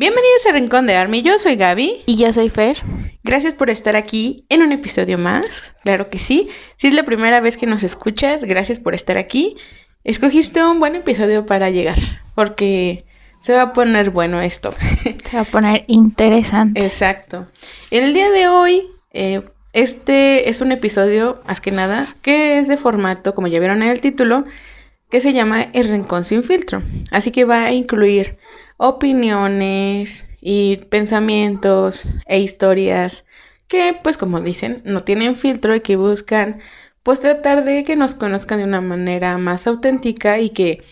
Bienvenidos a Rincón de Army, yo soy Gaby. Y yo soy Fer. Gracias por estar aquí en un episodio más, claro que sí. Si es la primera vez que nos escuchas, gracias por estar aquí. Escogiste un buen episodio para llegar, porque se va a poner bueno esto. Se va a poner interesante. Exacto. El día de hoy, eh, este es un episodio, más que nada, que es de formato, como ya vieron en el título, que se llama El Rincón sin filtro. Así que va a incluir opiniones y pensamientos e historias que, pues como dicen, no tienen filtro y que buscan, pues tratar de que nos conozcan de una manera más auténtica y que,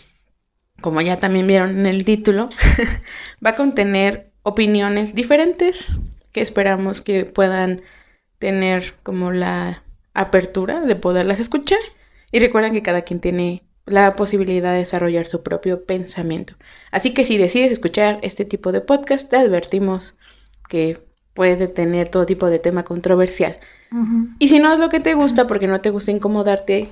como ya también vieron en el título, va a contener opiniones diferentes que esperamos que puedan tener como la apertura de poderlas escuchar. Y recuerden que cada quien tiene la posibilidad de desarrollar su propio pensamiento. Así que si decides escuchar este tipo de podcast, te advertimos que puede tener todo tipo de tema controversial. Y si no es lo que te gusta, porque no te gusta incomodarte,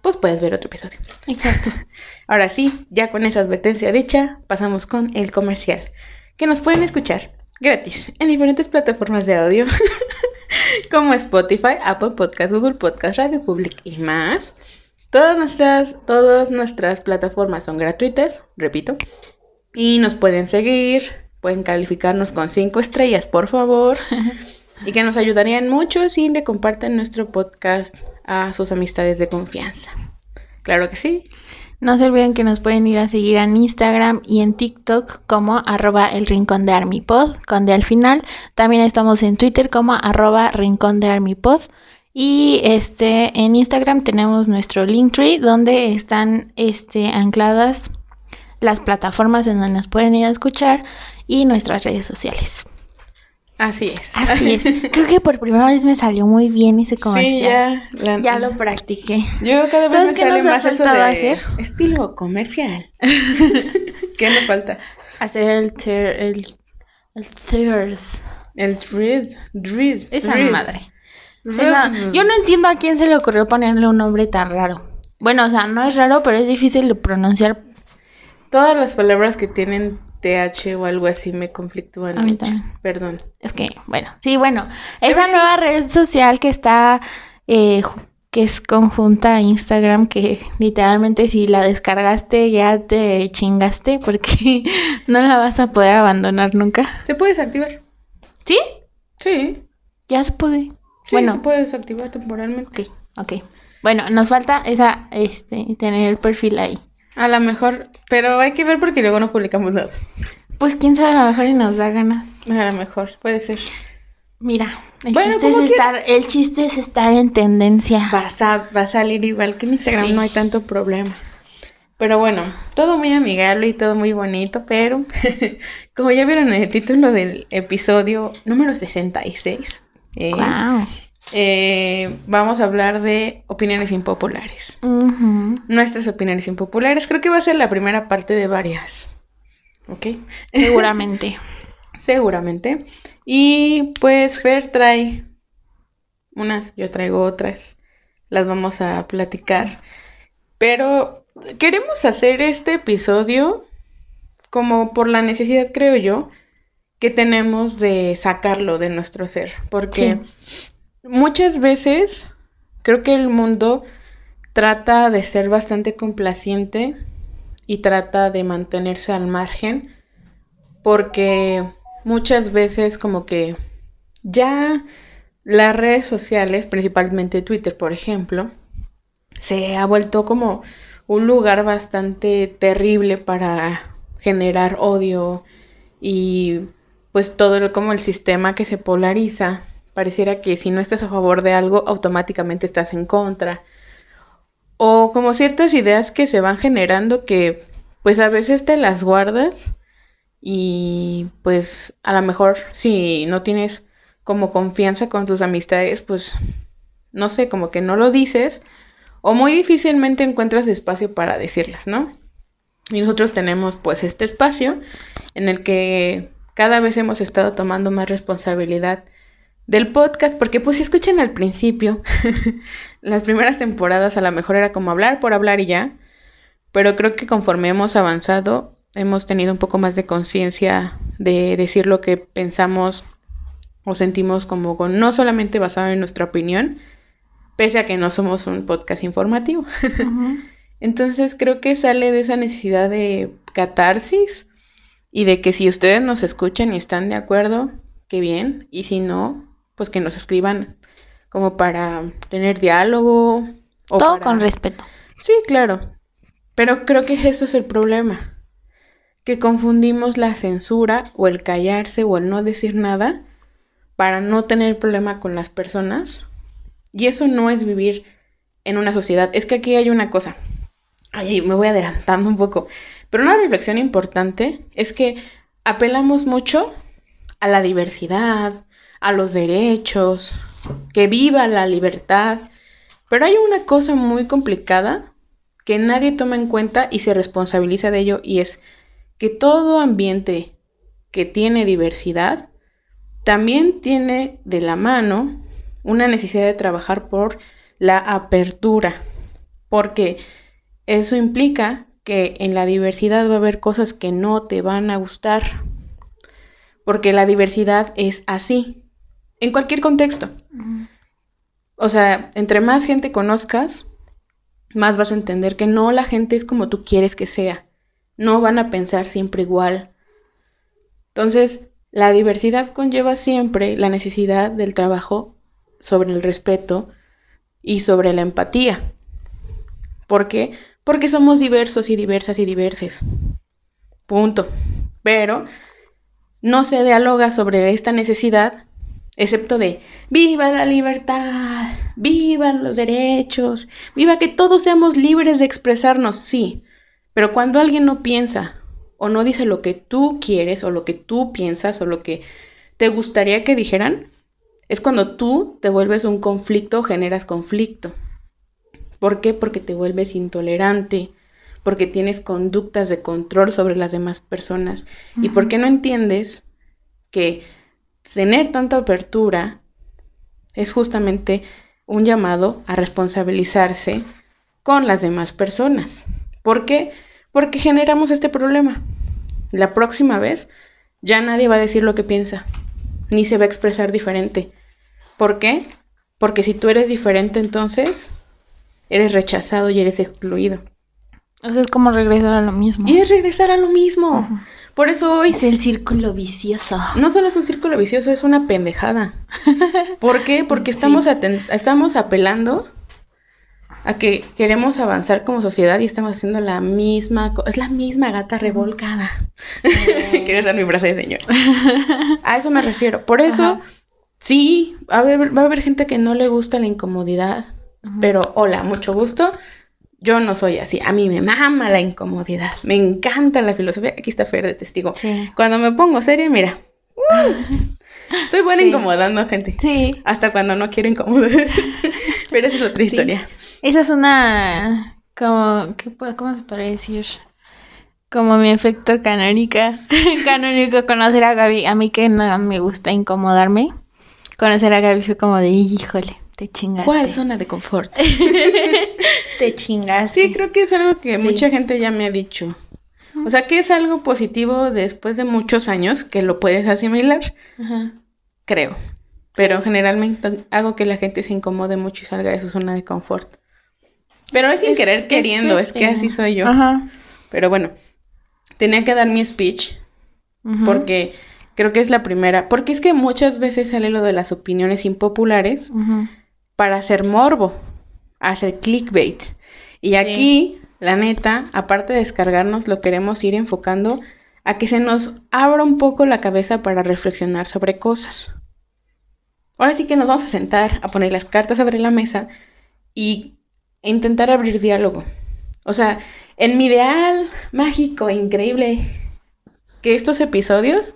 pues puedes ver otro episodio. Exacto. Ahora sí, ya con esa advertencia dicha, pasamos con el comercial, que nos pueden escuchar gratis en diferentes plataformas de audio, como Spotify, Apple Podcast, Google Podcast, Radio Public y más. Todas nuestras, todas nuestras plataformas son gratuitas, repito. Y nos pueden seguir, pueden calificarnos con cinco estrellas, por favor. y que nos ayudarían mucho si le comparten nuestro podcast a sus amistades de confianza. Claro que sí. No se olviden que nos pueden ir a seguir en Instagram y en TikTok como arroba el rincón de ArmyPod, con de al final. También estamos en Twitter como arroba rincón de ArmyPod. Y este en Instagram tenemos nuestro Linktree donde están este, ancladas las plataformas en donde nos pueden ir a escuchar y nuestras redes sociales. Así es. Así es. Creo que por primera vez me salió muy bien ese comercial. Sí, ya. Ya lo practiqué. Yo cada vez ¿Sabes me qué sale nos ha más eso de hacer? estilo comercial. ¿Qué nos falta? Hacer el ter, el, el tears. El dread, dread. Esa dread. madre. Esa- yo no entiendo a quién se le ocurrió ponerle un nombre tan raro. Bueno, o sea, no es raro, pero es difícil de pronunciar. Todas las palabras que tienen TH o algo así me conflictúan A mí mucho. también. Perdón. Es que, bueno, sí, bueno. Esa nueva red social que está, eh, que es conjunta a Instagram, que literalmente si la descargaste ya te chingaste porque no la vas a poder abandonar nunca. ¿Se puede desactivar? ¿Sí? Sí. Ya se puede. Sí, Bueno. se puede desactivar temporalmente. Ok, ok. Bueno, nos falta esa, este, tener el perfil ahí. A lo mejor, pero hay que ver porque luego no publicamos nada. Pues quién sabe, a lo mejor y nos da ganas. A lo mejor, puede ser. Mira, el, Bueno, chiste, es estar, el chiste es estar en tendencia. Va a, va a salir igual que en Instagram, Sí. no hay tanto problema. Pero bueno, todo muy amigable y todo muy bonito, pero como ya vieron en el título del episodio número 66, eh, Wow. eh, vamos a hablar de opiniones impopulares. Nuestras opiniones impopulares, creo que va a ser la primera parte de varias. ¿Ok? Seguramente. Seguramente. Y pues Fer trae unas, yo traigo otras. Las vamos a platicar. Pero queremos hacer este episodio como por la necesidad, creo yo, que tenemos de sacarlo de nuestro ser. Porque muchas veces creo que el mundo trata de ser bastante complaciente y trata de mantenerse al margen porque muchas veces como que ya las redes sociales, principalmente Twitter, por ejemplo, se ha vuelto como un lugar bastante terrible para generar odio y pues todo el- como el sistema que se polariza. Pareciera que si no estás a favor de algo, automáticamente estás en contra. O como ciertas ideas que se van generando que pues a veces te las guardas y pues a lo mejor si no tienes como confianza con tus amistades, pues no sé, como que no lo dices o muy difícilmente encuentras espacio para decirlas, ¿no? Y nosotros tenemos pues este espacio en el que cada vez hemos estado tomando más responsabilidad del podcast, porque pues si escuchan al principio, las primeras temporadas a lo mejor era como hablar por hablar y ya, pero creo que conforme hemos avanzado, hemos tenido un poco más de conciencia de decir lo que pensamos o sentimos como con no solamente basado en nuestra opinión, pese a que no somos un podcast informativo. Entonces creo que sale de esa necesidad de catarsis y de que si ustedes nos escuchan y están de acuerdo, qué bien, y si no, pues que nos escriban como para tener diálogo. O Todo con respeto. Sí, claro. Pero creo que eso es el problema. Que confundimos la censura o el callarse o el no decir nada para no tener problema con las personas. Y eso no es vivir en una sociedad. Es que aquí hay una cosa. Ay, me voy adelantando un poco. Pero una reflexión importante es que apelamos mucho a la diversidad, a los derechos, que viva la libertad. Pero hay una cosa muy complicada que nadie toma en cuenta y se responsabiliza de ello y es que todo ambiente que tiene diversidad también tiene de la mano una necesidad de trabajar por la apertura, porque eso implica que en la diversidad va a haber cosas que no te van a gustar, porque la diversidad es así, en cualquier contexto. O sea, entre más gente conozcas, más vas a entender que no la gente es como tú quieres que sea. No van a pensar siempre igual. Entonces, la diversidad conlleva siempre la necesidad del trabajo sobre el respeto y sobre la empatía. ¿Por qué? Porque somos diversos y diversas y diverses. Punto. Pero no se dialoga sobre esta necesidad, excepto de viva la libertad, viva los derechos, viva que todos seamos libres de expresarnos, sí. Pero cuando alguien no piensa o no dice lo que tú quieres o lo que tú piensas o lo que te gustaría que dijeran, es cuando tú te vuelves un conflicto o generas conflicto. ¿Por qué? Porque te vuelves intolerante, porque tienes conductas de control sobre las demás personas y porque no entiendes que tener tanta apertura es justamente un llamado a responsabilizarse con las demás personas. ¿Por qué? Porque generamos este problema. La próxima vez ya nadie va a decir lo que piensa, ni se va a expresar diferente. ¿Por qué? Porque si tú eres diferente entonces eres rechazado y eres excluido. O sea, es como regresar a lo mismo. Y es regresar a lo mismo. Por eso hoy... Es el círculo vicioso. No solo es un círculo vicioso, es una pendejada. ¿Por qué? Porque estamos, estamos apelando a que queremos avanzar como sociedad y estamos haciendo la misma... Es la misma gata revolcada. Quieres dar mi brazo de señor. A eso me refiero. Por eso, sí, va a, haber, va a haber gente que no le gusta la incomodidad. Pero hola, mucho gusto. Yo no soy así. A mí me mama la incomodidad. Me encanta la filosofía. Aquí está Fer de testigo. Cuando me pongo seria, mira. soy buena incomodando gente. Sí. Hasta cuando no quiero incomodar. Pero esa es otra historia. Esa es una. Como. ¿qué, ¿Cómo se puede decir? Como mi efecto canónica. canónico conocer a Gaby. A mí que no me gusta incomodarme. Conocer a Gaby fue como de, híjole, te chingaste. ¿Cuál zona de confort? te chingaste. Sí, creo que es algo que mucha gente ya me ha dicho. O sea, que es algo positivo después de muchos años que lo puedes asimilar. Creo. Pero generalmente hago que la gente se incomode mucho y salga de su zona de confort. Pero es sin querer queriendo, es, que así soy yo. Pero bueno, tenía que dar mi speech porque creo que es la primera. Porque es que muchas veces sale lo de las opiniones impopulares para hacer morbo, hacer clickbait. Y aquí, la neta, aparte de descargarnos, lo queremos ir enfocando a que se nos abra un poco la cabeza para reflexionar sobre cosas. Ahora sí que nos vamos a sentar a poner las cartas sobre la mesa y intentar abrir diálogo. O sea, en mi ideal mágico, increíble, que estos episodios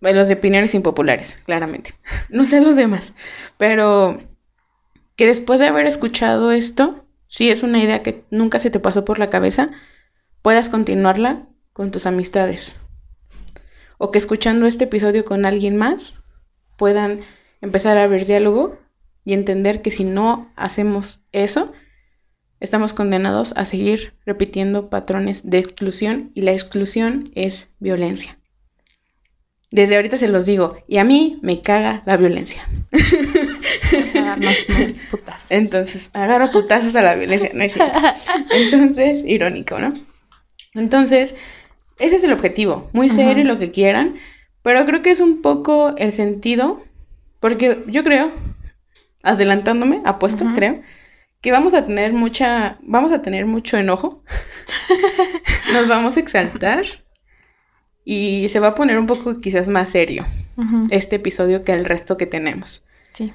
los de opiniones impopulares, claramente. No sé los demás, pero que después de haber escuchado esto, si es una idea que nunca se te pasó por la cabeza, puedas continuarla con tus amistades. O que escuchando este episodio con alguien más puedan empezar a abrir diálogo y entender que si no hacemos eso, estamos condenados a seguir repitiendo patrones de exclusión y la exclusión es violencia. desde ahorita se los digo, y a mí me caga la violencia. Unos. Entonces, agarro putazos a la violencia, no es cierto. Entonces, irónico, ¿no? Entonces, ese es el objetivo, muy serio lo que quieran, pero creo que es un poco el sentido, porque yo creo, adelantándome, apuesto, creo, que vamos a tener mucha, vamos a tener mucho enojo, nos vamos a exaltar y se va a poner un poco quizás más serio este episodio que el resto que tenemos. Sí.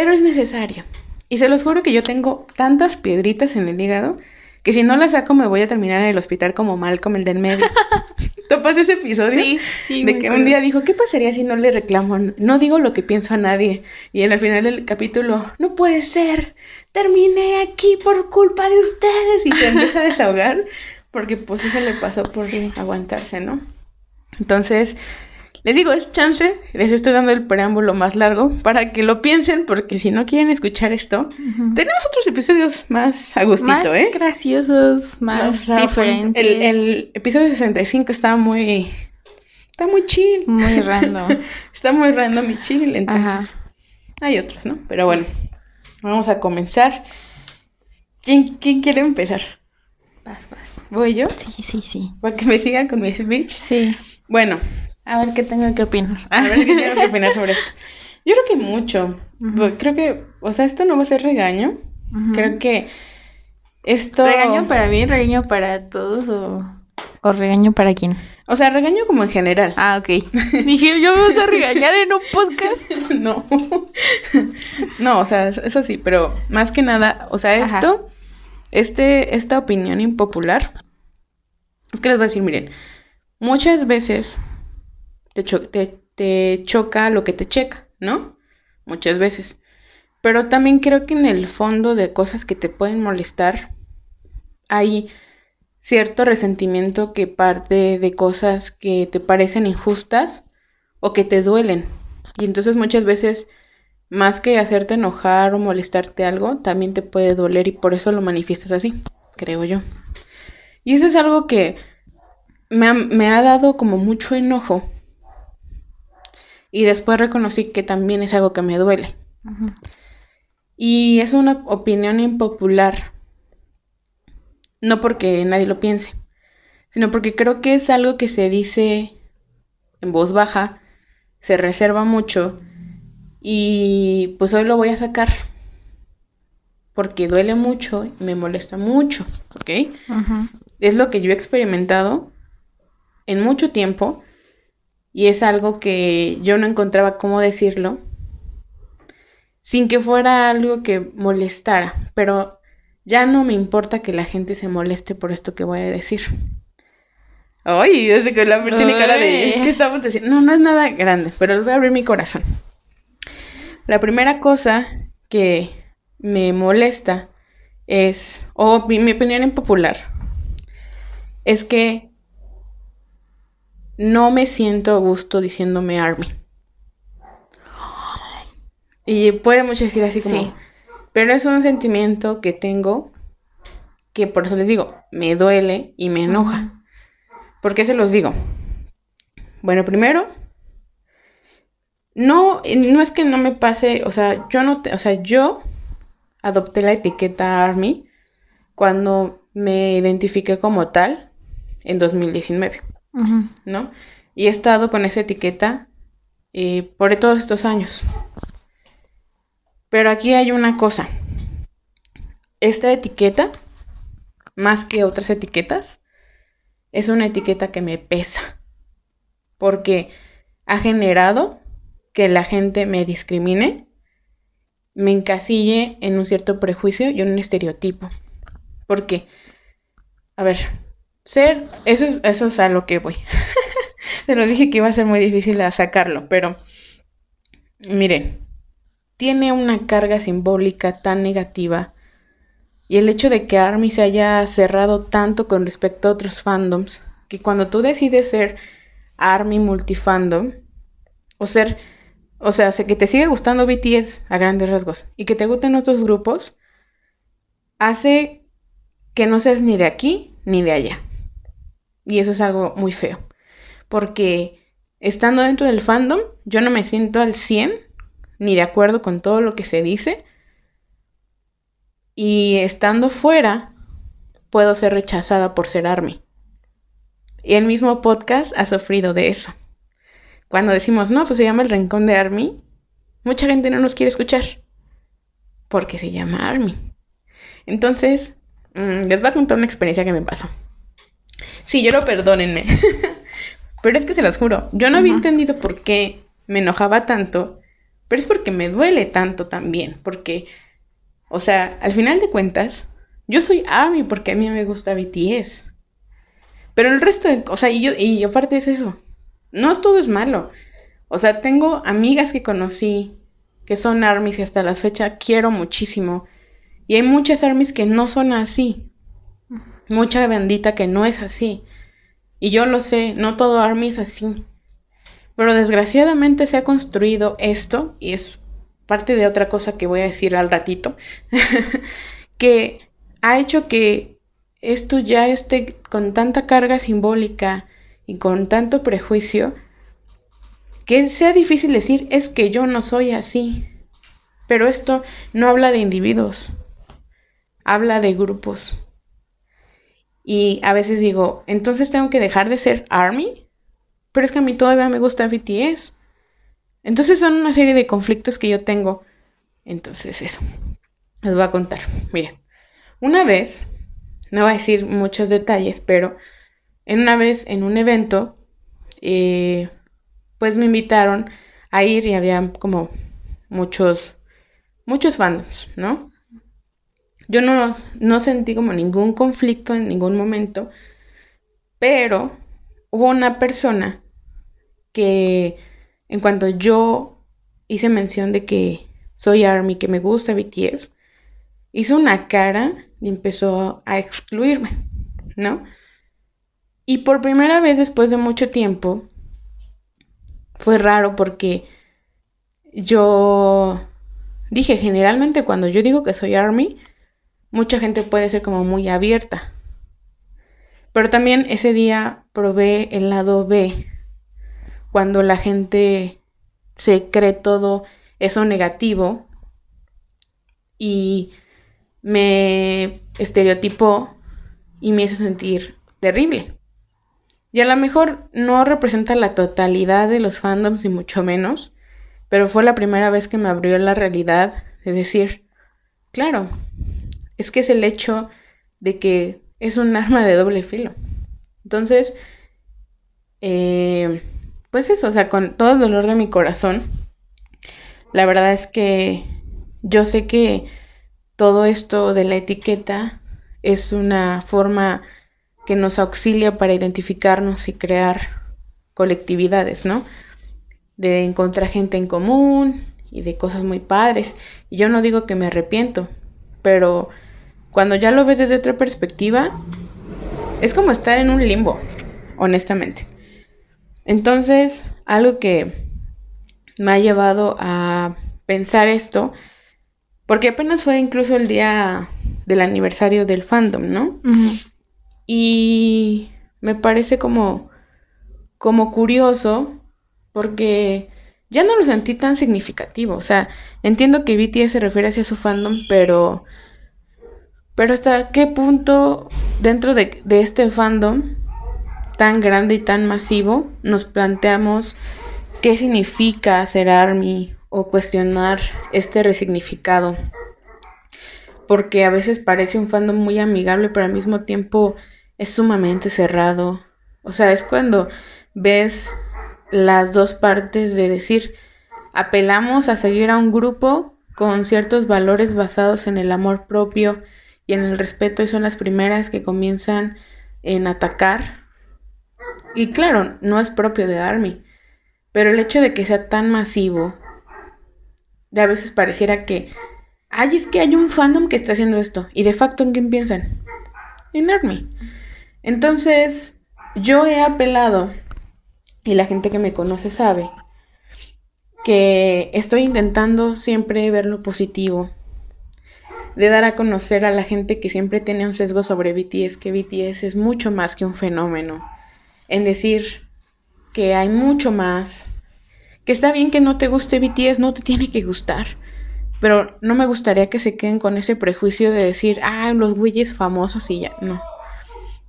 Pero es necesario. Y se los juro que yo tengo tantas piedritas en el hígado que si no las saco me voy a terminar en el hospital como Malcolm el del medio. ¿Topas ese episodio? Sí, sí. de que un día dijo, ¿qué pasaría si no le reclamo? No digo lo que pienso a nadie. Y en el final del capítulo, no puede ser, terminé aquí por culpa de ustedes. Y se empieza a desahogar porque pues eso le pasó por Sí. aguantarse, ¿no? Entonces, les digo, es chance, les estoy dando el preámbulo más largo para que lo piensen, porque si no quieren escuchar esto, tenemos otros episodios más a gustito, más ¿eh? graciosos, más diferentes. El, el episodio 65 está muy... Está muy chill. Muy random. Está muy random y chill, entonces... Ajá. Hay otros, ¿no? Pero bueno, vamos a comenzar. ¿Quién, quién quiere empezar? Vas, vas. ¿Voy yo? Sí, sí, sí. Para que me sigan con mi speech. Sí. Bueno, A ver qué tengo que opinar. a ver qué tengo que opinar sobre esto. Yo creo que mucho. Pues, Creo que, o sea, esto no va a ser regaño. Creo que esto... ¿Regaño para mí, regaño para todos o, o regaño para quién? O sea, regaño como en general. Ah, ok. Dije, ¿yo me vas a regañar en un podcast? No. no, o sea, eso sí, pero más que nada, o sea, Ajá. esto, este, esta opinión impopular, es que les voy a decir, miren, muchas veces te, te, te choca lo que te checa, ¿no? Muchas veces. Pero también creo que en el fondo de cosas que te pueden molestar, hay cierto resentimiento que parte de cosas que te parecen injustas o que te duelen. Y entonces muchas veces, más que hacerte enojar o molestarte algo, también te puede doler y por eso lo manifiestas así, creo yo. Y eso es algo que me ha, me ha dado como mucho enojo. Y después reconocí que también es algo que me duele. Y es una opinión impopular. No porque nadie lo piense, sino porque creo que es algo que se dice en voz baja, se reserva mucho y pues hoy lo voy a sacar. Porque duele mucho y me molesta mucho, ¿ok? Es lo que yo he experimentado en mucho tiempo y es algo que yo no encontraba cómo decirlo sin que fuera algo que molestara, pero ya no me importa que la gente se moleste por esto que voy a decir. Ay, desde que la tiene cara de. ¿qué estamos diciendo? No, no es nada grande, pero les voy a abrir mi corazón. La primera cosa que me molesta es, o mi, mi opinión impopular, es que no me siento a gusto diciéndome Army. Y puede mucho decir así como, Sí. pero es un sentimiento que tengo que por eso les digo, me duele y me enoja. ¿Por qué se los digo? Bueno, primero, no, no es que no me pase, o sea, yo no, te- o sea, yo adopté la etiqueta Army cuando me identifiqué como tal en 2019, ¿no? Y he estado con esa etiqueta eh, por todos estos años. Pero aquí hay una cosa. Esta etiqueta, más que otras etiquetas, es una etiqueta que me pesa. Porque ha generado que la gente me discrimine, me encasille en un cierto prejuicio y un estereotipo. Porque, a ver, ser, eso es, eso es a lo que voy. Se lo dije que iba a ser muy difícil a sacarlo, pero miren, tiene una carga simbólica tan negativa y el hecho de que Army se haya cerrado tanto con respecto a otros fandoms, que cuando tú decides ser Army multifandom, o ser, o sea, que te sigue gustando BTS a grandes rasgos y que te gusten otros grupos, hace que no seas ni de aquí ni de allá. Y eso es algo muy feo. Porque estando dentro del fandom, yo no me siento al 100 ni de acuerdo con todo lo que se dice. Y estando fuera, puedo ser rechazada por ser Army. Y el mismo podcast ha sufrido de eso. Cuando decimos, no, pues se llama el Rincón de Army, mucha gente no nos quiere escuchar. Porque se llama Army. Entonces, mm, les voy a contar una experiencia que me pasó. Sí, yo lo perdónenme. pero es que se los juro, yo no había entendido por qué me enojaba tanto, pero es porque me duele tanto también. Porque, o sea, al final de cuentas, yo soy ARMY porque a mí me gusta BTS. Pero el resto de, o sea, y yo, y aparte es eso. No es todo es malo. O sea, tengo amigas que conocí que son armies y hasta la fecha quiero muchísimo. Y hay muchas armies que no son así. Mucha bendita que no es así. Y yo lo sé, no todo army es así. Pero desgraciadamente se ha construido esto, y es parte de otra cosa que voy a decir al ratito, que ha hecho que esto ya esté con tanta carga simbólica y con tanto prejuicio que sea difícil decir es que yo no soy así. Pero esto no habla de individuos, habla de grupos. Y a veces digo, entonces tengo que dejar de ser Army, pero es que a mí todavía me gusta BTS. Entonces son una serie de conflictos que yo tengo. Entonces eso, les voy a contar. Miren, una vez, no voy a decir muchos detalles, pero en una vez en un evento, eh, pues me invitaron a ir y había como muchos, muchos fandoms, ¿no? Yo no, no sentí como ningún conflicto en ningún momento, pero hubo una persona que en cuanto yo hice mención de que soy ARMY, que me gusta BTS, hizo una cara y empezó a excluirme, ¿no? Y por primera vez después de mucho tiempo, fue raro porque yo dije, generalmente cuando yo digo que soy Army, mucha gente puede ser como muy abierta. Pero también ese día probé el lado B, cuando la gente se cree todo eso negativo y me estereotipó y me hizo sentir terrible. Y a lo mejor no representa la totalidad de los fandoms, ni mucho menos, pero fue la primera vez que me abrió la realidad de decir, claro, es que es el hecho de que es un arma de doble filo. Entonces, eh, pues eso, o sea, con todo el dolor de mi corazón, la verdad es que yo sé que todo esto de la etiqueta es una forma que nos auxilia para identificarnos y crear colectividades, ¿no? De encontrar gente en común y de cosas muy padres. Y yo no digo que me arrepiento, pero cuando ya lo ves desde otra perspectiva, es como estar en un limbo, honestamente. Entonces, algo que me ha llevado a pensar esto, porque apenas fue incluso el día del aniversario del fandom, ¿no? Y me parece como, como curioso porque ya no lo sentí tan significativo. O sea, entiendo que BTS se refiere hacia su fandom, pero, pero hasta qué punto dentro de, este fandom tan grande y tan masivo nos planteamos qué significa ser ARMY o cuestionar este resignificado porque a veces parece un fandom muy amigable, pero al mismo tiempo es sumamente cerrado. O sea, es cuando ves las dos partes de decir, apelamos a seguir a un grupo con ciertos valores basados en el amor propio y en el respeto y son las primeras que comienzan en atacar. Y claro, no es propio de Army, pero el hecho de que sea tan masivo, de a veces pareciera que, ay, es que hay un fandom que está haciendo esto. Y de facto, ¿en quién piensan? En Army. Entonces, yo he apelado, y la gente que me conoce sabe, que estoy intentando siempre ver lo positivo, de dar a conocer a la gente que siempre tiene un sesgo sobre BTS, que BTS es mucho más que un fenómeno, en decir, que hay mucho más. Que está bien que no te guste BTS, no te tiene que gustar. Pero no me gustaría que se queden con ese prejuicio de decir, ah, los güeyes famosos y ya. No.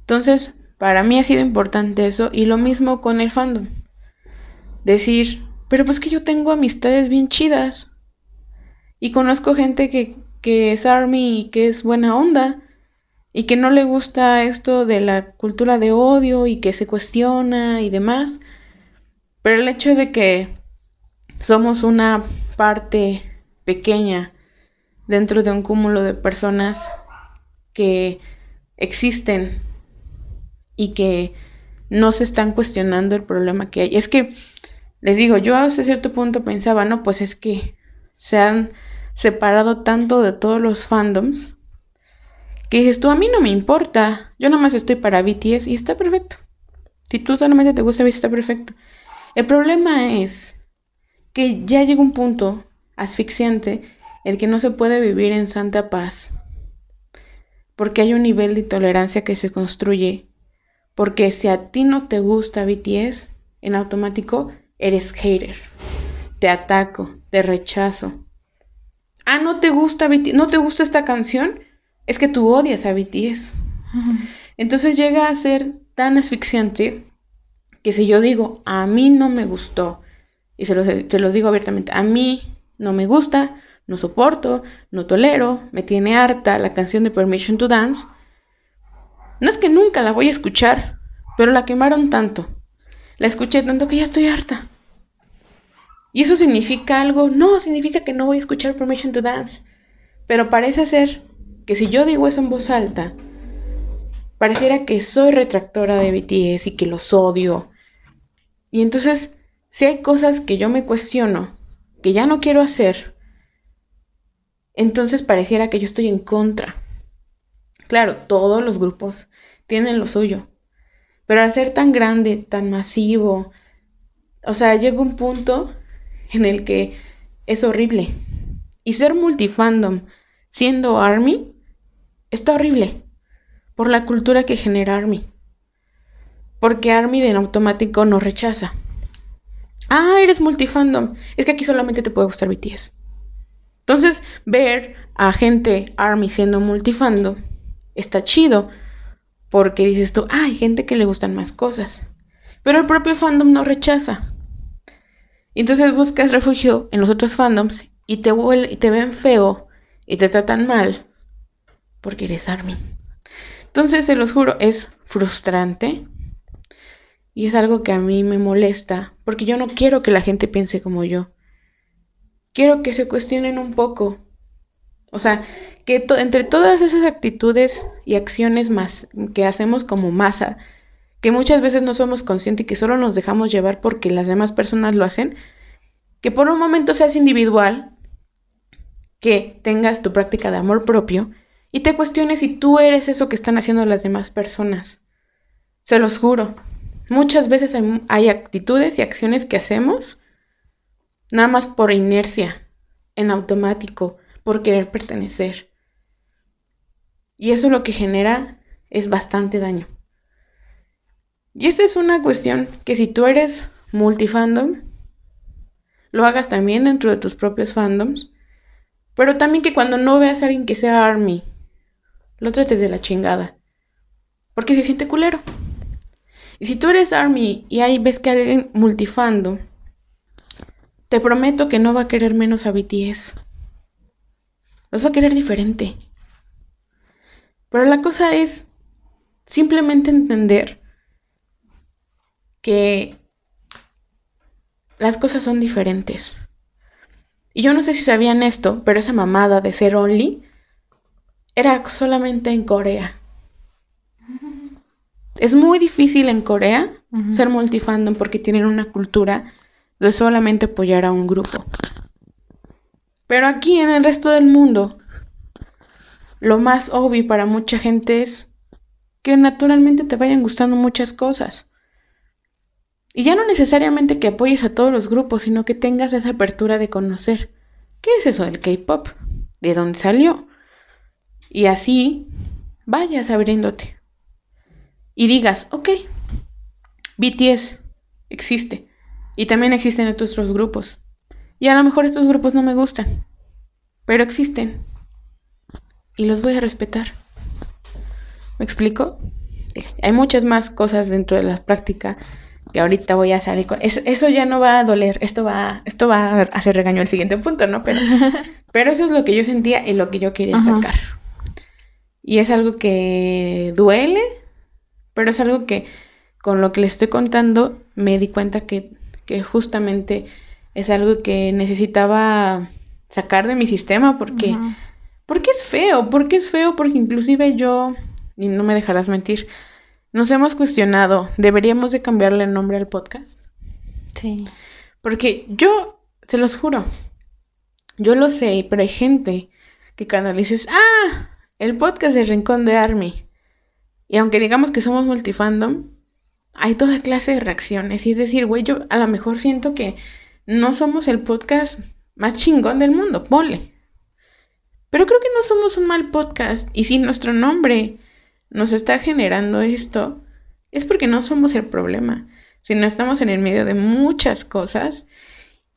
Entonces, para mí ha sido importante eso. Y lo mismo con el fandom. Decir, pero pues que yo tengo amistades bien chidas. Y conozco gente que, que es army y que es buena onda y que no le gusta esto de la cultura de odio y que se cuestiona y demás. Pero el hecho de que somos una parte pequeña dentro de un cúmulo de personas que existen y que no se están cuestionando el problema que hay. Es que, les digo, yo hasta cierto punto pensaba, no, pues es que se han separado tanto de todos los fandoms que dices tú, a mí no me importa, yo nomás estoy para BTS y está perfecto. Si tú solamente te gusta BTS, está perfecto. El problema es que ya llega un punto asfixiante el que no se puede vivir en santa paz. Porque hay un nivel de intolerancia que se construye. Porque si a ti no te gusta BTS, en automático eres hater. Te ataco, te rechazo. Ah, no te gusta BTS, no te gusta esta canción es que tú odias a BTS. Entonces llega a ser tan asfixiante que si yo digo, a mí no me gustó, y se los, digo abiertamente, a mí no me gusta, no soporto, no tolero, me tiene harta la canción de Permission to Dance, no es que nunca la voy a escuchar, pero la quemaron tanto, la escuché tanto que ya estoy harta. ¿Y eso significa algo? No, significa que no voy a escuchar Permission to Dance. Pero parece ser que si yo digo eso en voz alta, pareciera que soy retractora de BTS y que los odio. Y entonces, si hay cosas que yo me cuestiono, que ya no quiero hacer, entonces pareciera que yo estoy en contra. Claro, todos los grupos tienen lo suyo, pero al ser tan grande, tan masivo, o sea, llega un punto en el que es horrible. Y ser multifandom siendo Army, está horrible por la cultura que genera Army. Porque Army de automático no rechaza. Ah, eres multifandom. Es que aquí solamente te puede gustar BTS. Entonces, ver a gente Army siendo multifandom está chido. Porque dices tú, ah, hay gente que le gustan más cosas. Pero el propio fandom no rechaza. Entonces buscas refugio en los otros fandoms y te, y te ven feo y te tratan mal porque eres Army. Entonces, se los juro, es frustrante y es algo que a mí me molesta porque yo no quiero que la gente piense como yo. Quiero que se cuestionen un poco. O sea, que entre todas esas actitudes y acciones más que hacemos como masa, que muchas veces no somos conscientes y que solo nos dejamos llevar porque las demás personas lo hacen, que por un momento seas individual que tengas tu práctica de amor propio y te cuestiones si tú eres eso que están haciendo las demás personas. Se los juro. Muchas veces hay, actitudes y acciones que hacemos nada más por inercia, en automático, por querer pertenecer. Y eso lo que genera es bastante daño. Y esa es una cuestión que si tú eres multifandom, lo hagas también dentro de tus propios fandoms pero también que cuando no veas a alguien que sea Army, lo trates de la chingada. Porque se siente culero. Y si tú eres Army y ahí ves que alguien multifando, te prometo que no va a querer menos a BTS. Los va a querer diferente. Pero la cosa es simplemente entender que las cosas son diferentes. Y yo no sé si sabían esto, pero esa mamada de ser only era solamente en Corea. Es muy difícil en Corea ser multifandom porque tienen una cultura de solamente apoyar a un grupo. Pero aquí en el resto del mundo, lo más obvio para mucha gente es que naturalmente te vayan gustando muchas cosas. Y ya no necesariamente que apoyes a todos los grupos, sino que tengas esa apertura de conocer qué es eso del K-Pop, de dónde salió. Y así vayas abriéndote. Y digas, ok, BTS existe. Y también existen otros grupos. Y a lo mejor estos grupos no me gustan, pero existen. Y los voy a respetar. ¿Me explico? Hay muchas más cosas dentro de la práctica que ahorita voy a salir con. Eso, ya no va a doler, esto va, esto va a hacer regaño al siguiente punto, ¿no? Pero, pero eso es lo que yo sentía y lo que yo quería sacar. Y es algo que duele, pero es algo que con lo que les estoy contando me di cuenta que, que justamente es algo que necesitaba sacar de mi sistema porque, porque es feo, porque es feo, porque inclusive yo, y no me dejarás mentir, nos hemos cuestionado, ¿deberíamos de cambiarle el nombre al podcast? Sí. Porque yo, se los juro, yo lo sé, pero hay gente que cuando le dices, ah, el podcast de Rincón de Army, y aunque digamos que somos multifandom, hay toda clase de reacciones. Y es decir, güey, yo a lo mejor siento que no somos el podcast más chingón del mundo, ponle. Pero creo que no somos un mal podcast. Y si nuestro nombre nos está generando esto, es porque no somos el problema, sino estamos en el medio de muchas cosas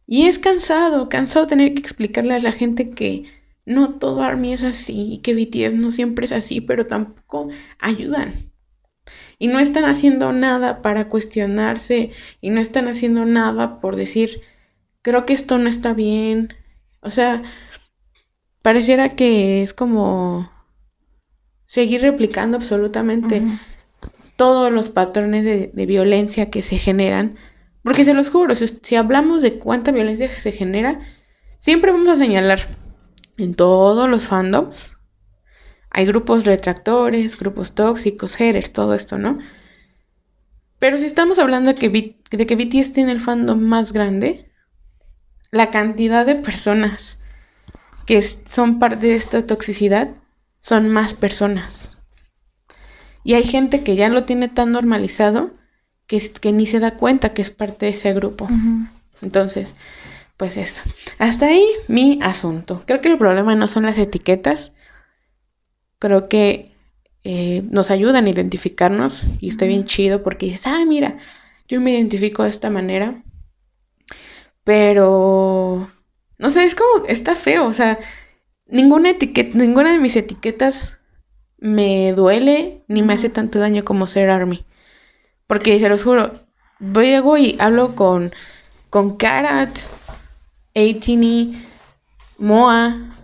y es cansado, cansado tener que explicarle a la gente que no todo Army es así, que BTS no siempre es así, pero tampoco ayudan. Y no están haciendo nada para cuestionarse y no están haciendo nada por decir, creo que esto no está bien. O sea, pareciera que es como seguir replicando absolutamente todos los patrones de, violencia que se generan. Porque se los juro, si, hablamos de cuánta violencia se genera, siempre vamos a señalar en todos los fandoms. Hay grupos retractores, grupos tóxicos, haters, todo esto, ¿no? Pero si estamos hablando de que, de que BTS tiene el fandom más grande, la cantidad de personas que son parte de esta toxicidad son más personas. Y hay gente que ya lo tiene tan normalizado que, que ni se da cuenta que es parte de ese grupo. Entonces, pues eso. Hasta ahí mi asunto. Creo que el problema no son las etiquetas. Creo que eh, nos ayudan a identificarnos y está bien chido porque dices, ah, mira, yo me identifico de esta manera. Pero, no sé, es como, está feo, o sea, ninguna etiqueta, ninguna de mis etiquetas me duele ni me hace tanto daño como ser Army. Porque se los juro, voy y hablo con, con Karat, Eitini, Moa.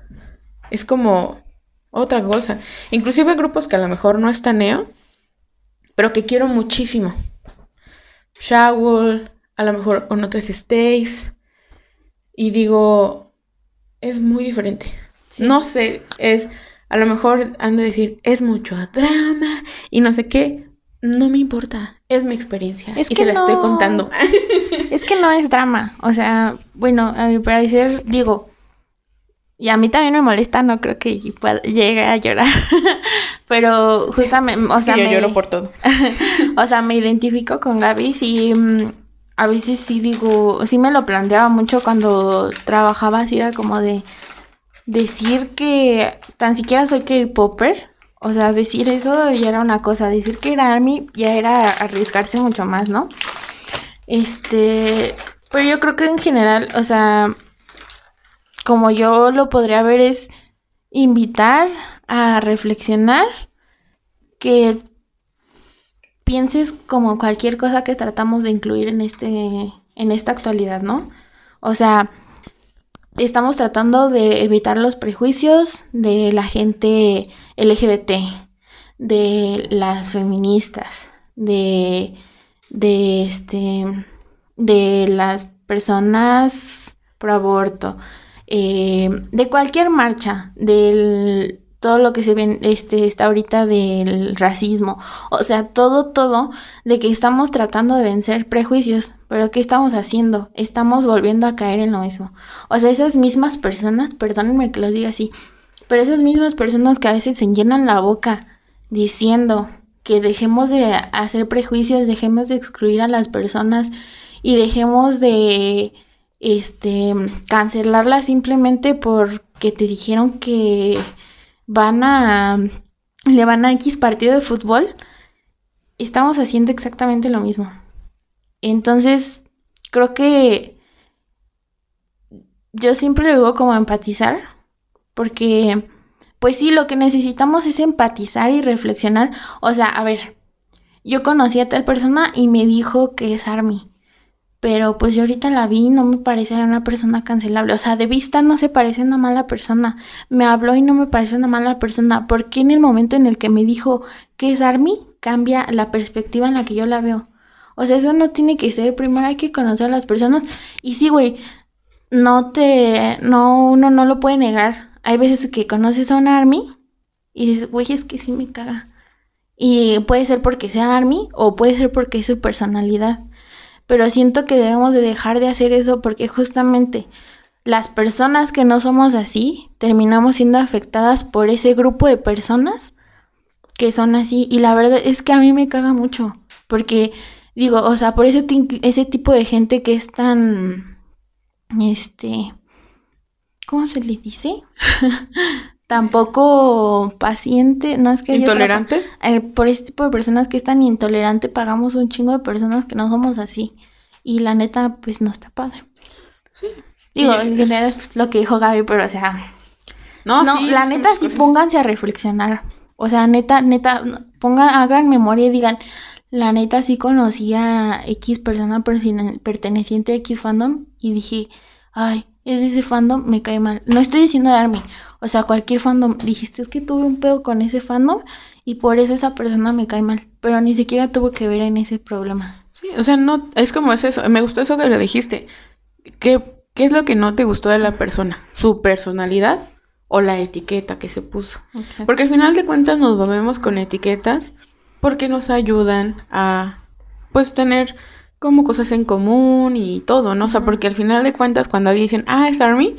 Es como otra cosa. Inclusive grupos que a lo mejor no estaneo, pero que quiero muchísimo. Shawl, a lo mejor con otras stays. Y digo, es muy diferente. No sé, es, a lo mejor han de decir, es mucho drama y no sé qué. No me importa, es mi experiencia es y que se la estoy contando. Es que no es drama, o sea, bueno, a mi parecer, digo, y a mí también me molesta, no creo que llegue a llorar, pero justamente, o sea, yo lloro por todo. o sea, me identifico con Gaby, y mm, a veces sí digo, sí me lo planteaba mucho cuando trabajaba, así era como de, decir que tan siquiera soy K-Popper, o sea, decir eso ya era una cosa, decir que era Army ya era arriesgarse mucho más, ¿no? Este, pero yo creo que en general, o sea, como yo lo podría ver es invitar a reflexionar que pienses como cualquier cosa que tratamos de incluir en este en esta actualidad, ¿no? O sea, estamos tratando de evitar los prejuicios de la gente LGBT, de las feministas, de, de este de las personas pro aborto, eh, de cualquier marcha, del todo lo que se ve este, está ahorita del racismo, o sea, todo, todo, de que estamos tratando de vencer prejuicios, pero ¿qué estamos haciendo? Estamos volviendo a caer en lo mismo. O sea, esas mismas personas, perdónenme que lo diga así, pero esas mismas personas que a veces se llenan la boca diciendo que dejemos de hacer prejuicios, dejemos de excluir a las personas y dejemos de este cancelarlas simplemente porque te dijeron que van a, le van a X partido de fútbol, estamos haciendo exactamente lo mismo. Entonces, creo que yo siempre lo digo como empatizar, porque pues sí, lo que necesitamos es empatizar y reflexionar. O sea, a ver, yo conocí a tal persona y me dijo que es Army. Pero pues yo ahorita la vi y no me parece una persona cancelable. O sea, de vista no se parece una mala persona. Me habló y no me parece una mala persona. ¿Por qué en el momento en el que me dijo que es Army cambia la perspectiva en la que yo la veo? O sea, eso no tiene que ser. Primero hay que conocer a las personas. Y sí, güey, no te. No, uno no lo puede negar. Hay veces que conoces a un Army y dices, güey, es que sí me caga. Y puede ser porque sea Army o puede ser porque es su personalidad pero siento que debemos de dejar de hacer eso porque justamente las personas que no somos así terminamos siendo afectadas por ese grupo de personas que son así y la verdad es que a mí me caga mucho porque digo, o sea, por ese, ese tipo de gente que es tan este ¿cómo se le dice? tampoco paciente, no es que intolerante. Eh, por este tipo de personas que es tan intolerante pagamos un chingo de personas que no somos así y la neta pues no está padre. Sí. Digo, en general es lo que dijo Gaby, pero o sea, no, no la neta sí pónganse a reflexionar. O sea, neta, neta, pongan, hagan memoria y digan, la neta sí conocí a X persona perteneciente a X fandom y dije, ay, es de ese fandom, me cae mal. No estoy diciendo darme, o sea, cualquier fandom, dijiste es que tuve un pedo con ese fandom y por eso esa persona me cae mal, pero ni siquiera tuvo que ver en ese problema. Sí, o sea, no, es como es eso, me gustó eso que le dijiste. ¿Qué, ¿Qué es lo que no te gustó de la persona? ¿Su personalidad o la etiqueta que se puso? Porque al final de cuentas nos volvemos con etiquetas porque nos ayudan a, pues, tener como cosas en común y todo, ¿no? O sea, porque al final de cuentas cuando alguien dice, ah, es Army,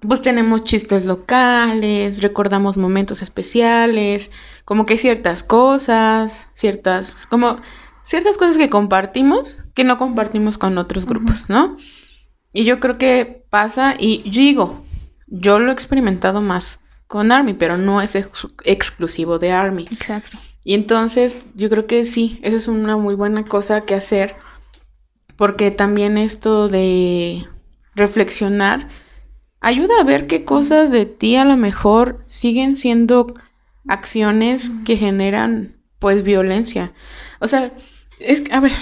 pues tenemos chistes locales, recordamos momentos especiales, como que ciertas cosas, ciertas, como ciertas cosas que compartimos que no compartimos con otros grupos, ¿no? Y yo creo que pasa, y yo digo, yo lo he experimentado más con Army, pero no es exclusivo de Army. Exacto. Y entonces yo creo que sí, esa es una muy buena cosa que hacer, porque también esto de reflexionar ayuda a ver qué cosas de ti a lo mejor siguen siendo acciones que generan pues violencia. O sea, es a ver,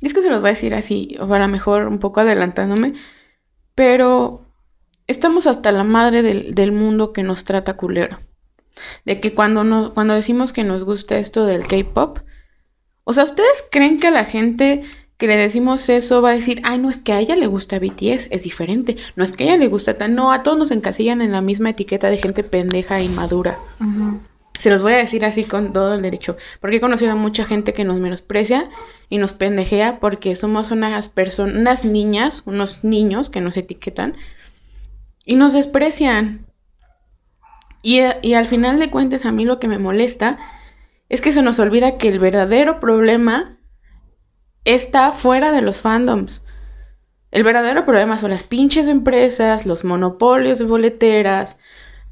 es que se los voy a decir así, o para mejor un poco adelantándome, pero estamos hasta la madre del, del mundo que nos trata culero. De que cuando, no, cuando decimos que nos gusta esto del K-pop, o sea, ¿ustedes creen que a la gente que le decimos eso va a decir, ay, no es que a ella le gusta BTS, es diferente, no es que a ella le gusta tan, no, a todos nos encasillan en la misma etiqueta de gente pendeja e inmadura. Se los voy a decir así con todo el derecho, porque he conocido a mucha gente que nos menosprecia y nos pendejea porque somos unas personas, unas niñas, unos niños que nos etiquetan y nos desprecian. Y, al final de cuentas a mí lo que me molesta es que se nos olvida que el verdadero problema está fuera de los fandoms. El verdadero problema son las pinches empresas, los monopolios de boleteras,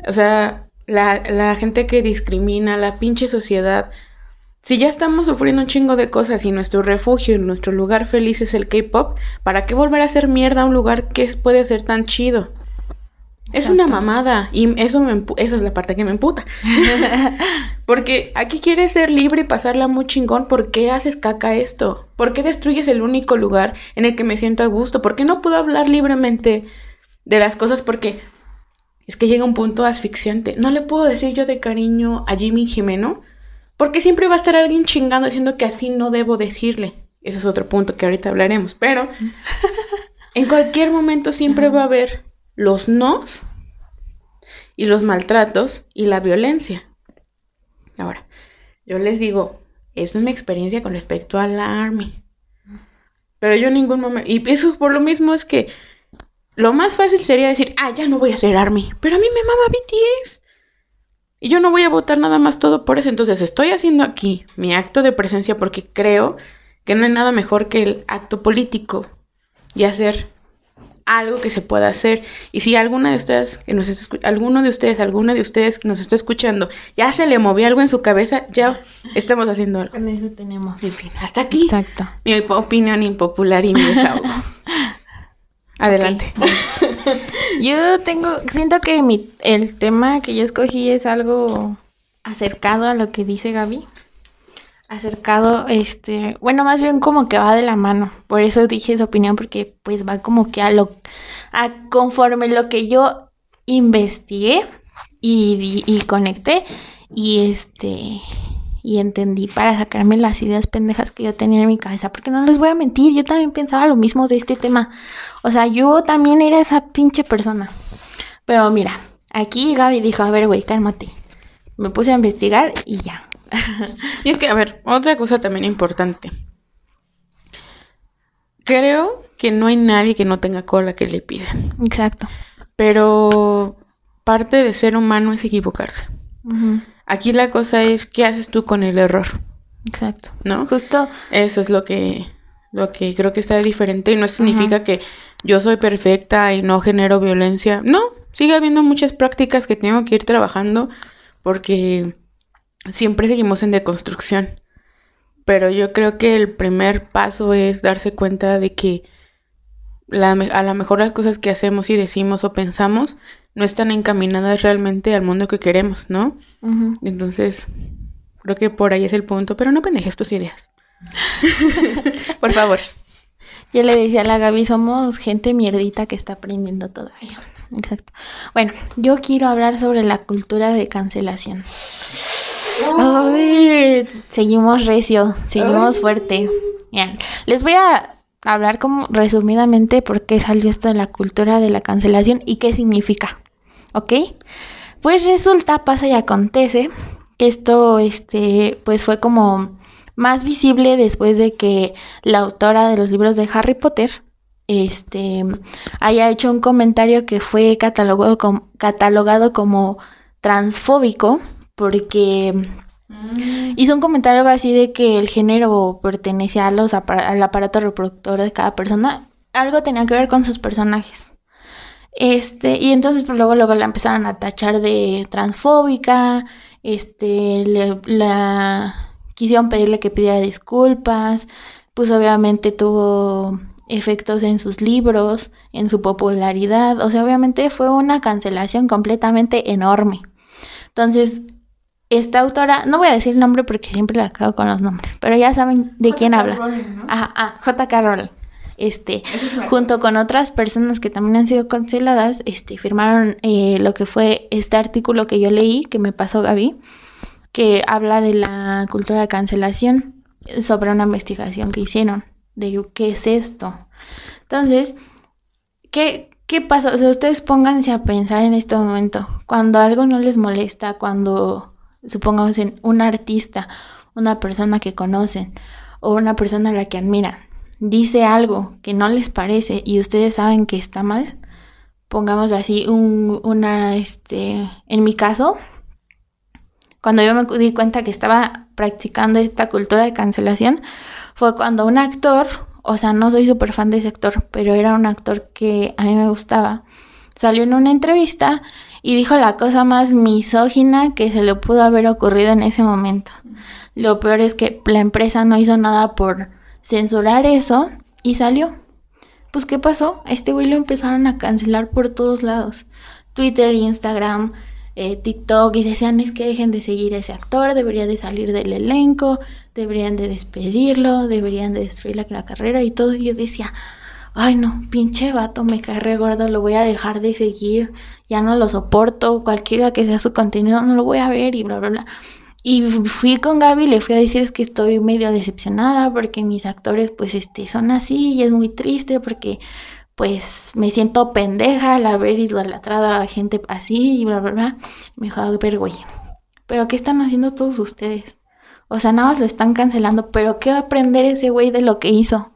o sea, la, gente que discrimina, la pinche sociedad. Si ya estamos sufriendo un chingo de cosas y nuestro refugio y nuestro lugar feliz es el K-pop, ¿para qué volver a hacer mierda a un lugar que puede ser tan chido? Es una mamada y eso, me eso es la parte que me emputa. Porque aquí quieres ser libre y pasarla muy chingón. ¿Por qué haces caca esto? ¿Por qué destruyes el único lugar en el que me siento a gusto? ¿Por qué no puedo hablar libremente de las cosas? Porque es que llega un punto asfixiante. No le puedo decir yo de cariño a Jimmy Jimeno. Porque siempre va a estar alguien chingando diciendo que así no debo decirle. Ese es otro punto que ahorita hablaremos. Pero en cualquier momento siempre va a haber los nos y los maltratos y la violencia. Ahora, yo les digo, es mi experiencia con respecto a la Army. Pero yo en ningún momento... Y eso por lo mismo es que lo más fácil sería decir, ah, ya no voy a ser Army. Pero a mí me mama BTS. Y yo no voy a votar nada más todo por eso. Entonces estoy haciendo aquí mi acto de presencia porque creo que no hay nada mejor que el acto político y hacer algo que se pueda hacer. Y si alguna de ustedes que nos está alguno de ustedes, alguna de ustedes que nos está escuchando, ya se le movió algo en su cabeza, ya estamos haciendo algo. Con eso tenemos. En fin, hasta aquí Exacto. mi op- opinión impopular y mi desahogo. Adelante. Yo tengo, siento que mi, el tema que yo escogí es algo acercado a lo que dice Gaby. Acercado, este, bueno, más bien como que va de la mano. Por eso dije esa opinión, porque pues va como que a lo, a conforme lo que yo investigué y, vi- y conecté y este, y entendí para sacarme las ideas pendejas que yo tenía en mi cabeza. Porque no les voy a mentir, yo también pensaba lo mismo de este tema. O sea, yo también era esa pinche persona. Pero mira, aquí Gaby dijo, a ver, güey, cálmate. Me puse a investigar y ya. Y es que, a ver, otra cosa también importante. Creo que no hay nadie que no tenga cola que le pisen. Exacto. Pero parte de ser humano es equivocarse. Aquí la cosa es qué haces tú con el error, Exacto. ¿no? Justo, Eso es lo que lo que creo que está diferente y no significa que yo soy perfecta y no genero violencia. No, sigue habiendo muchas prácticas que tengo que ir trabajando porque siempre seguimos en deconstrucción. Pero yo creo que el primer paso es darse cuenta de que la a lo mejor las cosas que hacemos y decimos o pensamos no están encaminadas realmente al mundo que queremos, ¿no? Entonces, creo que por ahí es el punto, pero no pendejes tus ideas. por favor. yo le decía a la Gaby, somos gente mierdita que está aprendiendo todavía. Exacto. Bueno, yo quiero hablar sobre la cultura de cancelación. Ay, seguimos recio, seguimos fuerte. Bien, les voy a hablar como resumidamente por qué salió esto de la cultura de la cancelación y qué significa. ¿Ok? Pues resulta, pasa y acontece que esto, este, pues fue como más visible después de que la autora de los libros de Harry Potter, este, haya hecho un comentario que fue catalogado como, catalogado como transfóbico porque hizo un comentario algo así de que el género pertenecía a los apara- al aparato reproductor de cada persona. Algo tenía que ver con sus personajes. Este, y entonces pues luego, luego la empezaron a tachar de transfóbica, este, le- la quisieron pedirle que pidiera disculpas, pues obviamente tuvo efectos en sus libros, en su popularidad, o sea, obviamente fue una cancelación completamente enorme. Entonces, esta autora, no voy a decir nombre porque siempre la cago con los nombres, pero ya saben de quién habla. Ajá, ah, J.K. Rowling. Este, junto con otras personas que también han sido canceladas, este, firmaron eh, lo que fue este artículo que yo leí, que me pasó Gaby, que habla de la cultura de cancelación sobre una investigación que hicieron de qué es esto. Entonces, ¿qué, qué pasa? O sea, ustedes pónganse a pensar en este momento, cuando algo no les molesta, cuando, supongamos, en un artista, una persona que conocen o una persona a la que admiran, dice algo que no les parece y ustedes saben que está mal, pongamos así, un, una, este, en mi caso, cuando yo me di cuenta que estaba practicando esta cultura de cancelación, fue cuando un actor, o sea, no soy súper fan de ese actor, pero era un actor que a mí me gustaba, salió en una entrevista y dijo la cosa más misógina que se le pudo haber ocurrido en ese momento. Lo peor es que la empresa no hizo nada por censurar eso y salió. Pues, ¿qué pasó? Este güey lo empezaron a cancelar por todos lados. Twitter, Instagram, eh, TikTok, y decían es que dejen de seguir a ese actor, debería de salir del elenco, deberían de despedirlo, deberían de destruir la, la carrera y todo. Y yo decía, ay no, pinche vato, me cae re gordo, lo voy a dejar de seguir, ya no lo soporto, cualquiera que sea su contenido no lo voy a ver y bla, bla, bla. Y fui con Gaby, le fui a decir es que estoy medio decepcionada porque mis actores pues este son así y es muy triste porque pues me siento pendeja al haber idolatrado a gente así y bla bla bla. Me dijo, ver, güey, pero ¿qué están haciendo todos ustedes? O sea, nada más lo están cancelando, pero ¿qué va a aprender ese güey de lo que hizo?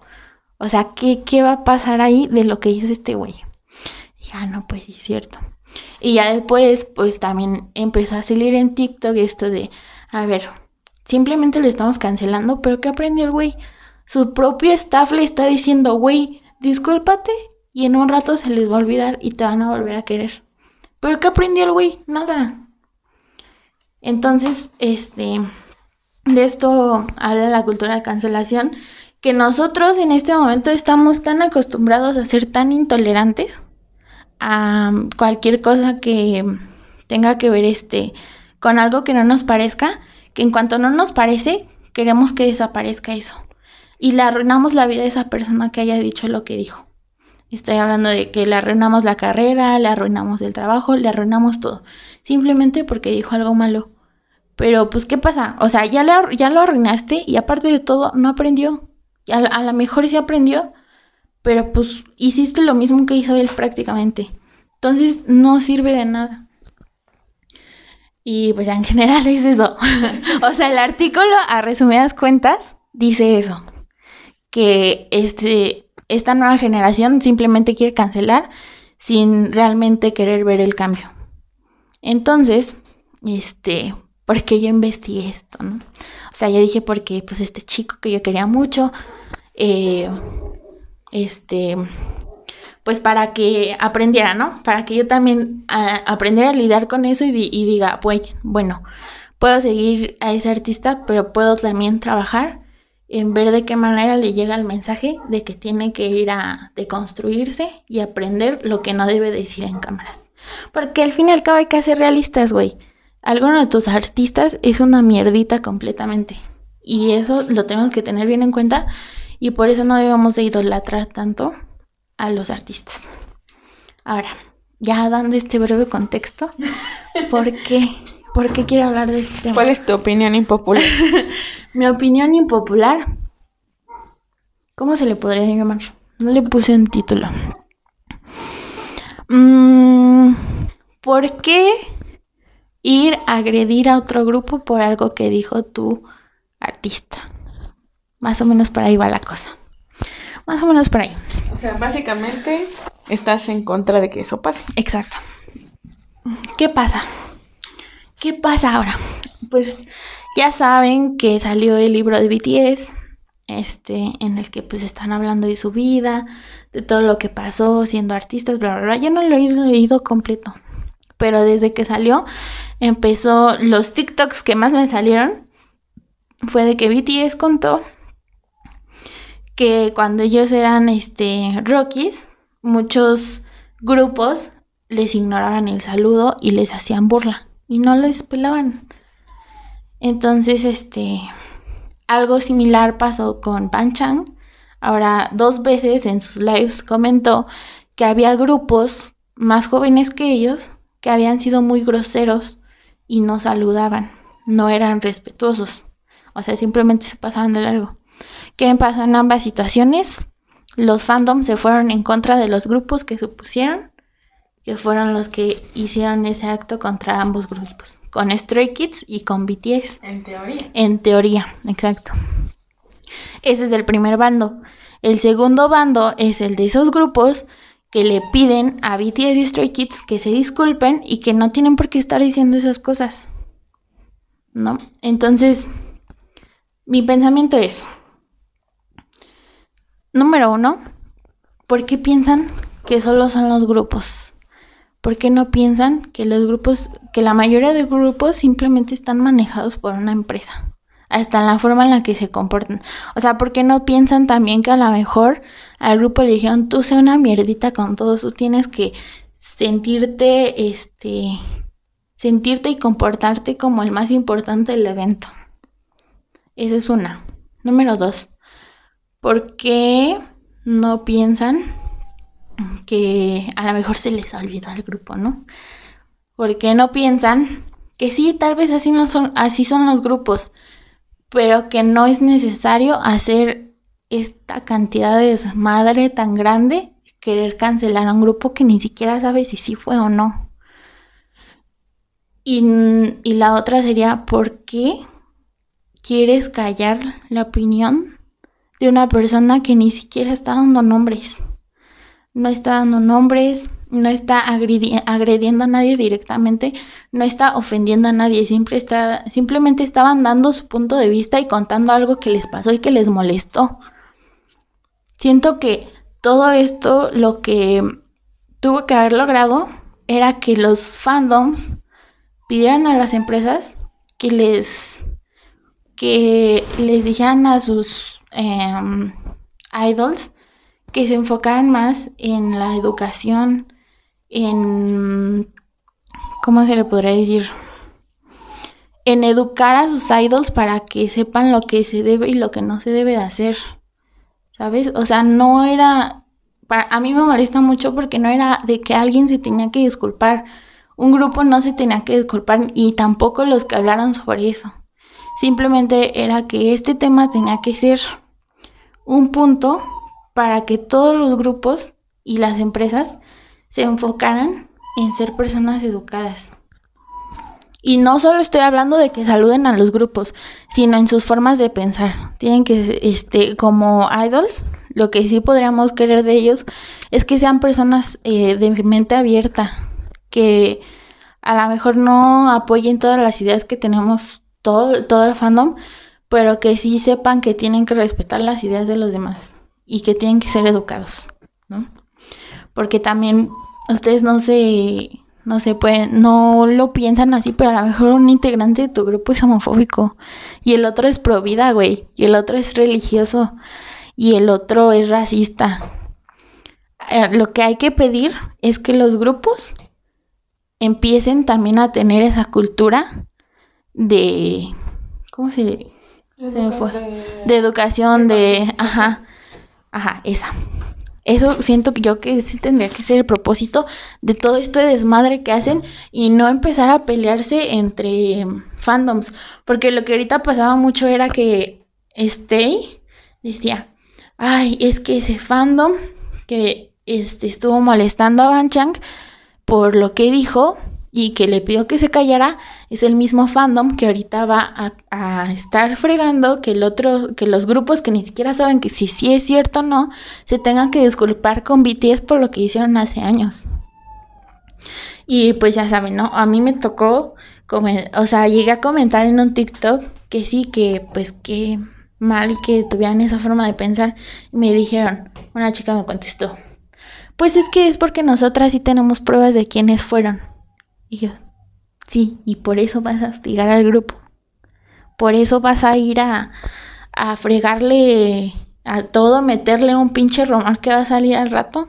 O sea, ¿qué, qué va a pasar ahí de lo que hizo este güey? Ya, no, pues sí, es cierto. Y ya después, pues también empezó a salir en TikTok esto de, a ver, simplemente lo estamos cancelando, pero ¿qué aprendió el güey? Su propio staff le está diciendo, güey, discúlpate y en un rato se les va a olvidar y te van a volver a querer. Pero ¿qué aprendió el güey? Nada. Entonces, este, de esto habla la cultura de cancelación, que nosotros en este momento estamos tan acostumbrados a ser tan intolerantes a cualquier cosa que tenga que ver este con algo que no nos parezca, que en cuanto no nos parece, queremos que desaparezca eso. Y le arruinamos la vida a esa persona que haya dicho lo que dijo. Estoy hablando de que le arruinamos la carrera, le arruinamos el trabajo, le arruinamos todo. Simplemente porque dijo algo malo. Pero pues, ¿qué pasa? O sea, ya, le, ya lo arruinaste y aparte de todo, no aprendió. A, a lo mejor sí aprendió, pero pues hiciste lo mismo que hizo él prácticamente. Entonces, no sirve de nada. Y pues ya en general es eso. o sea, el artículo, a resumidas cuentas, dice eso. Que este, esta nueva generación simplemente quiere cancelar sin realmente querer ver el cambio. Entonces, este, porque yo investigué esto, ¿no? O sea, ya dije porque pues este chico que yo quería mucho, eh, este, pues para que aprendiera, ¿no? Para que yo también aprendiera a lidiar con eso y, diga, pues, bueno, puedo seguir a ese artista, pero puedo también trabajar en ver de qué manera le llega el mensaje de que tiene que ir a deconstruirse y aprender lo que no debe decir en cámaras. Porque al fin y al cabo hay que ser realistas, güey. Alguno de tus artistas es una mierdita completamente. Y eso lo tenemos que tener bien en cuenta y por eso no debemos de idolatrar tanto a los artistas. Ahora, ya dando este breve contexto, ¿por qué? ¿Por qué quiero hablar de este tema? ¿Cuál es tu opinión impopular? Mi opinión impopular. ¿Cómo se le podría llamar? No le puse un título. Mm, ¿Por qué ir a agredir a otro grupo por algo que dijo tu artista? Más o menos por ahí va la cosa. Más o menos por ahí. O sea, básicamente estás en contra de que eso pase. Exacto. ¿Qué pasa? ¿Qué pasa ahora? Pues ya saben que salió el libro de BTS, este, en el que pues están hablando de su vida, de todo lo que pasó siendo artistas, bla, bla, bla. Yo no lo he leído completo, pero desde que salió empezó los TikToks que más me salieron fue de que BTS contó que cuando ellos eran este Rockies, muchos grupos les ignoraban el saludo y les hacían burla y no les pelaban. Entonces, este algo similar pasó con Chang. Ahora, dos veces en sus lives comentó que había grupos más jóvenes que ellos que habían sido muy groseros y no saludaban, no eran respetuosos. O sea, simplemente se pasaban de largo. ¿Qué pasó en ambas situaciones? Los fandoms se fueron en contra de los grupos que supusieron que fueron los que hicieron ese acto contra ambos grupos, con Stray Kids y con BTS. En teoría. En teoría, exacto. Ese es el primer bando. El segundo bando es el de esos grupos que le piden a BTS y Stray Kids que se disculpen y que no tienen por qué estar diciendo esas cosas. ¿No? Entonces, mi pensamiento es, Número uno, ¿por qué piensan que solo son los grupos? ¿Por qué no piensan que los grupos, que la mayoría de grupos simplemente están manejados por una empresa? Hasta en la forma en la que se comportan. O sea, ¿por qué no piensan también que a lo mejor al grupo le dijeron, tú sé una mierdita con todos, tú tienes que sentirte, este, sentirte y comportarte como el más importante del evento? Esa es una. Número dos, ¿Por qué no piensan que a lo mejor se les olvidó al grupo, ¿no? ¿Por qué no piensan que sí, tal vez así no son, así son los grupos, pero que no es necesario hacer esta cantidad de desmadre tan grande, querer cancelar a un grupo que ni siquiera sabe si sí fue o no. Y, y la otra sería, ¿por qué quieres callar la opinión de una persona que ni siquiera está dando nombres. No está dando nombres, no está agrediendo a nadie directamente, no está ofendiendo a nadie, siempre está, simplemente estaban dando su punto de vista y contando algo que les pasó y que les molestó. Siento que todo esto lo que tuvo que haber logrado era que los fandoms pidieran a las empresas que les que les dijeran a sus em, idols que se enfocaran más en la educación, en ¿cómo se le podría decir? En educar a sus idols para que sepan lo que se debe y lo que no se debe de hacer. ¿Sabes? O sea, no era a mí me molesta mucho porque no era de que alguien se tenía que disculpar. Un grupo no se tenía que disculpar y tampoco los que hablaron sobre eso. Simplemente era que este tema tenía que ser un punto para que todos los grupos y las empresas se enfocaran en ser personas educadas. Y no solo estoy hablando de que saluden a los grupos, sino en sus formas de pensar. Tienen que, este, como idols, lo que sí podríamos querer de ellos es que sean personas eh, de mente abierta, que a lo mejor no apoyen todas las ideas que tenemos todo, todo el fandom, pero que sí sepan que tienen que respetar las ideas de los demás y que tienen que ser educados, ¿no? Porque también ustedes no se, no se pueden, no lo piensan así, pero a lo mejor un integrante de tu grupo es homofóbico y el otro es pro vida, güey, y el otro es religioso y el otro es racista. Eh, lo que hay que pedir es que los grupos empiecen también a tener esa cultura de ¿cómo se, me fue? De, educación, de, ajá, ajá, esa. Eso siento que yo que sí tendría que ser el propósito de todo este desmadre que hacen y no empezar a pelearse entre fandoms, porque lo que ahorita pasaba mucho era que Stay decía, ay, es que ese fandom que este, estuvo molestando a Van Chang por lo que dijo y que le pidió que se callara, es el mismo fandom que ahorita va a, estar fregando que el otro, que los grupos que ni siquiera saben que si sí es cierto o no, se tengan que disculpar con BTS por lo que hicieron hace años. Y pues ya saben, ¿no? A mí me tocó, o sea, llegué a comentar en un TikTok que sí, que pues que mal que tuvieran esa forma de pensar. Y me dijeron, una chica me contestó, pues es que es porque nosotras sí tenemos pruebas de quiénes fueron. Y yo, sí, y por eso vas a hostigar al grupo. Por eso vas a ir a, a fregarle a todo, meterle un pinche romar que va a salir al rato.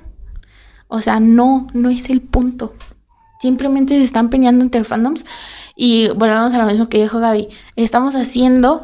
O sea, no, no es el punto. Simplemente se están peleando entre fandoms. Y volvemos a lo mismo que dijo Gaby. Estamos haciendo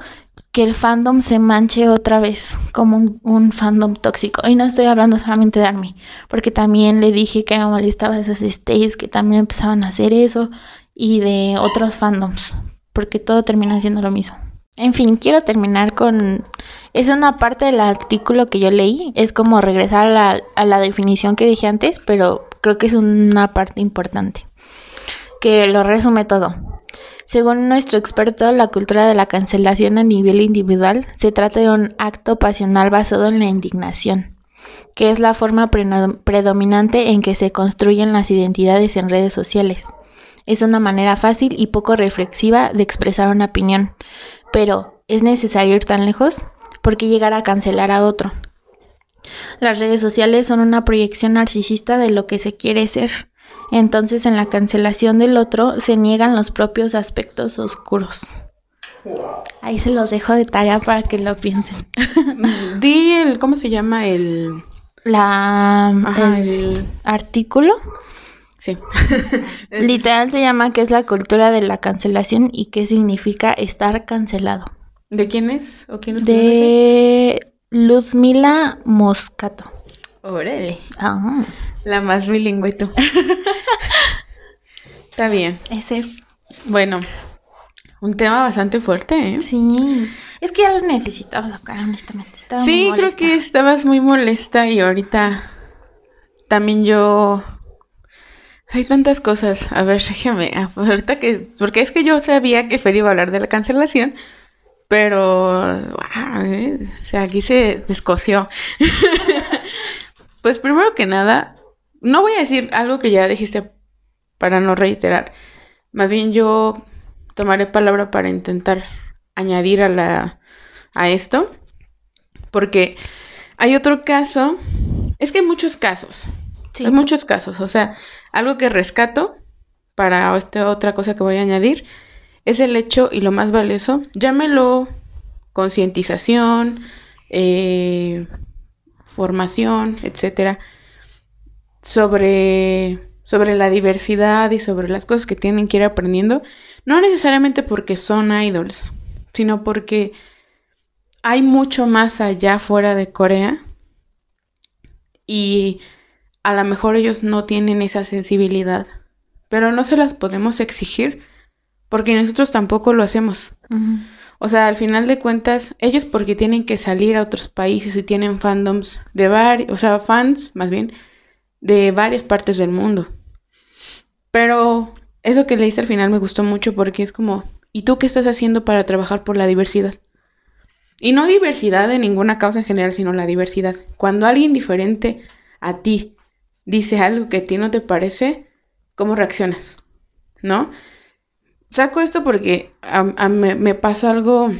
que el fandom se manche otra vez como un, fandom tóxico. Y no estoy hablando solamente de Army, porque también le dije que me molestaba esas stays que también empezaban a hacer eso y de otros fandoms, porque todo termina siendo lo mismo. En fin, quiero terminar con... Es una parte del artículo que yo leí, es como regresar a la, a la definición que dije antes, pero creo que es una parte importante, que lo resume todo. Según nuestro experto, la cultura de la cancelación a nivel individual se trata de un acto pasional basado en la indignación, que es la forma predominante en que se construyen las identidades en redes sociales. Es una manera fácil y poco reflexiva de expresar una opinión, pero ¿es necesario ir tan lejos? ¿Por qué llegar a cancelar a otro? Las redes sociales son una proyección narcisista de lo que se quiere ser entonces en la cancelación del otro se niegan los propios aspectos oscuros. Ahí se los dejo de tarea para que lo piensen. Di el, ¿cómo se llama el? La, el, artículo. Sí. Literal se llama que es la cultura de la cancelación y qué significa estar cancelado. ¿De quién es? ¿O quién es de Luzmila Moscato. Órale. Ajá. La más bilingüe tú. Está bien. Ese. Bueno, un tema bastante fuerte, ¿eh? Sí. Es que ya lo necesitaba sacar, honestamente. sí, creo que estabas muy molesta y ahorita también yo. Hay tantas cosas. A ver, déjame. Ahorita que. Porque es que yo sabía que Fer iba a hablar de la cancelación. Pero. ¿eh? O sea, aquí se descoció. pues primero que nada, no voy a decir algo que ya dijiste para no reiterar. Más bien yo tomaré palabra para intentar añadir a la a esto porque hay otro caso Es que hay muchos casos. Hay muchos casos. O sea, algo que rescato para esta otra cosa que voy a añadir es el hecho y lo más valioso, llámelo concientización, eh, formación, etcétera, sobre, sobre la diversidad y sobre las cosas que tienen que ir aprendiendo, no necesariamente porque son idols, sino porque hay mucho más allá fuera de Corea y a lo mejor ellos no tienen esa sensibilidad, pero no se las podemos exigir porque nosotros tampoco lo hacemos. O sea, al final de cuentas, ellos porque tienen que salir a otros países y tienen fandoms de varios, o sea, fans más bien, de varias partes del mundo. Pero eso que leíste al final me gustó mucho porque es como, ¿y tú qué estás haciendo para trabajar por la diversidad? Y no diversidad de ninguna causa en general, sino la diversidad. Cuando alguien diferente a ti dice algo que a ti no te parece, ¿cómo reaccionas? ¿No? Saco esto porque me, pasó algo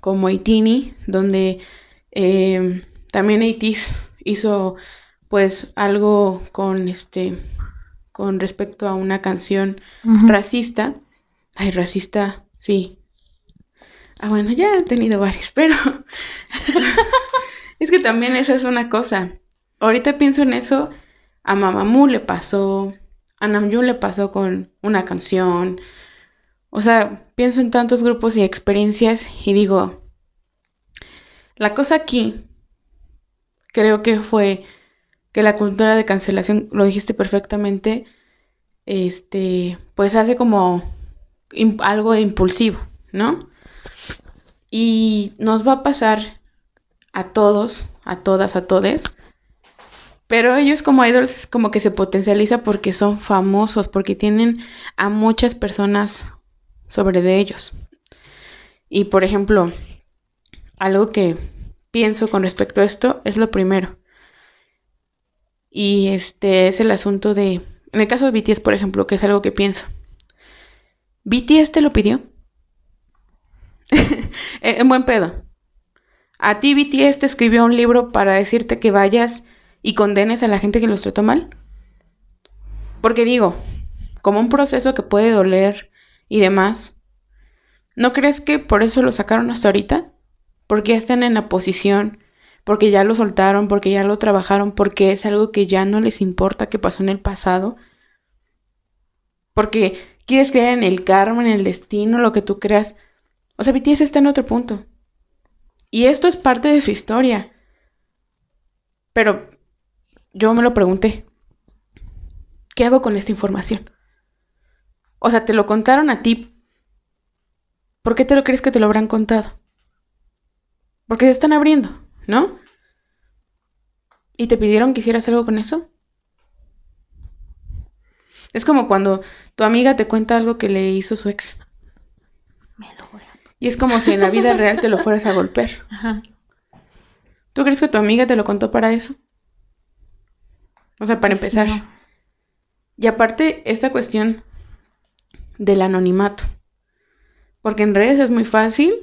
como Itini, donde eh, también Itis hizo pues algo con este con respecto a una canción racista. Ay, racista, sí, Ah, bueno, ya he tenido varios, pero es que también esa es una cosa. Ahorita pienso en eso, a Mamamoo le pasó, a Namjoon le pasó con una canción. O sea, pienso en tantos grupos y experiencias y digo, la cosa aquí creo que fue que la cultura de cancelación, lo dijiste perfectamente, este, pues hace como algo impulsivo, ¿no? Y nos va a pasar a todos, a todas, a todes. Pero ellos como idols como que se potencializa porque son famosos, porque tienen a muchas personas sobre de ellos. Y por ejemplo, algo que pienso con respecto a esto es lo primero. Y este es el asunto de, en el caso de BTS, por ejemplo, que es algo que pienso. ¿BTS te lo pidió? en buen pedo. ¿A ti BTS te escribió un libro para decirte que vayas y condenes a la gente que los trató mal? Porque digo, como un proceso que puede doler y demás, ¿no crees que por eso lo sacaron hasta ahorita? Porque ya están en la posición, porque ya lo soltaron, porque ya lo trabajaron, porque es algo que ya no les importa que pasó en el pasado. Porque quieres creer en el karma, en el destino, lo que tú creas. O sea, BTS está en otro punto. Y esto es parte de su historia. Pero yo me lo pregunté. ¿Qué hago con esta información? O sea, te lo contaron a ti. ¿Por qué te lo crees que te lo habrán contado? Porque se están abriendo, ¿no? ¿Y te pidieron que hicieras algo con eso? Es como cuando tu amiga te cuenta algo que le hizo su ex. Y es como si en la vida real te lo fueras a golpear. Ajá. ¿Tú crees que tu amiga te lo contó para eso? O sea, para pues empezar. Y aparte, esta cuestión del anonimato. Porque en redes es muy fácil.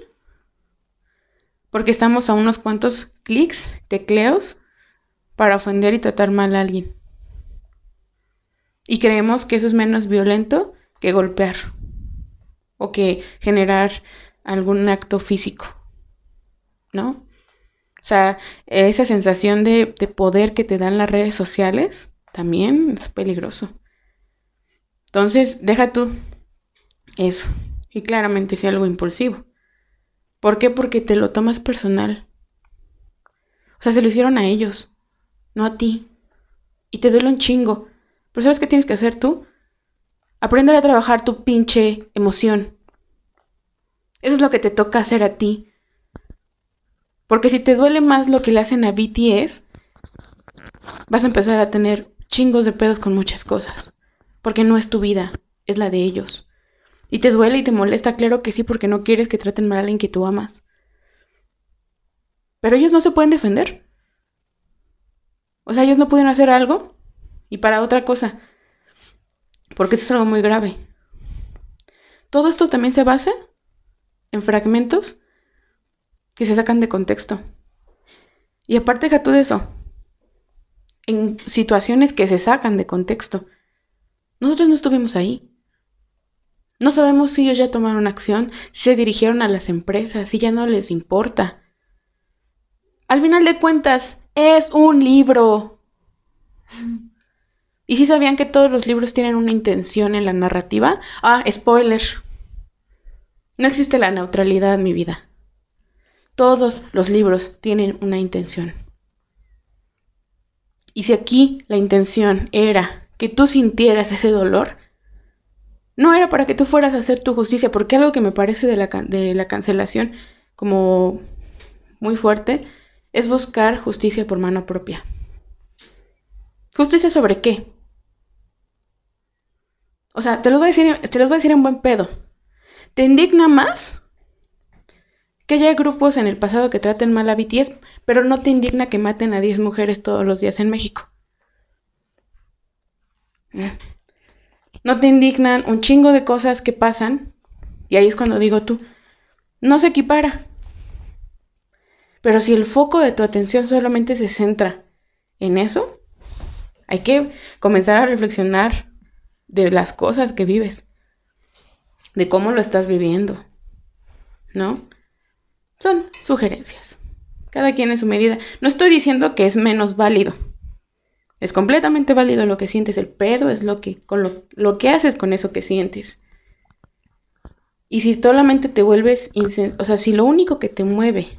Porque estamos a unos cuantos clics, tecleos, para ofender y tratar mal a alguien. Y creemos que eso es menos violento que golpear. O que generar algún acto físico, ¿no? O sea, esa sensación de, poder que te dan las redes sociales también es peligroso. Entonces, deja tú eso. Y claramente es algo impulsivo. ¿Por qué? Porque te lo tomas personal. O sea, se lo hicieron a ellos, no a ti. Y te duele un chingo. Pero ¿sabes qué tienes que hacer tú? Aprender a trabajar tu pinche emoción. Eso es lo que te toca hacer a ti. Porque si te duele más lo que le hacen a BTS, vas a empezar a tener chingos de pedos con muchas cosas. Porque no es tu vida, es la de ellos. Y te duele y te molesta, claro que sí, porque no quieres que traten mal a alguien que tú amas. Pero ellos no se pueden defender. O sea, ellos no pueden hacer algo y para otra cosa. Porque eso es algo muy grave. Todo esto también se basa en fragmentos que se sacan de contexto. Y aparte deja tú de eso. en situaciones que se sacan de contexto. Nosotros no estuvimos ahí. No sabemos si ellos ya tomaron acción, si se dirigieron a las empresas, si ya no les importa. Al final de cuentas, es un libro. ¿Y si sabían que todos los libros tienen una intención en la narrativa? Ah, spoiler. No existe la neutralidad en mi vida. Todos los libros tienen una intención. Y si aquí la intención era que tú sintieras ese dolor, no era para que tú fueras a hacer tu justicia, porque algo que me parece de la, de la cancelación como muy fuerte es buscar justicia por mano propia. ¿Justicia sobre qué? O sea, te los voy a decir, te los voy a decir en buen pedo. ¿Te indigna más que haya grupos en el pasado que traten mal a BTS, pero no te indigna que maten a 10 mujeres todos los días en México? No te indignan un chingo de cosas que pasan, y ahí es cuando digo tú, no se equipara. Pero si el foco de tu atención solamente se centra en eso, hay que comenzar a reflexionar de las cosas que vives, de cómo lo estás viviendo, ¿no? Son sugerencias. Cada quien en su medida. No estoy diciendo que es menos válido. Es completamente válido lo que sientes. El pedo es lo que, con lo, lo que haces con eso que sientes. Y si solamente te vuelves, o sea, si lo único que te mueve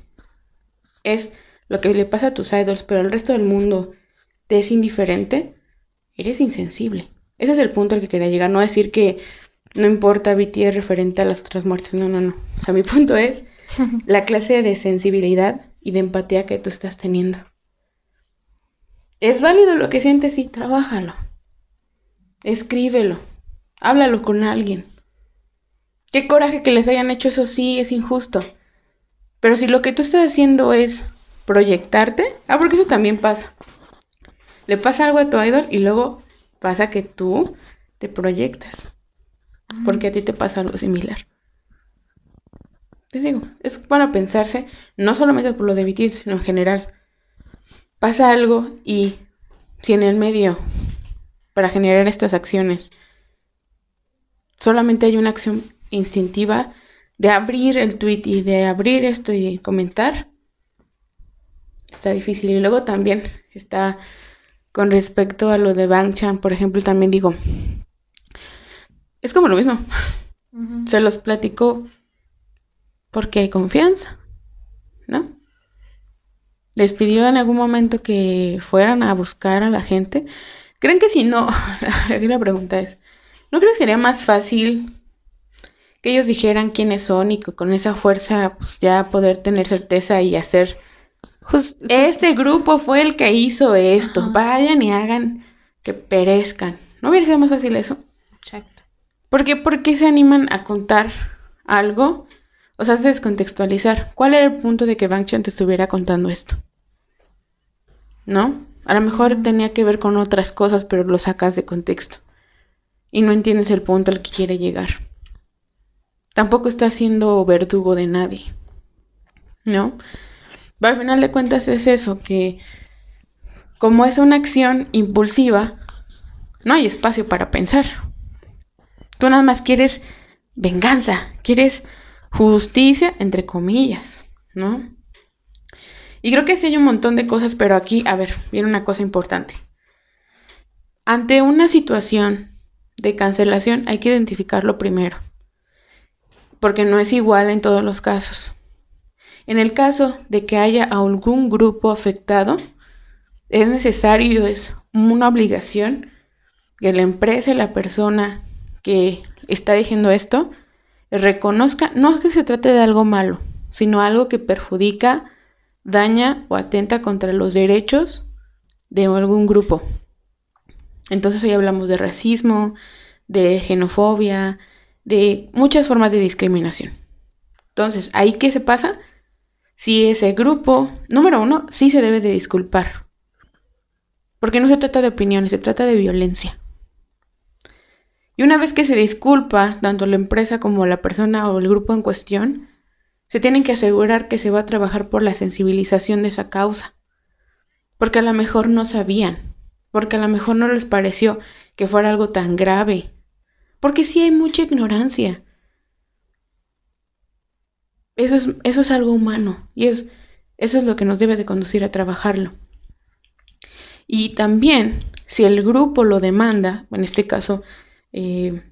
es lo que le pasa a tus idols, pero el resto del mundo te es indiferente, eres insensible. Ese es el punto al que quería llegar. No decir que no importa BTS referente a las otras muertes. No, no, no. O sea, mi punto es la clase de sensibilidad y de empatía que tú estás teniendo. Es válido lo que sientes, y trabájalo. Escríbelo. Háblalo con alguien. Qué coraje que les hayan hecho eso, sí, es injusto. Pero si lo que tú estás haciendo es proyectarte, ah, porque eso también pasa. Le pasa algo a tu idol y luego pasa que tú te proyectas. Porque a ti te pasa algo similar. Te digo, es para pensarse, no solamente por lo de BTS, sino en general. Pasa algo y si en el medio, para generar estas acciones, solamente hay una acción instintiva, de abrir el tweet y de abrir esto y comentar, está difícil. Y luego también está con respecto a lo de Chan, por ejemplo, también digo, es como lo mismo. Se los platico porque hay confianza, ¿no? Les pidió en algún momento que fueran a buscar a la gente. ¿Creen que si no, aquí la pregunta es, ¿no creen que sería más fácil que ellos dijeran quiénes son y que con esa fuerza pues, ya poder tener certeza y hacer... este grupo fue el que hizo esto, vayan y hagan que perezcan. ¿No hubiera sido más fácil eso? Exacto. ¿Por qué, ¿Por qué se animan a contar algo? O sea, se descontextualizar. ¿Cuál era el punto de que Chan te estuviera contando esto? ¿No? A lo mejor tenía que ver con otras cosas, pero lo sacas de contexto. Y no entiendes el punto al que quiere llegar tampoco está siendo verdugo de nadie, ¿no? Pero al final de cuentas es eso, que como es una acción impulsiva, no hay espacio para pensar. Tú nada más quieres venganza, quieres justicia, entre comillas, ¿no? Y creo que sí hay un montón de cosas, pero aquí, a ver, viene una cosa importante. Ante una situación de cancelación hay que identificarlo primero porque no es igual en todos los casos. En el caso de que haya algún grupo afectado, es necesario, es una obligación que la empresa la persona que está diciendo esto reconozca, no es que se trate de algo malo, sino algo que perjudica, daña o atenta contra los derechos de algún grupo. Entonces ahí hablamos de racismo, de xenofobia, de muchas formas de discriminación. Entonces, ¿ahí qué se pasa? Si ese grupo, número uno, sí se debe de disculpar. Porque no se trata de opiniones, se trata de violencia. Y una vez que se disculpa, tanto la empresa como la persona o el grupo en cuestión, se tienen que asegurar que se va a trabajar por la sensibilización de esa causa. Porque a lo mejor no sabían. porque a lo mejor no les pareció que fuera algo tan grave, porque sí hay mucha ignorancia. Eso es, eso es algo humano y es, eso es lo que nos debe de conducir a trabajarlo. Y también, si el grupo lo demanda, en este caso, eh,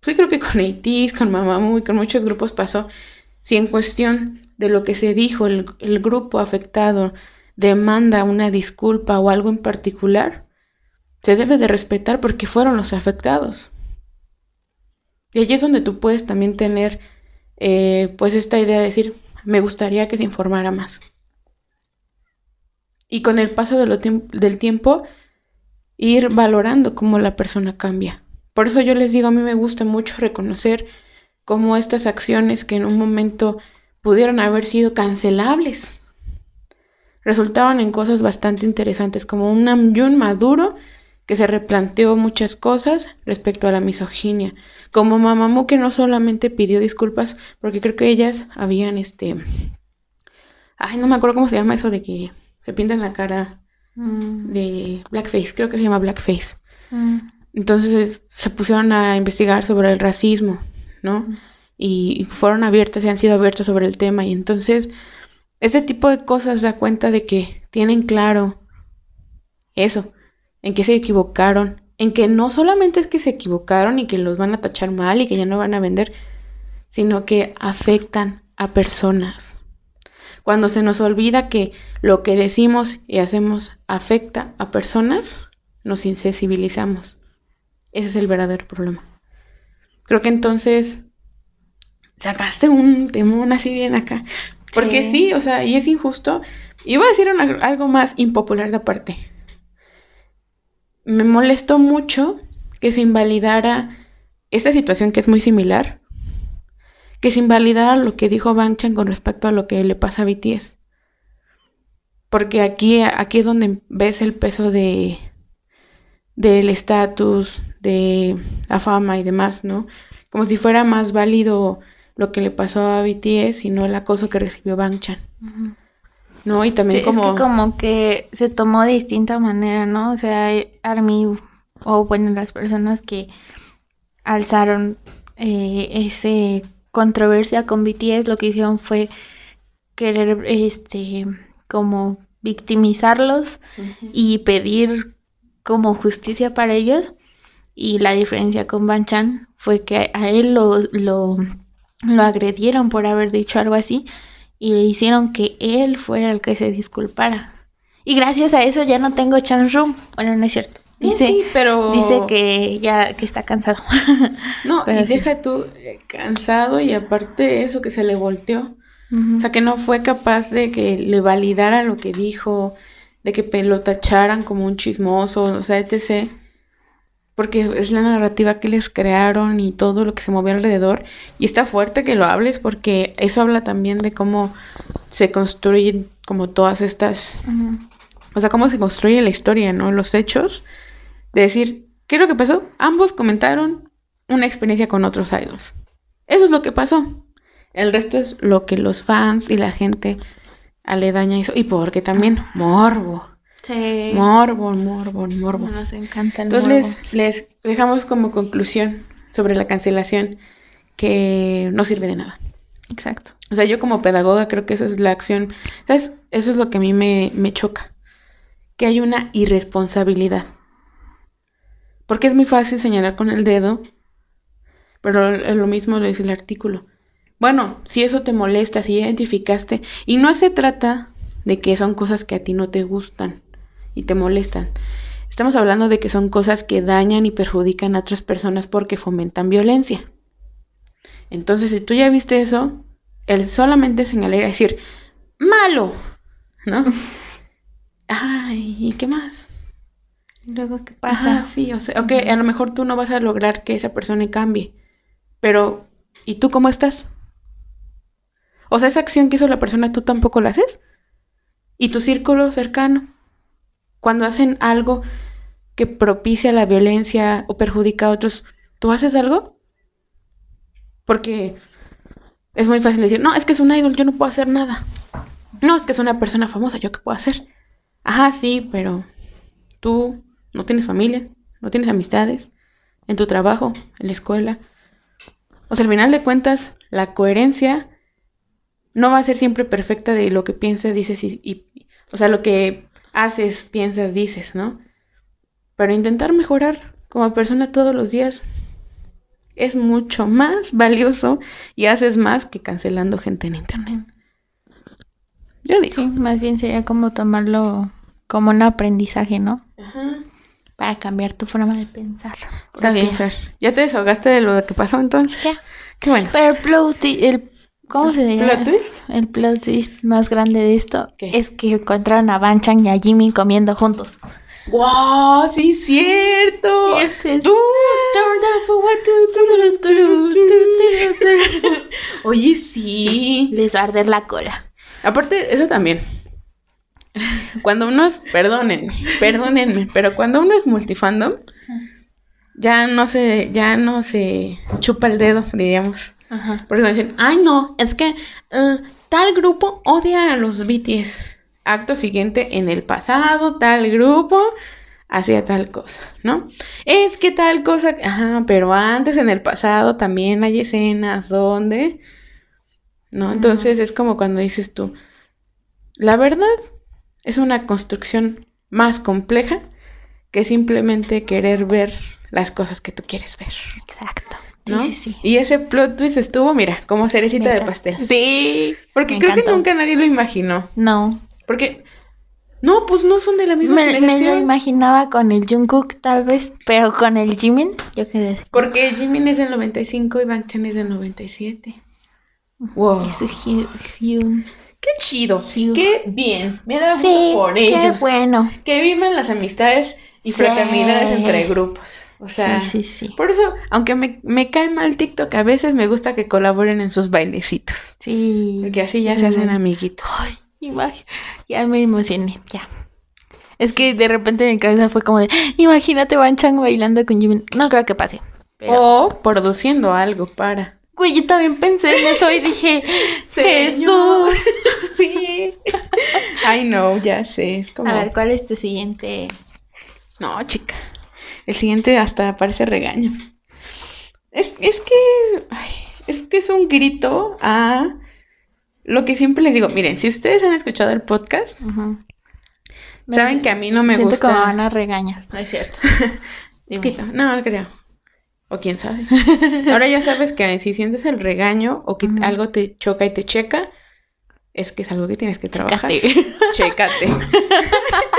pues creo que con AITIS, con Mamamoo y con muchos grupos pasó, si en cuestión de lo que se dijo el, el grupo afectado demanda una disculpa o algo en particular, se debe de respetar porque fueron los afectados. Y allí es donde tú puedes también tener eh, pues esta idea de decir, me gustaría que se informara más. Y con el paso del tiempo, ir valorando cómo la persona cambia. Por eso yo les digo, a mí me gusta mucho reconocer cómo estas acciones que en un momento pudieron haber sido cancelables, resultaban en cosas bastante interesantes, como un Namjoon maduro que se replanteó muchas cosas respecto a la misoginia, como Mamamoo que no solamente pidió disculpas, porque creo que ellas habían este... Ay, no me acuerdo cómo se llama eso de que se pintan la cara mm. de blackface, creo que se llama blackface. Mm. Entonces se pusieron a investigar sobre el racismo, ¿no? Mm. Y fueron abiertas y han sido abiertas sobre el tema. Y entonces, ese tipo de cosas da cuenta de que tienen claro eso, en que se equivocaron, en que no solamente es que se equivocaron y que los van a tachar mal y que ya no van a vender, sino que afectan a personas. Cuando se nos olvida que lo que decimos y hacemos afecta a personas, nos insensibilizamos. Ese es el verdadero problema. Creo que entonces sacaste un temón así bien acá. Porque sí, o sea, y es injusto. Y voy a decir algo más impopular de aparte me molestó mucho que se invalidara esta situación que es muy similar, que se invalidara lo que dijo Bang Chan con respecto a lo que le pasa a BTS. Porque aquí, aquí es donde ves el peso de del estatus, de la fama y demás, ¿no? Como si fuera más válido lo que le pasó a BTS y no el acoso que recibió Bang Chan. ¿No? Y también como... Es que como que se tomó de distinta manera, ¿no? O sea, Army, o bueno, las personas que alzaron eh, ese controversia con BTS, lo que hicieron fue querer, este, como victimizarlos y pedir como justicia para ellos. Y la diferencia con Banchan fue que a él lo, lo, lo agredieron por haber dicho algo así y le hicieron que él fuera el que se disculpara. Y gracias a eso ya no tengo chance room. Bueno, no es cierto. Dice, sí, pero... dice que ya que está cansado. No, y deja tú eh, cansado y aparte eso que se le volteó. O sea, que no fue capaz de que le validara lo que dijo, de que lo tacharan como un chismoso, o sea, etc porque es la narrativa que les crearon y todo lo que se movió alrededor. Y está fuerte que lo hables porque eso habla también de cómo se construyen como todas estas... O sea, cómo se construye la historia, ¿no? Los hechos. De decir, ¿qué es lo que pasó? Ambos comentaron una experiencia con otros idols. Eso es lo que pasó. El resto es lo que los fans y la gente aledaña hizo. Y porque también morbo. Sí. Morbo, morbo, morbo. Nos encanta el Entonces, les dejamos como conclusión sobre la cancelación que no sirve de nada. Exacto. O sea, yo como pedagoga creo que esa es la acción. ¿Sabes? Eso es lo que a mí me, me choca. Que hay una irresponsabilidad. Porque es muy fácil señalar con el dedo, pero lo mismo lo dice el artículo. Bueno, si eso te molesta, si identificaste, y no se trata de que son cosas que a ti no te gustan, y te molestan. Estamos hablando de que son cosas que dañan y perjudican a otras personas porque fomentan violencia. Entonces, si tú ya viste eso, el solamente señalar y decir, malo, ¿no? Ay, ¿y qué más? Luego, ¿qué pasa? Ah, sí, o sea, ok, a lo mejor tú no vas a lograr que esa persona cambie, pero ¿y tú cómo estás? O sea, esa acción que hizo la persona, tú tampoco la haces. ¿Y tu círculo cercano? Cuando hacen algo que propicia la violencia o perjudica a otros, ¿tú haces algo? Porque es muy fácil decir, no, es que es un idol, yo no puedo hacer nada. No, es que es una persona famosa, ¿yo qué puedo hacer? Ajá, sí, pero tú, no tienes familia, no tienes amistades, en tu trabajo, en la escuela. O sea, al final de cuentas, la coherencia no va a ser siempre perfecta de lo que piensas, dices y, o sea, lo que haces, piensas, dices, ¿no? Pero intentar mejorar como persona todos los días es mucho más valioso y haces más que cancelando gente en internet. Yo digo. Sí, más bien sería como tomarlo como un aprendizaje, ¿no? Ajá. Para cambiar tu forma de pensar. Está bien, Fer. ¿Ya te desahogaste de lo que pasó entonces? Ya. Qué bueno. Pero el, ¿cómo se llama? ¿Plot twist? El plot twist más grande de esto es que encontraron a Banchan y a Jimmy comiendo juntos. ¡Wow! ¡Sí, cierto! Oye, sí. Les va a arder la cola. Aparte, eso también. Cuando uno es, perdónenme, perdónenme, pero cuando uno es multifandom, ya no se, ya no se chupa el dedo, diríamos. Ajá. Porque dicen, ay no, es que eh, tal grupo odia a los BTS. Acto siguiente, en el pasado, tal grupo hacía tal cosa, ¿no? Es que tal cosa, ajá, pero antes en el pasado también hay escenas donde, ¿no? Entonces es como cuando dices tú, la verdad es una construcción más compleja que simplemente querer ver las cosas que tú quieres ver. Exacto. ¿No? Sí, sí, sí. Y ese plot twist estuvo, mira, como cerecita de pastel. Sí. Porque creo que nunca nadie lo imaginó. No. Porque no, pues no son de la misma me, generación. Me lo imaginaba con el Jungkook tal vez, pero con el Jimin, yo qué decir. Porque Jimin es del 95 y Bang Chan es del 97. Wow. Y su Hyun. Qué chido, qué bien. Me da gusto por ellos. Qué bueno. Que vivan las amistades y fraternidades entre grupos. O sea, sí, sí, sí. por eso, aunque me, me cae mal TikTok, a veces me gusta que colaboren en sus bailecitos. Sí. Porque así ya se hacen amiguitos. Ay, ya me emocioné, ya. Es que de repente mi cabeza fue como de, imagínate Van Chang bailando con Jimin. No creo que pase. O produciendo algo para. Güey, yo también pensé en eso y dije, Jesús. sí. Ay, no, ya sé. Es como... A ver, ¿cuál es tu siguiente? No, chica. El siguiente hasta parece regaño. Es, es que. es que es un grito a lo que siempre les digo. Miren, si ustedes han escuchado el podcast, saben que a mí no me Siento gusta. como van a regañar. No es cierto. no, no creo. O quién sabe. Ahora ya sabes que si sientes el regaño o que algo te choca y te checa, es que es algo que tienes que trabajar. Chécate.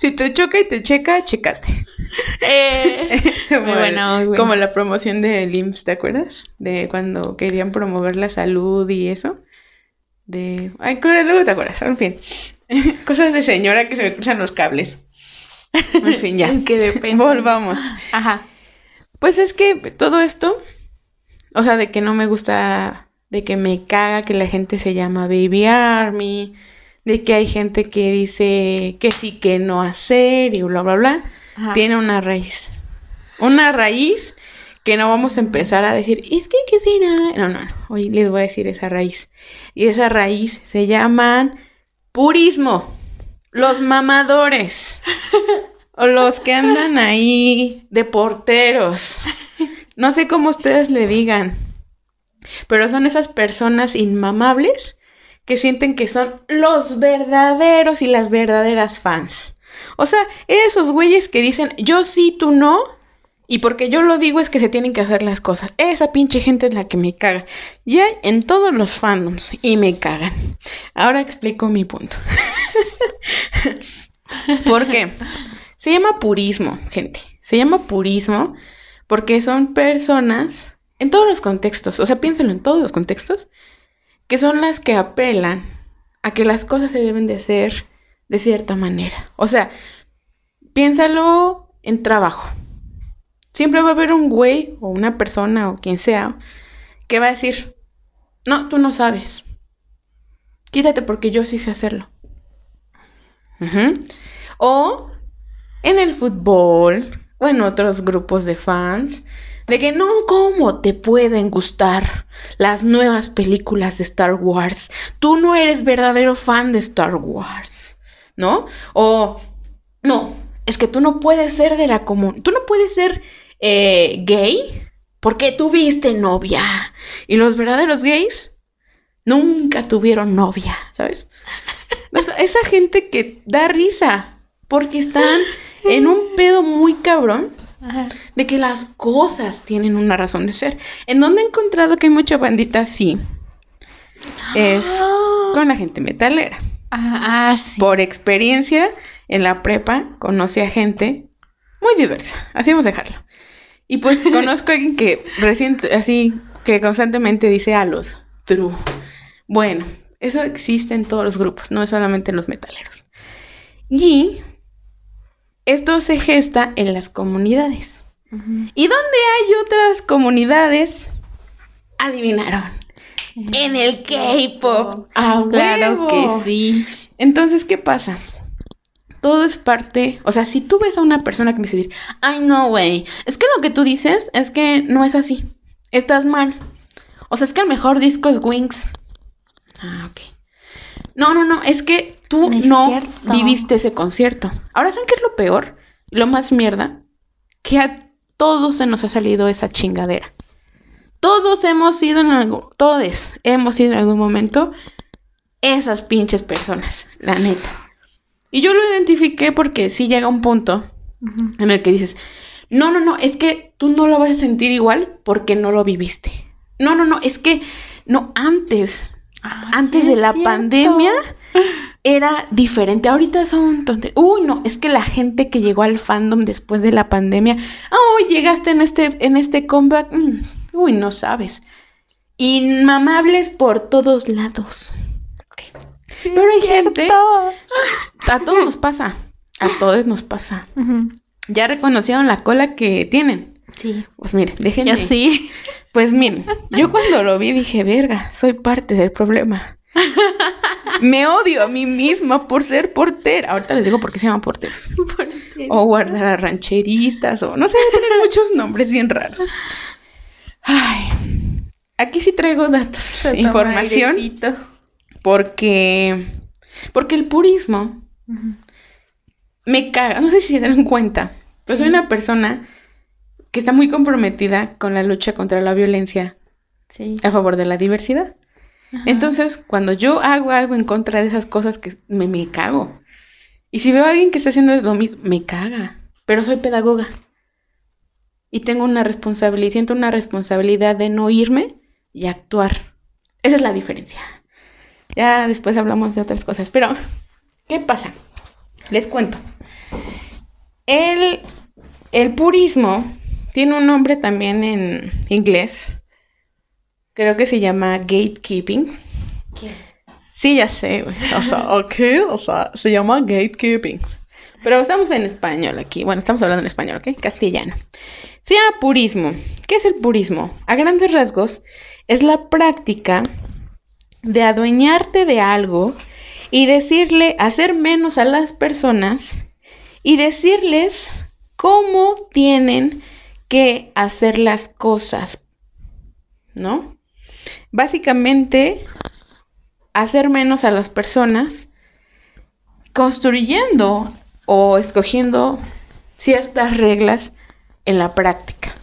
si te choca y te checa, chécate. Eh, como, bueno, como la promoción de IMSS, ¿te acuerdas? De cuando querían promover la salud y eso. De. Ay, luego te acuerdas, en fin. Cosas de señora que se me cruzan los cables. En fin, ya. que depende. Volvamos. Ajá. Pues es que todo esto, o sea, de que no me gusta, de que me caga que la gente se llama Baby Army, de que hay gente que dice que sí, que no hacer y bla, bla, bla, tiene una raíz. Una raíz que no vamos a empezar a decir, es que será. No, no, no, hoy les voy a decir esa raíz. Y esa raíz se llaman purismo, los mamadores. O los que andan ahí de porteros. No sé cómo ustedes le digan. Pero son esas personas inmamables que sienten que son los verdaderos y las verdaderas fans. O sea, esos güeyes que dicen yo sí, tú no. Y porque yo lo digo es que se tienen que hacer las cosas. Esa pinche gente es la que me caga. Y hay en todos los fandoms y me cagan. Ahora explico mi punto. ¿Por qué? Se llama purismo, gente. Se llama purismo porque son personas en todos los contextos, o sea, piénsalo en todos los contextos, que son las que apelan a que las cosas se deben de hacer de cierta manera. O sea, piénsalo en trabajo. Siempre va a haber un güey o una persona o quien sea que va a decir, no, tú no sabes. Quítate porque yo sí sé hacerlo. O en el fútbol o en otros grupos de fans, de que no, ¿cómo te pueden gustar las nuevas películas de Star Wars? Tú no eres verdadero fan de Star Wars, ¿no? O, no, es que tú no puedes ser de la común, tú no puedes ser eh, gay porque tuviste novia. Y los verdaderos gays nunca tuvieron novia, ¿sabes? esa gente que da risa porque están en un pedo muy cabrón de que las cosas tienen una razón de ser. En donde he encontrado que hay mucha bandita así es ah. con la gente metalera. Ah, ah, sí. Por experiencia, en la prepa conocí a gente muy diversa. Así vamos a dejarlo. Y pues conozco a alguien que reciente, así, que constantemente dice a los true. Bueno, eso existe en todos los grupos, no es solamente en los metaleros. Y esto se gesta en las comunidades. ¿Y dónde hay otras comunidades? Adivinaron. En el K-pop. Ah, claro que sí. Entonces, ¿qué pasa? Todo es parte, o sea, si tú ves a una persona que me dice, ay, no, güey, es que lo que tú dices es que no es así, estás mal. O sea, es que el mejor disco es Wings. Ah, ok. No, no, no, es que tú no, viviste ese concierto. Ahora, ¿saben qué es lo peor? Lo más mierda. Que a todos se nos ha salido esa chingadera. Todos hemos sido en algo, todos hemos sido en algún momento esas pinches personas, la neta. Y yo lo identifiqué porque sí llega un punto en el que dices, no, no, no, es que tú no lo vas a sentir igual porque no lo viviste. No, no, no, es que no, antes antes de la pandemia era diferente. Ahorita son tonterías. Uy, no, es que la gente que llegó al fandom después de la pandemia, oh, llegaste en este, en este comeback. Mm, uy, no sabes. Inmamables por todos lados. Pero hay gente. A todos nos pasa. A todos nos pasa. Ya reconocieron la cola que tienen. Sí. Pues miren, déjenme. Ya sí. Pues miren, yo cuando lo vi dije, verga, soy parte del problema. Me odio a mí misma por ser portera. Ahorita les digo por qué se llaman porteros. O guardar a rancheristas, o no sé, tienen muchos nombres bien raros. Ay, aquí sí traigo datos, información. Porque, porque el purismo me caga. No sé si se dan cuenta. Pues soy una persona que está muy comprometida con la lucha contra la violencia a favor de la diversidad. Entonces, cuando yo hago algo en contra de esas cosas que me, me cago. Y si veo a alguien que está haciendo lo mismo, me caga. Pero soy pedagoga. Y tengo una responsabilidad, siento una responsabilidad de no irme y actuar. Esa es la diferencia. Ya después hablamos de otras cosas. Pero, ¿qué pasa? Les cuento. El, el purismo tiene un nombre también en inglés. Creo que se llama gatekeeping. ¿Qué? Sí, ya sé, O sea, ok, o sea, se llama gatekeeping. Pero estamos en español aquí. Bueno, estamos hablando en español, ¿ok? Castellano. Se llama purismo. ¿Qué es el purismo? A grandes rasgos, es la práctica de adueñarte de algo y decirle, hacer menos a las personas y decirles cómo tienen que hacer las cosas, ¿no? Básicamente, hacer menos a las personas construyendo o escogiendo ciertas reglas en la práctica.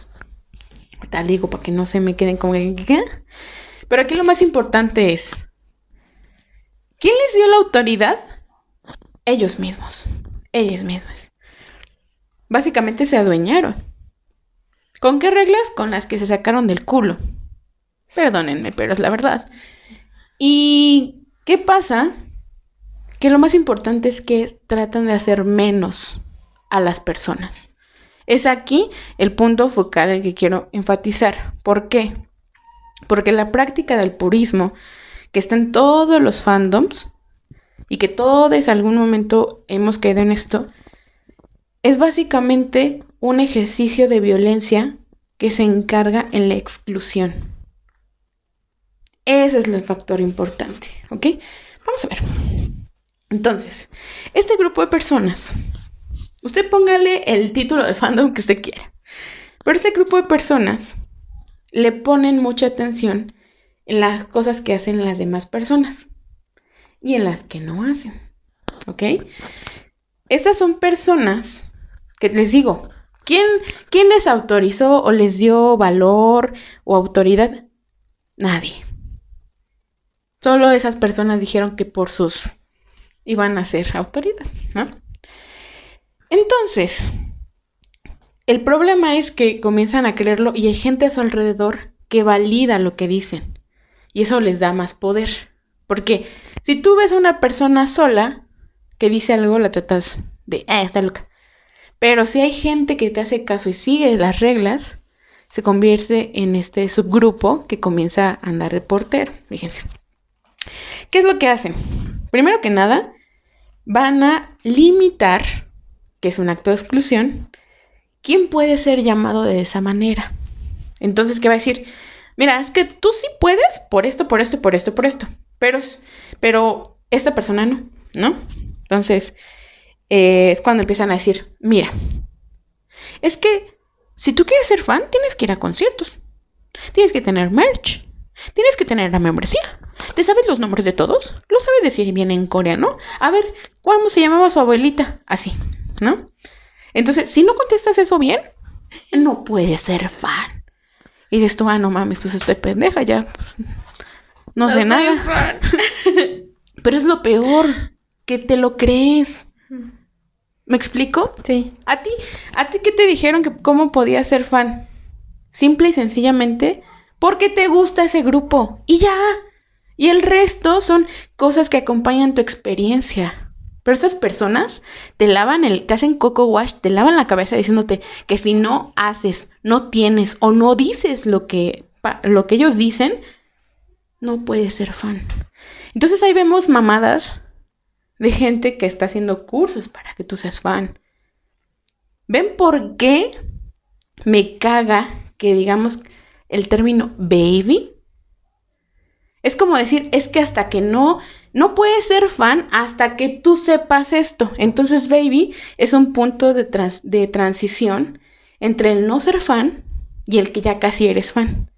Tal digo para que no se me queden como ¿qué? Pero aquí lo más importante es ¿quién les dio la autoridad? Ellos mismos, ellos mismos. Básicamente se adueñaron. ¿Con qué reglas? Con las que se sacaron del culo. Perdónenme, pero es la verdad. ¿Y qué pasa? Que lo más importante es que tratan de hacer menos a las personas. Es aquí el punto focal en que quiero enfatizar. ¿Por qué? Porque la práctica del purismo, que está en todos los fandoms, y que todos en algún momento hemos caído en esto, es básicamente un ejercicio de violencia que se encarga en la exclusión. Ese es el factor importante, ¿ok? Vamos a ver. Entonces, este grupo de personas, usted póngale el título de fandom que usted quiera, pero este grupo de personas le ponen mucha atención en las cosas que hacen las demás personas y en las que no hacen, ¿ok? Estas son personas Que les digo, ¿quién, ¿quién les autorizó o les dio valor o autoridad? Nadie. Solo esas personas dijeron que por sus iban a ser autoridad, ¿no? Entonces, el problema es que comienzan a creerlo y hay gente a su alrededor que valida lo que dicen. Y eso les da más poder. Porque si tú ves a una persona sola que dice algo, la tratas de, ah, está loca. Pero si hay gente que te hace caso y sigue las reglas, se convierte en este subgrupo que comienza a andar de portero. Fíjense. ¿Qué es lo que hacen? Primero que nada, van a limitar, que es un acto de exclusión, quién puede ser llamado de esa manera. Entonces, ¿qué va a decir? Mira, es que tú sí puedes por esto, por esto, por esto, por esto. Pero, pero esta persona no, ¿no? Entonces, eh, es cuando empiezan a decir, mira, es que si tú quieres ser fan, tienes que ir a conciertos. Tienes que tener merch. Tienes que tener la membresía. ¿Te sabes los nombres de todos? ¿Lo sabes decir bien en coreano? A ver, ¿cómo se llamaba su abuelita? Así, ¿no? Entonces, si no contestas eso bien, no puedes ser fan. Y dices tú, ah, no mames, pues estoy pendeja ya. Pues, no, sé nada. Pero es lo peor, que te lo crees. ¿Me explico? Sí. ¿A ti, a ti qué te dijeron que cómo podías ser fan? Simple y sencillamente porque te gusta ese grupo. Y ya. Y el resto son cosas que acompañan tu experiencia. Pero estas personas te lavan el, te hacen coco wash, te lavan la cabeza diciéndote que si no haces, no tienes o no dices lo que, lo que ellos dicen, no puedes ser fan. Entonces ahí vemos mamadas de gente que está haciendo cursos para que tú seas fan. ¿Ven por qué me caga que digamos el término baby? Es como decir, es que hasta que no, no puedes ser fan hasta que tú sepas esto. Entonces, baby es un punto de, de transición entre el no ser fan y el que ya casi eres fan.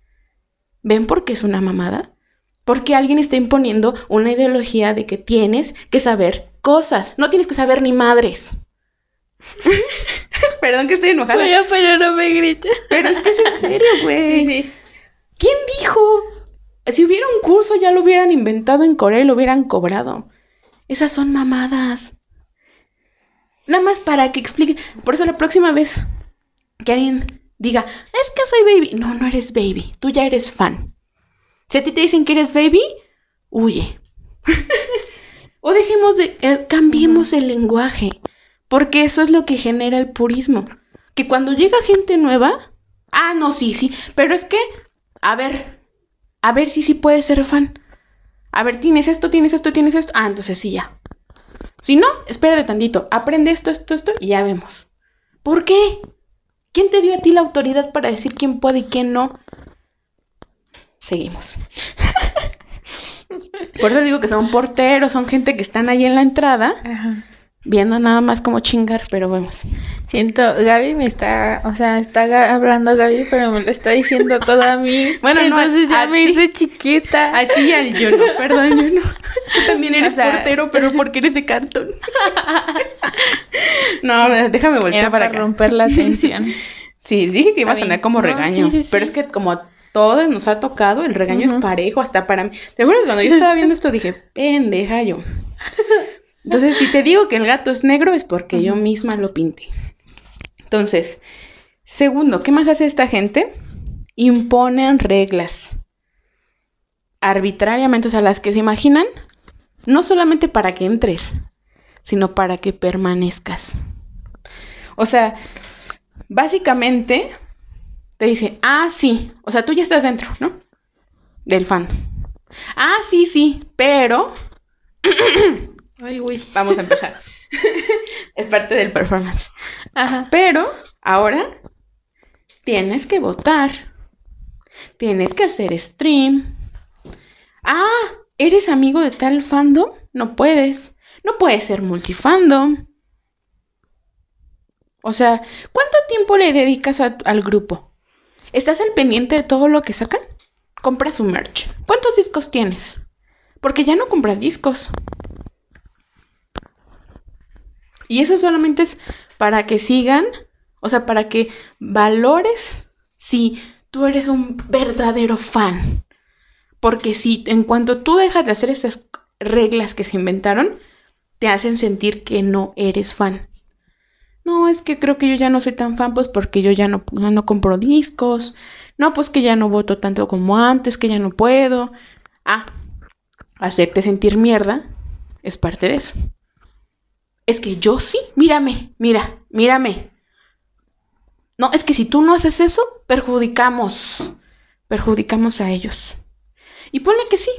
¿Ven por qué es una mamada? Porque alguien está imponiendo una ideología de que tienes que saber cosas. No tienes que saber ni madres. Perdón que estoy enojada. Pero, pero no me grites. Pero es que es en serio, güey. ¿Quién dijo? Si hubiera un curso ya lo hubieran inventado en Corea y lo hubieran cobrado. Esas son mamadas. Nada más para que explique. Por eso la próxima vez que alguien diga, es que soy baby. No, no eres baby. Tú ya eres fan. Si a ti te dicen que eres baby, huye. o dejemos de, eh, cambiemos el lenguaje, porque eso es lo que genera el purismo. Que cuando llega gente nueva, ah, no, sí, sí, pero es que, a ver, a ver si sí puedes ser fan. A ver, tienes esto, tienes esto, tienes esto. Ah, entonces sí, ya. Si no, espérate tantito, aprende esto, esto, esto y ya vemos. ¿Por qué? ¿Quién te dio a ti la autoridad para decir quién puede y quién no? Seguimos. Por eso digo que son porteros, son gente que están ahí en la entrada, viendo nada más como chingar, pero vemos. Siento, Gaby me está, o sea, está hablando Gaby, pero me lo está diciendo todo a mí. bueno, entonces ya me hice chiquita. A ti y al yo no, perdón, yo no. Tú también eres portero, pero porque eres de cartón. no, déjame voltear para, para romper la tensión. sí, dije que iba a sonar como regaño, pero es que como todos nos ha tocado, el regaño es parejo hasta para mí. Te juro que cuando yo estaba viendo esto dije, pendeja yo. Entonces, si te digo que el gato es negro es porque yo misma lo pinté. Entonces, segundo, ¿qué más hace esta gente? Imponen reglas arbitrariamente, o sea, las que se imaginan, no solamente para que entres, sino para que permanezcas. O sea, básicamente te dice, ah, sí, o sea, tú ya estás dentro, ¿no? Del fan. Ah, sí, sí, pero... Ay, uy. Vamos a empezar. es parte del performance. Ajá. Pero ahora tienes que votar. Tienes que hacer stream. Ah, ¿eres amigo de tal fandom? No puedes. No puedes ser multifandom. O sea, ¿cuánto tiempo le dedicas al grupo? ¿Estás al pendiente de todo lo que sacan? Compra su merch. ¿Cuántos discos tienes? Porque ya no compras discos. Y eso solamente es para que sigan, o sea, para que valores si tú eres un verdadero fan. Porque si en cuanto tú dejas de hacer estas reglas que se inventaron, te hacen sentir que no eres fan. No, es que creo que yo ya no soy tan fan, pues porque yo ya no, no compro discos. No, pues que ya no voto tanto como antes, que ya no puedo. Ah, hacerte sentir mierda es parte de eso. Es que yo sí, mírame, mira, mírame. No, es que si tú no haces eso, perjudicamos, perjudicamos a ellos. Y ponle que sí,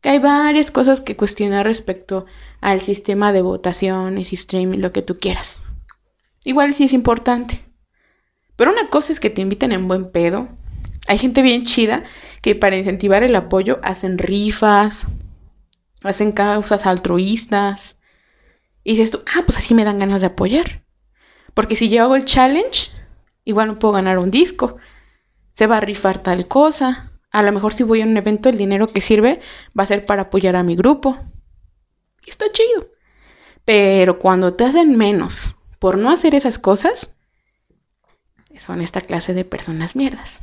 que hay varias cosas que cuestionar respecto al sistema de votaciones y streaming, lo que tú quieras. Igual sí es importante. Pero una cosa es que te inviten en buen pedo. Hay gente bien chida que para incentivar el apoyo hacen rifas, hacen causas altruistas. Y dices tú, ah, pues así me dan ganas de apoyar. Porque si yo hago el challenge, igual no puedo ganar un disco. Se va a rifar tal cosa. A lo mejor si voy a un evento, el dinero que sirve va a ser para apoyar a mi grupo. Y está chido. Pero cuando te hacen menos por no hacer esas cosas, son esta clase de personas mierdas.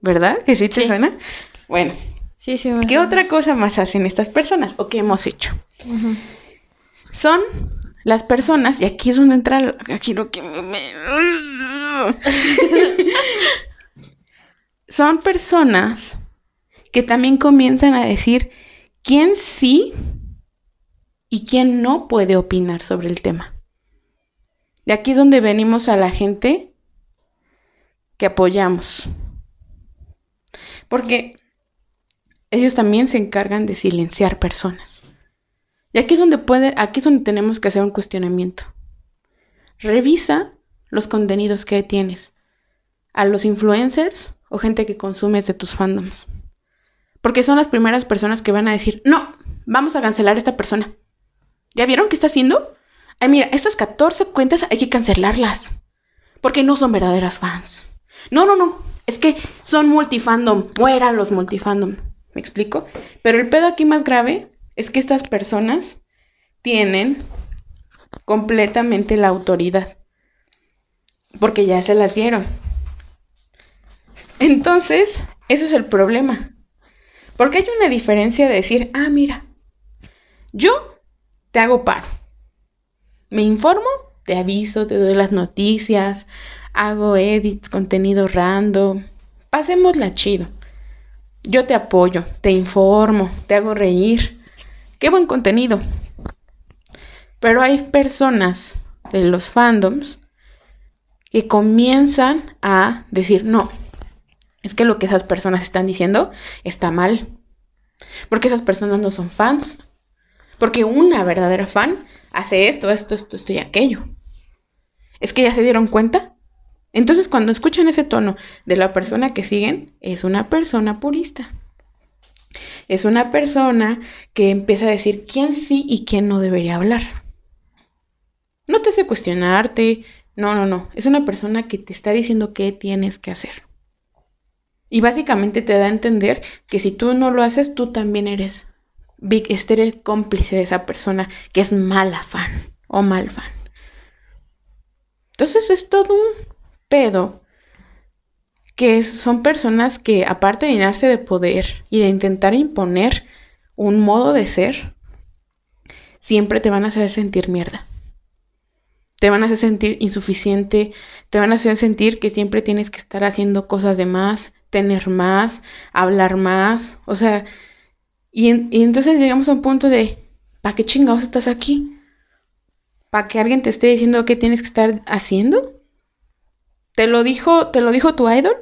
¿Verdad? ¿Que sí te suena? Bueno. Sí, sí, ¿Qué otra cosa más hacen estas personas o qué hemos hecho? Son las personas, y aquí es donde entra, aquí lo que me... son personas que también comienzan a decir quién sí y quién no puede opinar sobre el tema. De aquí es donde venimos a la gente que apoyamos. Porque ellos también se encargan de silenciar personas. Y aquí es donde puede, aquí es donde tenemos que hacer un cuestionamiento. Revisa los contenidos que tienes. A los influencers o gente que consumes de tus fandoms. Porque son las primeras personas que van a decir, no, vamos a cancelar a esta persona. ¿Ya vieron qué está haciendo? Ay, mira, estas 14 cuentas hay que cancelarlas. Porque no son verdaderas fans. No, no, no. Es que son multifandom. Mueran los multifandom. ¿Me explico? Pero el pedo aquí más grave es que estas personas tienen completamente la autoridad. Porque ya se las dieron. Entonces, eso es el problema. Porque hay una diferencia de decir, ah, mira, yo te hago paro. Me informo, te aviso, te doy las noticias, hago edits, contenido random. Pasémosla chido. Yo te apoyo, te informo, te hago reír. Qué buen contenido. Pero hay personas de los fandoms que comienzan a decir, no, es que lo que esas personas están diciendo está mal. Porque esas personas no son fans. Porque una verdadera fan hace esto, esto, esto, esto y aquello. Es que ya se dieron cuenta. Entonces cuando escuchan ese tono de la persona que siguen, es una persona purista. Es una persona que empieza a decir quién sí y quién no debería hablar. No te hace cuestionarte. No, no, no. Es una persona que te está diciendo qué tienes que hacer. Y básicamente te da a entender que si tú no lo haces, tú también eres, este eres cómplice de esa persona que es mala fan o mal fan. Entonces es todo un pedo que son personas que aparte de llenarse de poder y de intentar imponer un modo de ser, siempre te van a hacer sentir mierda. Te van a hacer sentir insuficiente, te van a hacer sentir que siempre tienes que estar haciendo cosas de más, tener más, hablar más, o sea, y, entonces llegamos a un punto de, ¿para qué chingados estás aquí? ¿Para que alguien te esté diciendo qué tienes que estar haciendo? ¿Te lo dijo, te lo dijo tu idol?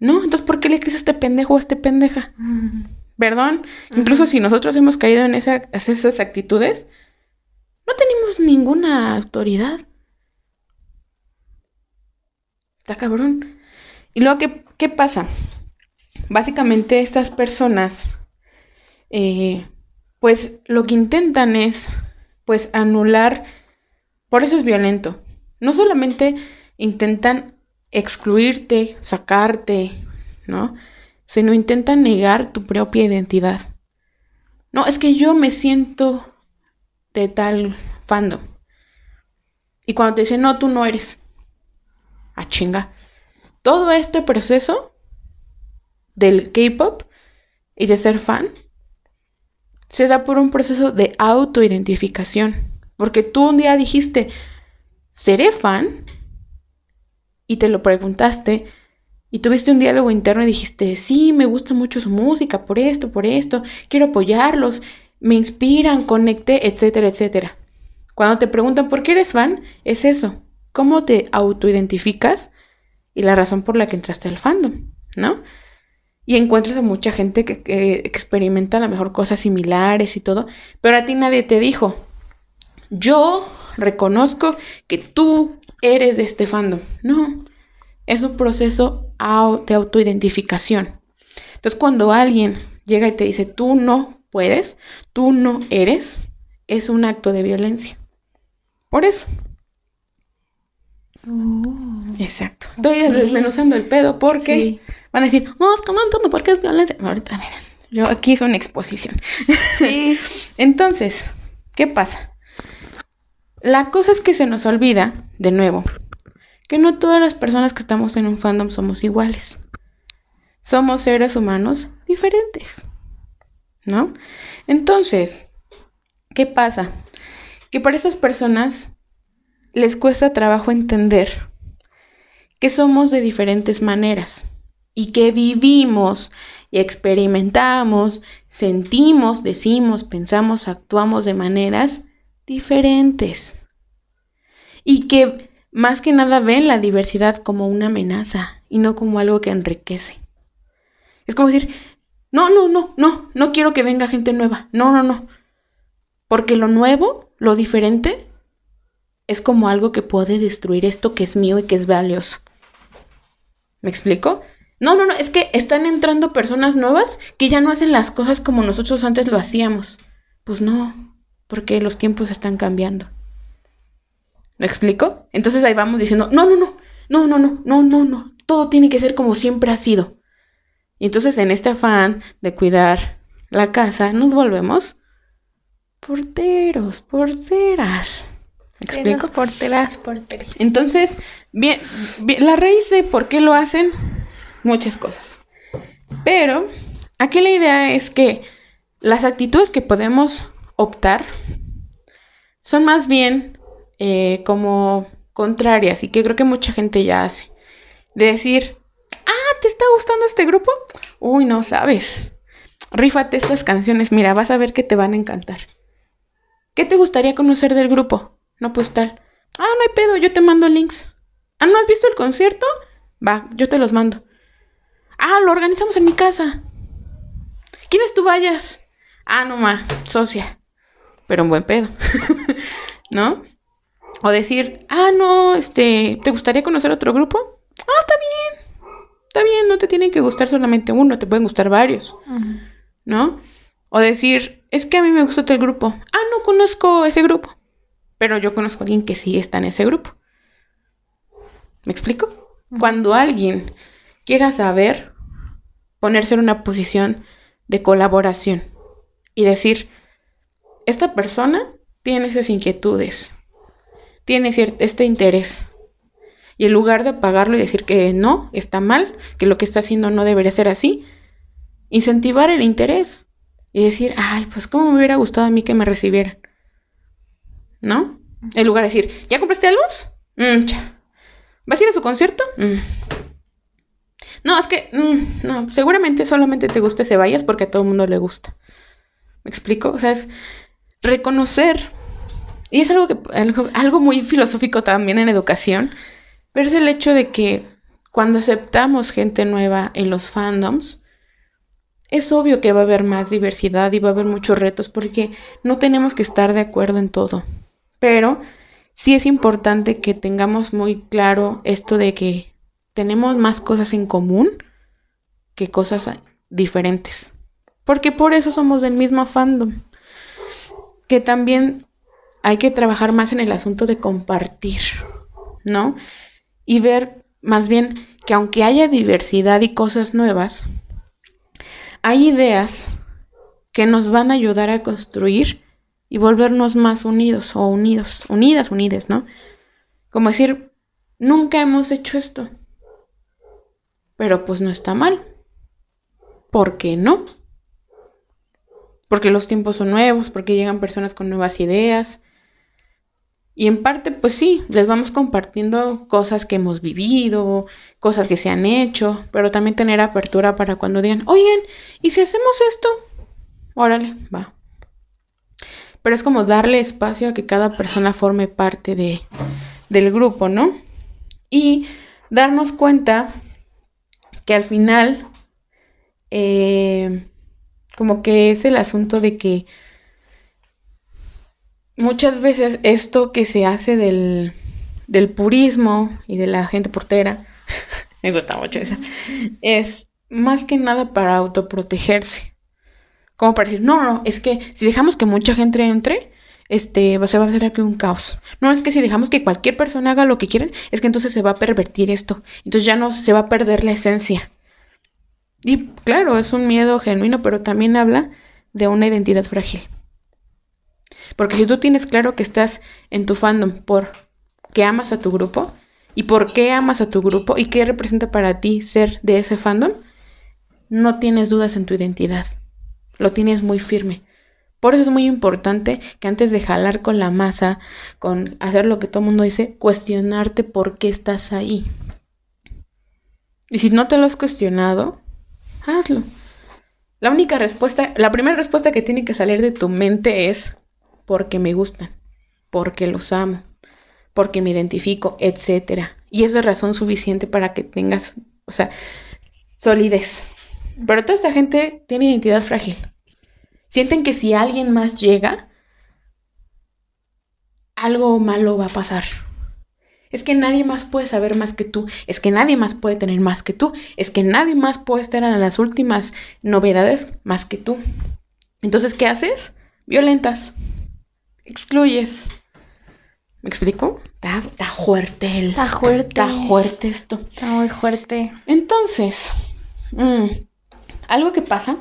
No, entonces ¿por qué le crees a este pendejo o a este pendeja? Perdón, incluso si nosotros hemos caído en esas actitudes, no tenemos ninguna autoridad. Está cabrón. Y luego, ¿qué, qué pasa? Básicamente estas personas, eh, pues lo que intentan es, pues, anular, por eso es violento. No solamente intentan excluirte, sacarte, ¿no? Sino intentan negar tu propia identidad. No, es que yo me siento de tal fandom. Y cuando te dicen, no, tú no eres. A chinga. Todo este proceso del K-pop y de ser fan se da por un proceso de autoidentificación. Porque tú un día dijiste, ¿seré fan? Y te lo preguntaste y tuviste un diálogo interno y dijiste, sí, me gusta mucho su música, por esto, por esto, quiero apoyarlos, me inspiran, conecté, etcétera, etcétera. Cuando te preguntan por qué eres fan, es eso, cómo te autoidentificas y la razón por la que entraste al fandom, ¿no? Y encuentras a mucha gente que, que experimenta a lo mejor cosas similares y todo, pero a ti nadie te dijo, yo reconozco que tú eres de este fandom. No, es un proceso de autoidentificación. Entonces, cuando alguien llega y te dice, tú no puedes, tú no eres, es un acto de violencia. Por eso. Uh, Exacto. Estoy desmenuzando el pedo porque Sí. Van a decir, no, es que no entiendo por qué es violencia. Ahorita, miren, yo aquí es una exposición. Sí. Entonces, ¿qué pasa? La cosa es que se nos olvida, de nuevo, que no todas las personas que estamos en un fandom somos iguales. Somos seres humanos diferentes. ¿No? Entonces, ¿qué pasa? Que para esas personas les cuesta trabajo entender que somos de diferentes maneras y que vivimos y experimentamos, sentimos, decimos, pensamos, actuamos de maneras diferentes. Y que más que nada ven la diversidad como una amenaza y no como algo que enriquece. Es como decir, no, no, no, no, no quiero que venga gente nueva. No, no, no. Porque lo nuevo, lo diferente, es como algo que puede destruir esto que es mío y que es valioso. ¿Me explico? No, no, no, es que están entrando personas nuevas que ya no hacen las cosas como nosotros antes lo hacíamos. Pues no, porque los tiempos están cambiando. ¿Me explico? Entonces ahí vamos diciendo, no, no, no, no, no, no, no, no, no, todo tiene que ser como siempre ha sido. Y entonces en este afán de cuidar la casa, nos volvemos porteros, porteras. ¿Me explico? Explico porteras, porteras. Entonces, bien, bien, la raíz de por qué lo hacen, muchas cosas. Pero aquí la idea es que las actitudes que podemos optar son más bien eh, como contrarias y que creo que mucha gente ya hace. De decir, ah, ¿te está gustando este grupo? Uy, no sabes. Rífate estas canciones, mira, vas a ver que te van a encantar. ¿Qué te gustaría conocer del grupo? No, pues tal. Ah, no hay pedo, yo te mando links. Ah, ¿no has visto el concierto? Va, yo te los mando. Ah, lo organizamos en mi casa. ¿Quieres tú vayas? Ah, no ma, socia. Pero un buen pedo. ¿No? O decir, ah, no, este, ¿te gustaría conocer otro grupo? Ah, está bien. Está bien, no te tienen que gustar solamente uno, te pueden gustar varios. ¿No? O decir, es que a mí me gusta el grupo. Ah, no conozco ese grupo. Pero yo conozco a alguien que sí está en ese grupo. ¿Me explico? Cuando alguien quiera saber, ponerse en una posición de colaboración y decir, esta persona tiene esas inquietudes, tiene cierto, este interés. Y en lugar de apagarlo y decir que no, está mal, que lo que está haciendo no debería ser así, incentivar el interés y decir, ay, pues cómo me hubiera gustado a mí que me recibieran. ¿No? En lugar de decir, ¿ya compraste álbumes? Mm, cha. ¿Vas a ir a su concierto? Mm. No, es que, mm, no, seguramente solamente te gusta ese vayas porque a todo el mundo le gusta. ¿Me explico? O sea, es reconocer. Y es algo, que, algo, algo muy filosófico también en educación, pero es el hecho de que cuando aceptamos gente nueva en los fandoms, es obvio que va a haber más diversidad y va a haber muchos retos porque no tenemos que estar de acuerdo en todo. Pero sí es importante que tengamos muy claro esto de que tenemos más cosas en común que cosas diferentes. Porque por eso somos del mismo fandom. Que también hay que trabajar más en el asunto de compartir, ¿no? Y ver más bien que aunque haya diversidad y cosas nuevas, hay ideas que nos van a ayudar a construir y volvernos más unidos o unidos, unidas, unides, ¿no? Como decir, nunca hemos hecho esto. Pero pues no está mal. ¿Por qué no? Porque los tiempos son nuevos, porque llegan personas con nuevas ideas. Y en parte, pues sí, les vamos compartiendo cosas que hemos vivido, cosas que se han hecho, pero también tener apertura para cuando digan, oigan, ¿y si hacemos esto? Órale, va. Pero es como darle espacio a que cada persona forme parte de, del grupo, ¿no? Y darnos cuenta que al final, eh, como que es el asunto de que muchas veces esto que se hace del, del purismo y de la gente portera, me gusta mucho eso, es más que nada para autoprotegerse. Como para decir, no, no, es que si dejamos que mucha gente entre, este, se va a hacer aquí un caos. No es que si dejamos que cualquier persona haga lo que quieran, es que entonces se va a pervertir esto. Entonces ya no se va a perder la esencia. Y claro, es un miedo genuino, pero también habla de una identidad frágil. Porque si tú tienes claro que estás en tu fandom por que amas a tu grupo y por qué amas a tu grupo y qué representa para ti ser de ese fandom, no tienes dudas en tu identidad. Lo tienes muy firme. Por eso es muy importante que antes de jalar con la masa, con hacer lo que todo el mundo dice, cuestionarte por qué estás ahí. Y si no te lo has cuestionado, hazlo. La única respuesta, la primera respuesta que tiene que salir de tu mente es porque me gustan, porque los amo, porque me identifico, etc. Y eso es razón suficiente para que tengas, o sea, solidez. Pero toda esta gente tiene identidad frágil. Sienten que si alguien más llega, algo malo va a pasar. Es que nadie más puede saber más que tú. Es que nadie más puede tener más que tú. Es que nadie más puede estar en las últimas novedades más que tú. Entonces, ¿qué haces? Violentas. Excluyes. ¿Me explico? Está, fuerte. está fuerte. Está fuerte esto. Está muy fuerte. Entonces, mm, algo que pasa,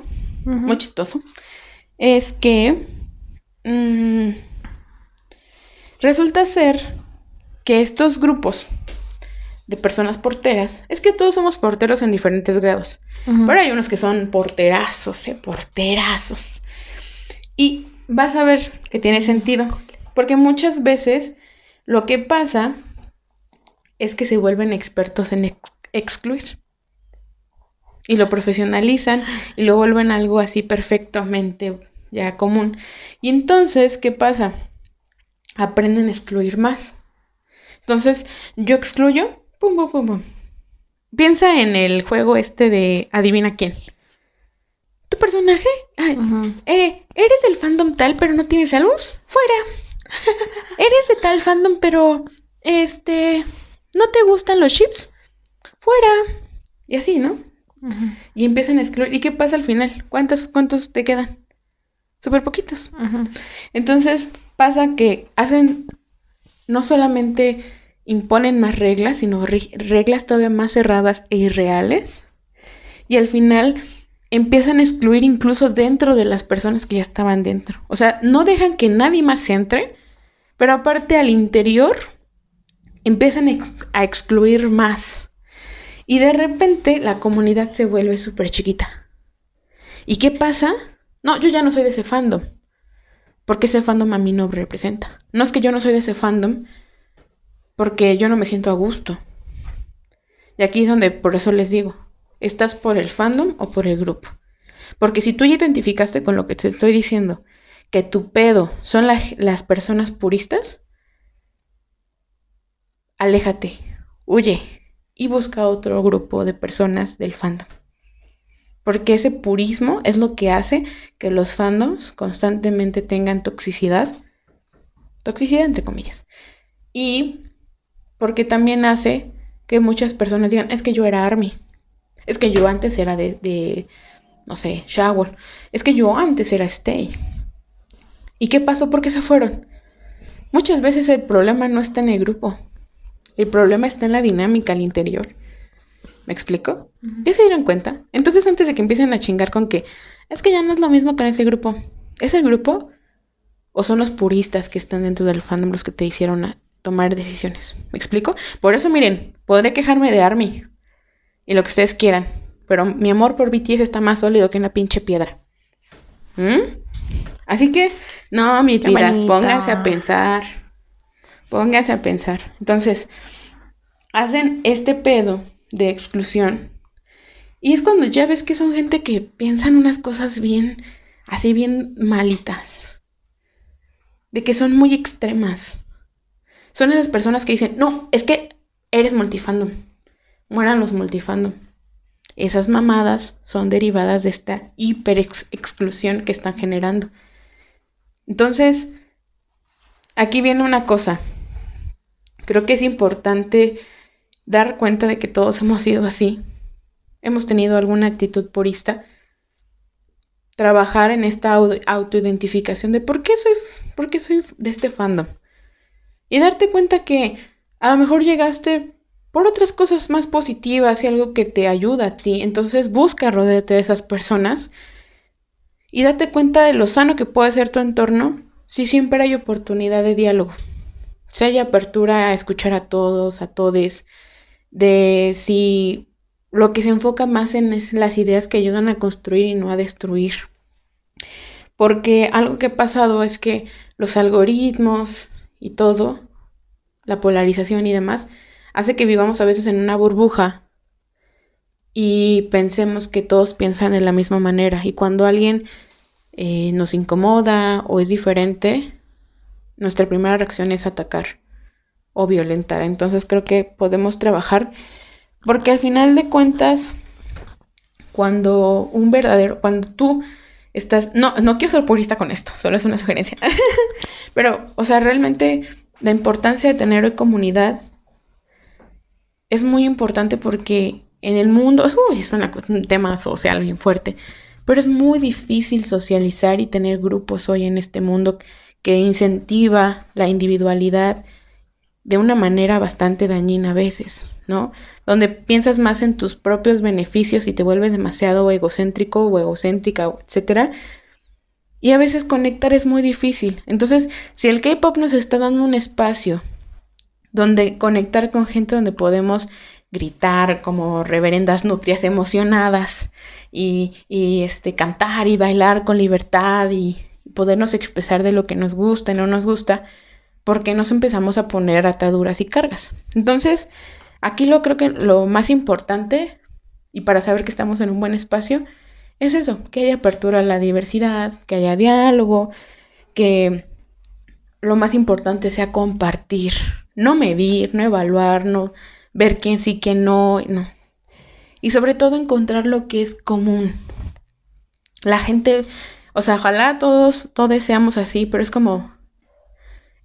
muy chistoso, es que mm, resulta ser que estos grupos de personas porteras, es que todos somos porteros en diferentes grados, pero hay unos que son porterazos, eh, porterazos. Y vas a ver que tiene sentido, porque muchas veces lo que pasa es que se vuelven expertos en excluir y lo profesionalizan y lo vuelven algo así perfectamente ya común. Y entonces, ¿qué pasa? Aprenden a excluir más. Entonces, yo excluyo, pum, pum, pum, pum. Piensa en el juego este de adivina quién. Tu personaje, eh, eres del fandom tal, pero no tienes álbumes, fuera. eres de tal fandom, pero este, no te gustan los chips, fuera. Y así, ¿no? Y empiezan a excluir. ¿Y qué pasa al final? ¿Cuántos, cuántos te quedan? Súper poquitos. Entonces pasa que hacen, no solamente imponen más reglas, sino reglas todavía más cerradas e irreales. Y al final empiezan a excluir incluso dentro de las personas que ya estaban dentro. O sea, no dejan que nadie más entre, pero aparte al interior empiezan a excluir más. Y de repente la comunidad se vuelve súper chiquita. ¿Y qué pasa? No, yo ya no soy de ese fandom. Porque ese fandom a mí no representa. No es que yo no soy de ese fandom porque yo no me siento a gusto. Y aquí es donde por eso les digo, ¿estás por el fandom o por el grupo? Porque si tú identificaste con lo que te estoy diciendo, que tu pedo son las personas puristas, aléjate, huye, y busca otro grupo de personas del fandom. Porque ese purismo es lo que hace que los fandoms constantemente tengan toxicidad. Toxicidad entre comillas. Y porque también hace que muchas personas digan, es que yo era Army. Es que yo antes era de, no sé, Shower. Es que yo antes era Stay. ¿Y qué pasó? ¿Por qué se fueron? Muchas veces el problema no está en el grupo. El problema está en la dinámica al interior. ¿Me explico? ¿Ya se dieron cuenta? Entonces, antes de que empiecen a chingar con que es que ya no es lo mismo con ese grupo, ¿es el grupo o son los puristas que están dentro del fandom los que te hicieron tomar decisiones. ¿Me explico? Por eso, miren, podré quejarme de Army y lo que ustedes quieran, pero mi amor por BTS está más sólido que una pinche piedra. ¿Mm? Así que, no, mis vidas, pónganse a pensar. Pónganse a pensar. Entonces, hacen este pedo de exclusión. Y es cuando ya ves que son gente que piensan unas cosas bien, así bien malitas. De que son muy extremas. Son esas personas que dicen, no, es que eres multifandom. Mueran los multifandom. Esas mamadas son derivadas de esta hiper exclusión que están generando. Entonces, aquí viene una cosa. Creo que es importante dar cuenta de que todos hemos sido así. Hemos tenido alguna actitud purista. Trabajar en esta autoidentificación de por qué soy, por qué soy de este fandom. Y darte cuenta que a lo mejor llegaste por otras cosas más positivas y algo que te ayuda a ti. Entonces busca rodearte de esas personas y date cuenta de lo sano que puede ser tu entorno si siempre hay oportunidad de diálogo. Si hay apertura a escuchar a todos, a todes, de si lo que se enfoca más en es las ideas que ayudan a construir y no a destruir. Porque algo que ha pasado es que los algoritmos y todo, la polarización y demás, hace que vivamos a veces en una burbuja y pensemos que todos piensan de la misma manera. Y cuando alguien eh, nos incomoda o es diferente, nuestra primera reacción es atacar o violentar. Entonces creo que podemos trabajar porque al final de cuentas, cuando un verdadero, cuando tú estás, no, no quiero ser purista con esto, solo es una sugerencia, pero, o sea, realmente la importancia de tener comunidad es muy importante porque en el mundo, uy, es un tema social bien fuerte, pero es muy difícil socializar y tener grupos hoy en este mundo que incentiva la individualidad de una manera bastante dañina a veces, ¿no? Donde piensas más en tus propios beneficios y te vuelves demasiado egocéntrico o egocéntrica, etcétera. Y a veces conectar es muy difícil. Entonces, si el K-pop nos está dando un espacio donde conectar con gente donde podemos gritar como reverendas nutrias emocionadas y, y, este, cantar y bailar con libertad y podernos expresar de lo que nos gusta y no nos gusta, porque nos empezamos a poner ataduras y cargas. Entonces, aquí lo creo que lo más importante y para saber que estamos en un buen espacio es eso, que haya apertura a la diversidad, que haya diálogo, que lo más importante sea compartir, no medir, no evaluar, no ver quién sí, quién no, no. Y sobre todo encontrar lo que es común. La gente, o sea, ojalá todos, todos seamos así, pero es como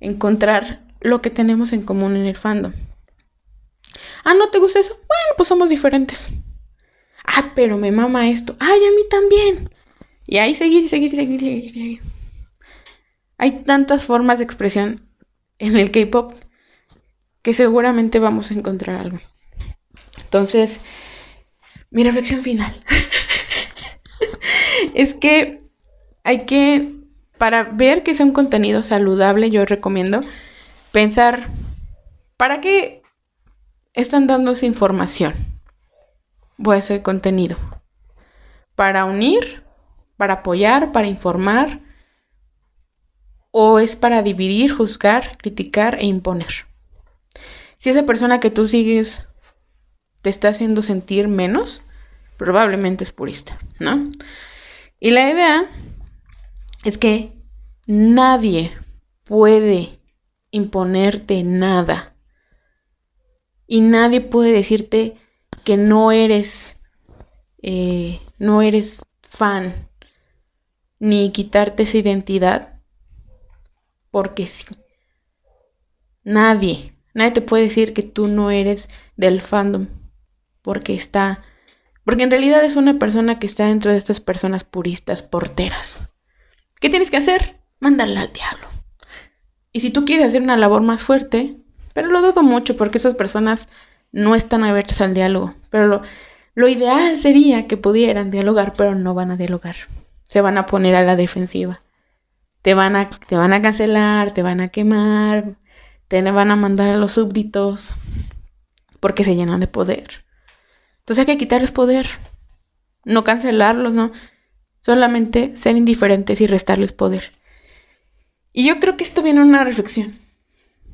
encontrar lo que tenemos en común en el fandom. Ah, ¿no te gusta eso? Bueno, pues somos diferentes. Ah, pero me mama esto. Ay, a mí también. Y ahí seguir, seguir, seguir, seguir, seguir. Hay tantas formas de expresión en el K-pop que seguramente vamos a encontrar algo. Entonces, mi reflexión final es que hay que, para ver que sea un contenido saludable, yo recomiendo pensar, ¿para qué están dando esa información? Voy a hacer contenido. ¿Para unir? ¿Para apoyar? ¿Para informar? ¿O es para dividir, juzgar, criticar e imponer? Si esa persona que tú sigues te está haciendo sentir menos, probablemente es purista, ¿no? Y la idea es que nadie puede imponerte nada. Y nadie puede decirte que no eres, eh, no eres fan, ni quitarte esa identidad, porque sí. Nadie. Nadie te puede decir que tú no eres del fandom porque está, porque en realidad es una persona que está dentro de estas personas puristas, porteras. ¿Qué tienes que hacer? Mándala al diablo. Y si tú quieres hacer una labor más fuerte, pero lo dudo mucho porque esas personas no están abiertas al diálogo, pero lo, lo ideal sería que pudieran dialogar, pero no van a dialogar. Se van a poner a la defensiva. Te van a, te van a cancelar, te van a quemar, te van a mandar a los súbditos porque se llenan de poder. Entonces hay que quitarles poder, no cancelarlos, no, solamente ser indiferentes y restarles poder. Y yo creo que esto viene una reflexión,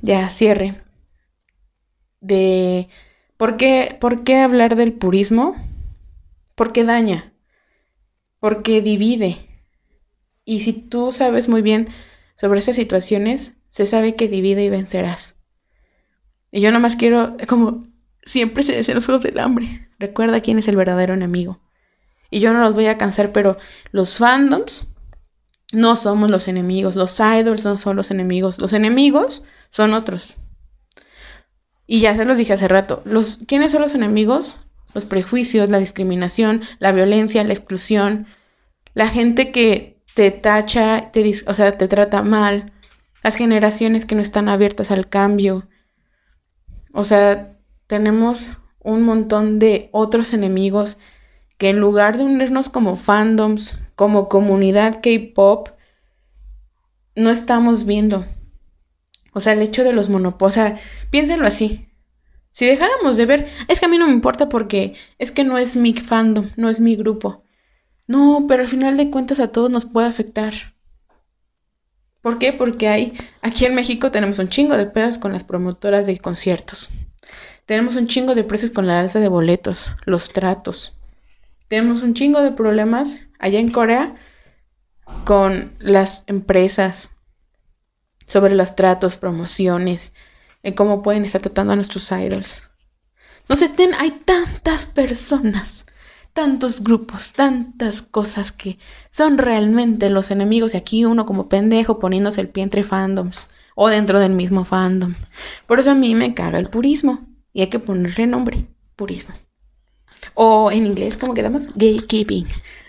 ya cierre, de por qué, por qué hablar del purismo, porque daña, porque divide. Y si tú sabes muy bien sobre estas situaciones, se sabe que divide y vencerás. Y yo más quiero, como siempre se dice los juegos del hambre, recuerda quién es el verdadero enemigo. Y yo no los voy a cansar, pero los fandoms no somos los enemigos, los idols no son los enemigos, los enemigos son otros. Y ya se los dije hace rato, los, ¿quiénes son los enemigos? Los prejuicios, la discriminación, la violencia, la exclusión, la gente que te tacha, te, o sea, te trata mal, las generaciones que no están abiertas al cambio. O sea, tenemos un montón de otros enemigos que en lugar de unirnos como fandoms, como comunidad K-pop, no estamos viendo. O sea, el hecho de los monopos, o sea, piénsenlo así. Si dejáramos de ver, es que a mí no me importa porque es que no es mi fandom, no es mi grupo. No, pero al final de cuentas a todos nos puede afectar. ¿Por qué? Porque hay, aquí en México tenemos un chingo de pedos con las promotoras de conciertos. Tenemos un chingo de precios con la alza de boletos, los tratos. Tenemos un chingo de problemas allá en Corea con las empresas sobre los tratos, promociones, en cómo pueden estar tratando a nuestros idols. No sé, ten, hay tantas personas tantos grupos, tantas cosas que son realmente los enemigos y aquí uno como pendejo poniéndose el pie entre fandoms o dentro del mismo fandom. Por eso a mí me caga el purismo y hay que ponerle nombre, purismo. O en inglés, ¿cómo quedamos? Gatekeeping.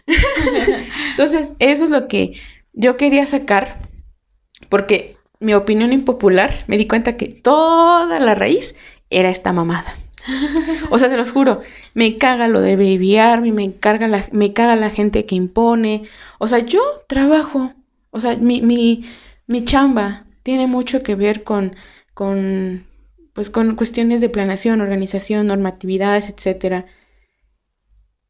Entonces, eso es lo que yo quería sacar porque mi opinión impopular me di cuenta que toda la raíz era esta mamada. O sea, se los juro, me caga lo de Baby Army, me, carga la, me caga la gente que impone. O sea, yo trabajo, o sea, mi, mi, mi chamba tiene mucho que ver con, con, pues, con cuestiones de planeación, organización, normatividades, etcétera.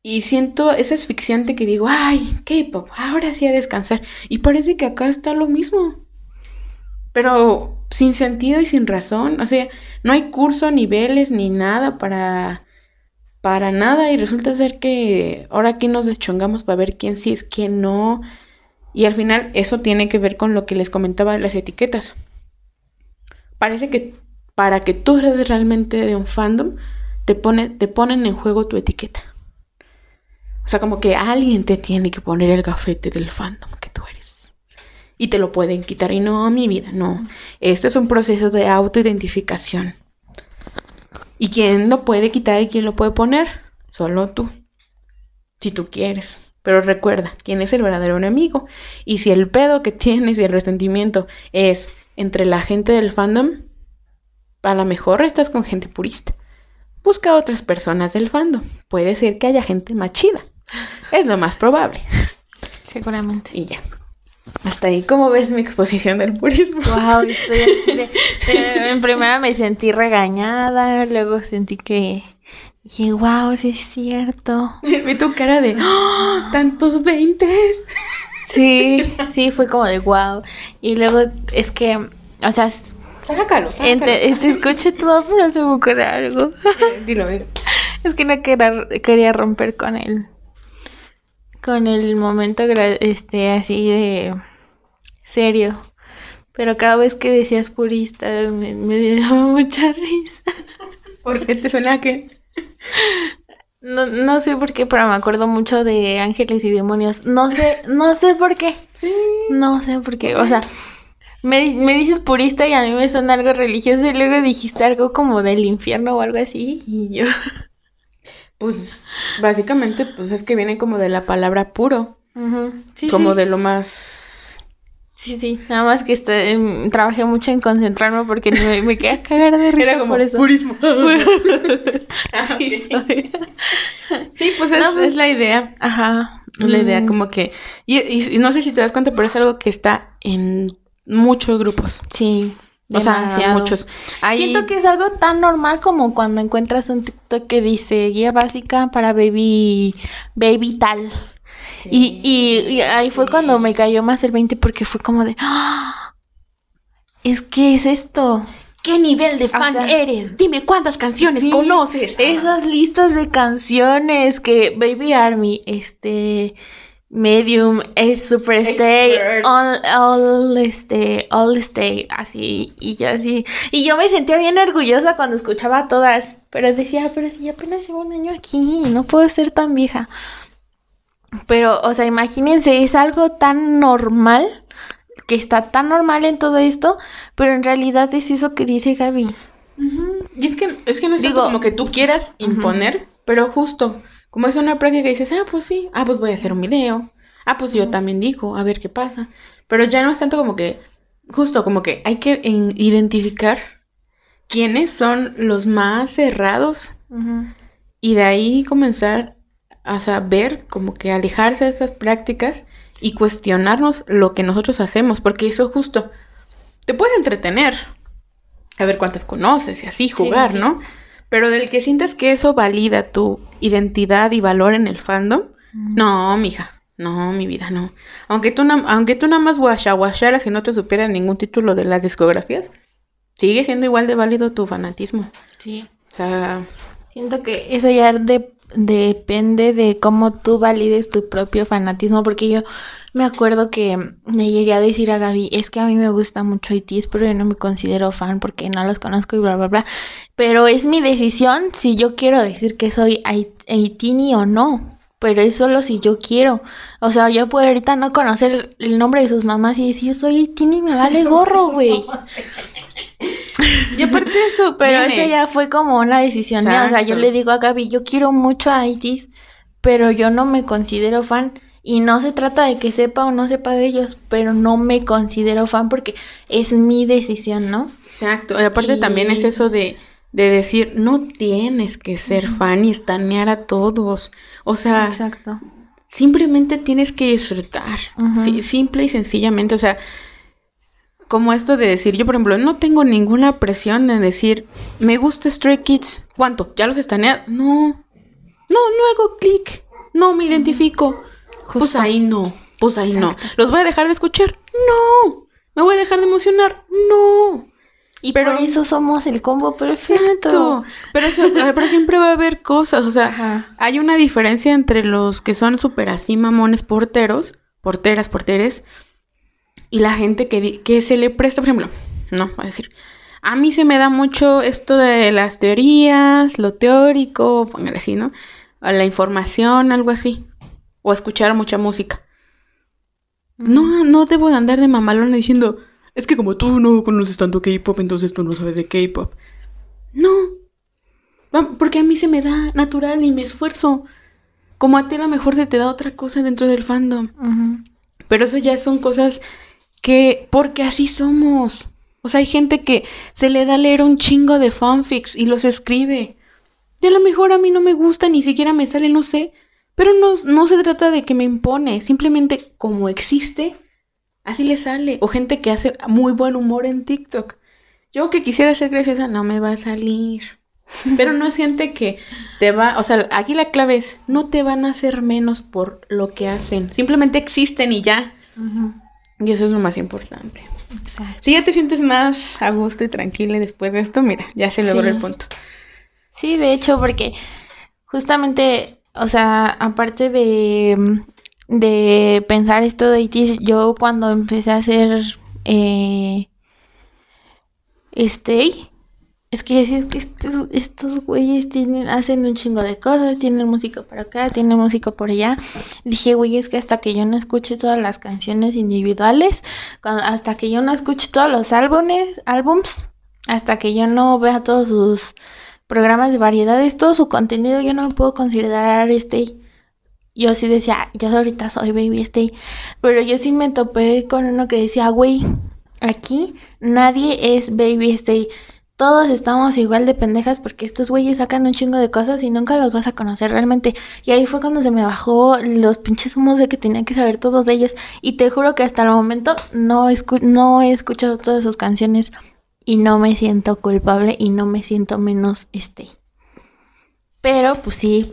Y siento, es asfixiante que digo, ay, K-pop, ahora sí a descansar. Y parece que acá está lo mismo pero sin sentido y sin razón. O sea, no hay curso, niveles, ni nada para, para nada. Y resulta ser que ahora aquí nos deschongamos para ver quién sí es, quién no. Y al final eso tiene que ver con lo que les comentaba de las etiquetas. Parece que para que tú seas realmente de un fandom, te, pone, te ponen en juego tu etiqueta. O sea, como que alguien te tiene que poner el gafete del fandom que tú eres y te lo pueden quitar. Y no, mi vida, no. Esto es un proceso de autoidentificación. ¿Y quién lo puede quitar y quién lo puede poner? Solo tú. Si tú quieres. Pero recuerda, quién es el verdadero enemigo. Y si el pedo que tienes y el resentimiento es entre la gente del fandom, a lo mejor estás con gente purista. Busca otras personas del fandom. Puede ser que haya gente más chida. Es lo más probable. Seguramente. Y ya. Hasta ahí, ¿cómo ves mi exposición del purismo? Wow, estoy en primera me sentí regañada, luego sentí que dije, wow, sí es cierto. Vi tu cara de ¡Oh, tantos veintes. Sí, sí, fue como de wow. Y luego es que, o sea, sácalo, sácalo. Te, te escuché todo, pero se me ocurre algo. dilo, dilo. Es que no quería, quería romper con él con el momento este así de serio. Pero cada vez que decías purista me, me daba mucha risa. ¿Por qué te suena que? No, no sé por qué, pero me acuerdo mucho de ángeles y demonios. No sé, no sé por qué. Sí. No sé por qué. O sea, me, me, dices purista y a mí me suena algo religioso y luego dijiste algo como del infierno o algo así y yo... Pues básicamente, pues es que viene como de la palabra puro. como de lo más... Sí, sí, nada más que trabajé mucho en concentrarme porque me, me quedé a cagar de risa Era como por eso. purismo. Ah, sí, sí, pues es, pues es, la idea. Ajá. La idea mm. como que... Y, y, no sé si te das cuenta, pero es algo que está en muchos grupos. Sí. O sea, muchos. Hay- Siento que es algo tan normal como cuando encuentras un TikTok que dice guía básica para baby, baby tal. Y, y- y ahí fue cuando me cayó más el 20 porque fue como de, ¡Ah! es que es esto. ¿Qué nivel de fan sea, eres? Dime cuántas canciones Sí, conoces. Esas listas de canciones que Baby Army, este, Medium, es Superstay, all, all, este, All Stay, así, y yo así. Y yo me sentía bien orgullosa cuando escuchaba todas, pero decía, pero si apenas llevo un año aquí, no puedo ser tan vieja. Pero, o sea, imagínense, es algo tan normal, que está tan normal en todo esto, pero en realidad es eso que dice Gaby. Y es que, es que no es Digo- como que tú quieras imponer, pero justo, como es una práctica dices, ah, pues sí, ah, pues voy a hacer un video, ah, pues yo también digo, a ver qué pasa. Pero ya no es tanto como que, justo como que hay que en- identificar quiénes son los más cerrados y de ahí comenzar a saber, como que alejarse de esas prácticas y cuestionarnos lo que nosotros hacemos, porque eso justo te puede entretener, a ver cuántas conoces y así jugar, sí. ¿no? Pero del que sientas que eso valida tu identidad y valor en el fandom, no, mija, no, mi vida, no. Aunque tú, na- aunque tú nada más guacharas y no te supieras ningún título de las discografías, sigue siendo igual de válido tu fanatismo. Sí. O sea, Siento que eso ya de- depende de cómo tú valides tu propio fanatismo, porque yo me acuerdo que le llegué a decir a Gaby, es que a mí me gusta mucho ITs, pero yo no me considero fan porque no los conozco y bla, bla, bla. Pero es mi decisión si yo quiero decir que soy Aitini o no. Pero es solo si yo quiero. O sea, yo puedo ahorita no conocer el nombre de sus mamás y decir, yo soy Aitini me vale gorro, güey. y aparte de eso, Pero viene- eso ya fue como una decisión mía. O sea, yo le digo a Gaby, yo quiero mucho a ITs, pero yo no me considero fan. Y no se trata de que sepa o no sepa de ellos, pero no me considero fan porque es mi decisión, ¿no? Exacto. Y aparte Y- también es eso de, de decir, no tienes que ser fan y estanear a todos. O sea, Exacto. simplemente tienes que disfrutar. Sí, simple y sencillamente. O sea, como esto de decir, yo por ejemplo, no tengo ninguna presión de decir, me gusta Stray Kids. ¿Cuánto? ¿Ya los estanea? No. No, no hago clic. No me identifico. Pues ahí no. Pues ahí no. ¿Los voy a dejar de escuchar? No. ¿Me voy a dejar de emocionar? No. Y Pero- por eso somos el combo perfecto. Exacto. Pero, siempre va a haber cosas. O sea, Ajá. hay una diferencia entre los que son súper así mamones porteros, porteras, porteres, y la gente que, que se le presta, por ejemplo, no, voy a decir, a mí se me da mucho esto de las teorías, lo teórico, póngale así, ¿no? A la información, algo así. O escuchar mucha música. No, no debo de andar de mamalona diciendo, es que como tú no conoces tanto K-pop, entonces tú no sabes de K-pop. No. Va- Porque a mí se me da natural y me esfuerzo. Como a ti a lo mejor se te da otra cosa dentro del fandom. Pero eso ya son cosas que, porque así somos. O sea, hay gente que se le da a leer un chingo de fanfics y los escribe. Y a lo mejor a mí no me gusta, ni siquiera me sale, no sé. Pero no, no se trata de que me impone. Simplemente como existe, así le sale. O gente que hace muy buen humor en TikTok. Yo que quisiera ser graciosa, no me va a salir. Pero no es gente que te va, o sea, aquí la clave es, no te van a hacer menos por lo que hacen. Simplemente existen y ya. Ujú. Y eso es lo más importante. Exacto. Si ya te sientes más a gusto y tranquila después de esto, mira, ya se logró Sí. el punto. Sí, de hecho, porque justamente, o sea, aparte de, de pensar esto de ITs, yo cuando empecé a hacer eh, stay, es que, es que estos, estos güeyes tienen, hacen un chingo de cosas, tienen música por acá, tienen música por allá. Dije, güey, es que hasta que yo no escuche todas las canciones individuales, hasta que yo no escuche todos los álbumes, álbums, hasta que yo no vea todos sus programas de variedades, todo su contenido, yo no me puedo considerar stay. Yo sí decía, yo ahorita soy baby stay, pero yo sí me topé con uno que decía, güey, aquí nadie es baby stay. Todos estamos igual de pendejas porque estos güeyes sacan un chingo de cosas y nunca los vas a conocer realmente. Y ahí fue cuando se me bajó los pinches humos de que tenía que saber todos de ellos. Y te juro que hasta el momento no, escu- no he escuchado todas sus canciones. y no me siento culpable y no me siento menos este. Pero pues sí,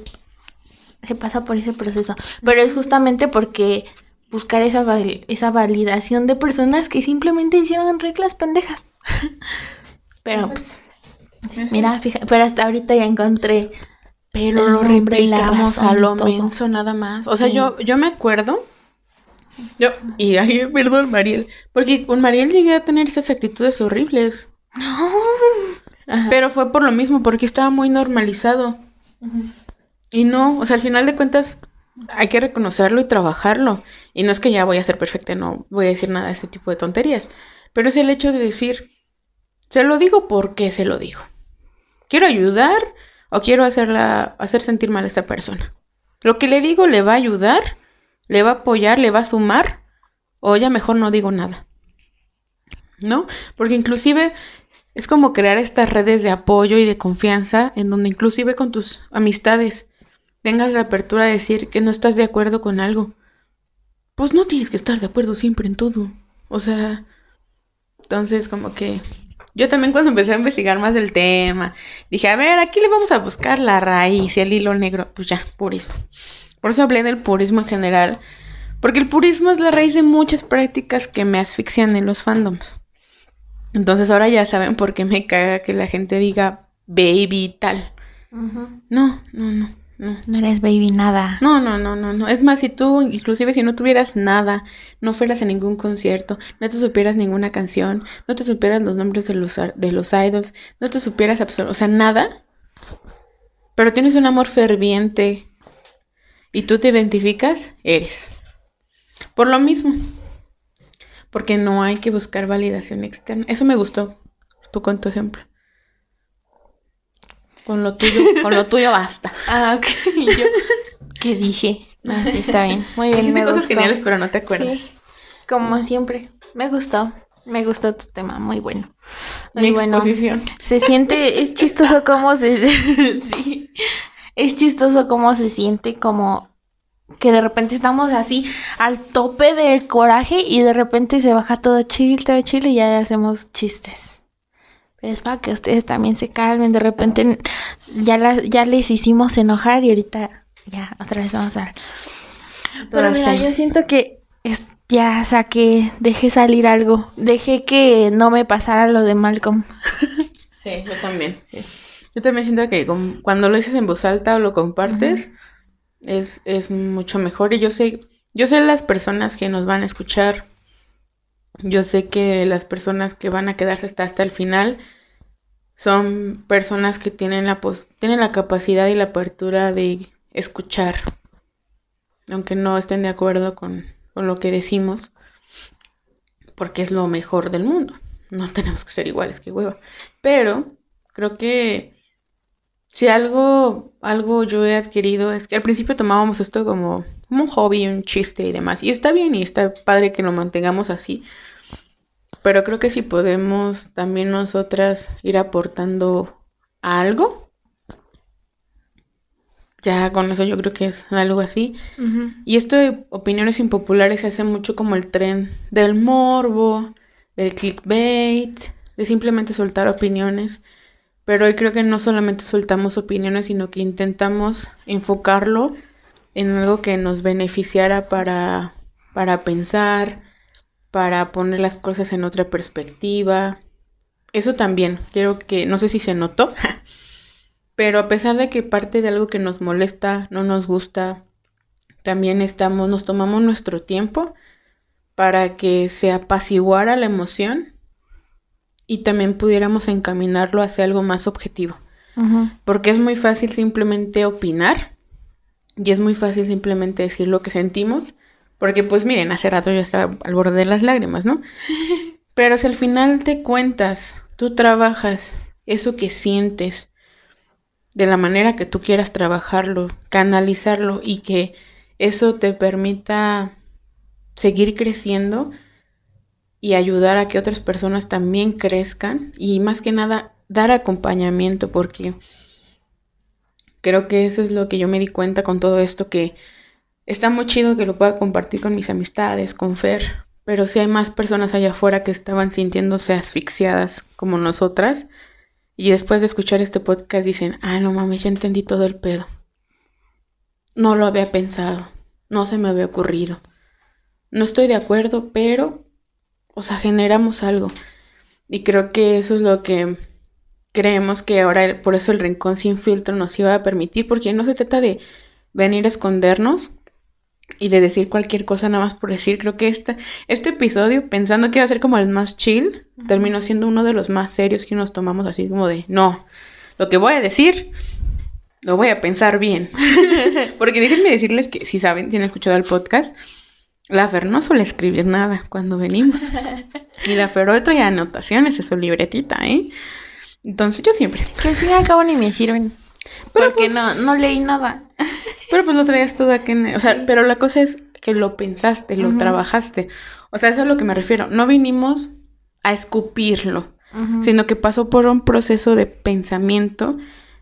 se pasa por ese proceso. Pero es justamente porque buscar esa, esa validación de personas que simplemente hicieron reglas pendejas. pero pues, mira, fíjate, pero hasta ahorita ya encontré. Pero lo replicamos a lo menso nada más. O sea, yo, yo me acuerdo. Yo, y ay, perdón, Mariel. Porque con Mariel llegué a tener esas actitudes horribles. Pero fue por lo mismo, porque estaba muy normalizado. Y no, o sea, al final de cuentas, hay que reconocerlo y trabajarlo. Y no es que ya voy a ser perfecta, no voy a decir nada de este tipo de tonterías. Pero es el hecho de decir, se lo digo porque se lo digo. Quiero ayudar o quiero hacerla, hacer sentir mal a esta persona. Lo que le digo le va a ayudar, le va a apoyar, le va a sumar, o ya mejor no digo nada. ¿No? Porque inclusive es como crear estas redes de apoyo y de confianza en donde inclusive con tus amistades tengas la apertura de decir que no estás de acuerdo con algo. Pues no tienes que estar de acuerdo siempre en todo. O sea, entonces como que yo también cuando empecé a investigar más del tema, dije, a ver, aquí le vamos a buscar la raíz y el hilo negro. Pues ya, purismo. Por eso hablé del purismo en general, porque el purismo es la raíz de muchas prácticas que me asfixian en los fandoms. Entonces ahora ya saben por qué me caga que la gente diga baby tal. No, no, no. No. eres baby nada. No, no, no, no, no. Es más, si tú, inclusive si no tuvieras nada, no fueras a ningún concierto, no te supieras ninguna canción, no te supieras los nombres de los, de los idols, no te supieras o sea, nada, pero tienes un amor ferviente y tú te identificas, eres. Por lo mismo. Porque no hay que buscar validación externa. Eso me gustó. Tú con tu ejemplo. Con lo tuyo, con lo tuyo basta. Ah, ok. yo, ¿qué dije? Ah, sí, está bien. Muy bien. me cosas geniales, pero no te acuerdas. como siempre. Me gustó. Me gustó tu tema, muy bueno. Muy Mi bueno. exposición. Se siente, es chistoso cómo se. sí. Es chistoso cómo se siente como que de repente estamos así al tope del coraje y de repente se baja todo chill, todo chill y ya hacemos chistes. Pero es para que ustedes también se calmen. De repente ya, la- ya les hicimos enojar y ahorita ya otra vez vamos a... Pero mira, yo siento que es- ya saqué, dejé salir algo. Dejé que no me pasara lo de Malcolm. Sí, yo también. Yo también siento que con- cuando lo dices en voz alta o lo compartes, es, es mucho mejor. Y yo sé, yo sé las personas que nos van a escuchar. Yo sé que las personas que van a quedarse hasta, hasta el final son personas que tienen la, pos- tienen la capacidad y la apertura de escuchar. Aunque no estén de acuerdo con, con lo que decimos. Porque es lo mejor del mundo. No tenemos que ser iguales, que hueva. Pero creo que si algo, algo yo he adquirido es que al principio tomábamos esto como, un hobby, un chiste y demás. Y está bien y está padre que lo mantengamos así. Pero creo que si podemos también nosotras ir aportando algo, ya con eso yo creo que es algo así. Y esto de opiniones impopulares se hace mucho como el tren del morbo, del clickbait, de simplemente soltar opiniones. Pero hoy creo que no solamente soltamos opiniones, sino que intentamos enfocarlo en algo que nos beneficiara para, para pensar, para poner las cosas en otra perspectiva. Eso también, creo que, no sé si se notó, pero a pesar de que parte de algo que nos molesta, no nos gusta, también estamos, nos tomamos nuestro tiempo para que se apaciguara la emoción y también pudiéramos encaminarlo hacia algo más objetivo. Porque es muy fácil simplemente opinar y es muy fácil simplemente decir lo que sentimos. Porque pues miren, hace rato yo estaba al borde de las lágrimas, ¿no? Pero si al final te cuentas, tú trabajas eso que sientes de la manera que tú quieras trabajarlo, canalizarlo y que eso te permita seguir creciendo y ayudar a que otras personas también crezcan y más que nada dar acompañamiento porque creo que eso es lo que yo me di cuenta con todo esto que está muy chido que lo pueda compartir con mis amistades, con Fer, pero sí hay más personas allá afuera que estaban sintiéndose asfixiadas como nosotras. Y después de escuchar este podcast dicen, ah, no mames, ya entendí todo el pedo. No lo había pensado, no se me había ocurrido. No estoy de acuerdo, pero, o sea, generamos algo. Y creo que eso es lo que creemos que ahora, por eso el rincón sin filtro nos iba a permitir, porque no se trata de venir a escondernos, y de decir cualquier cosa nada más por decir. Creo que esta, este episodio, pensando que iba a ser como el más chill, terminó siendo uno de los más serios que nos tomamos así como de, no, lo que voy a decir, lo voy a pensar bien. Porque déjenme decirles que, si saben, si han escuchado el podcast, la Fer no suele escribir nada cuando venimos. Y la Fer hoy trae anotaciones en su libretita, ¿eh? Entonces yo siempre. Que al fin y al cabo ni me sirven. Pero porque no, no leí nada. Pero pues lo traías todo aquí en... O sea, pero la cosa es que lo pensaste, lo trabajaste. O sea, eso es a lo que me refiero. No vinimos a escupirlo, sino que pasó por un proceso de pensamiento,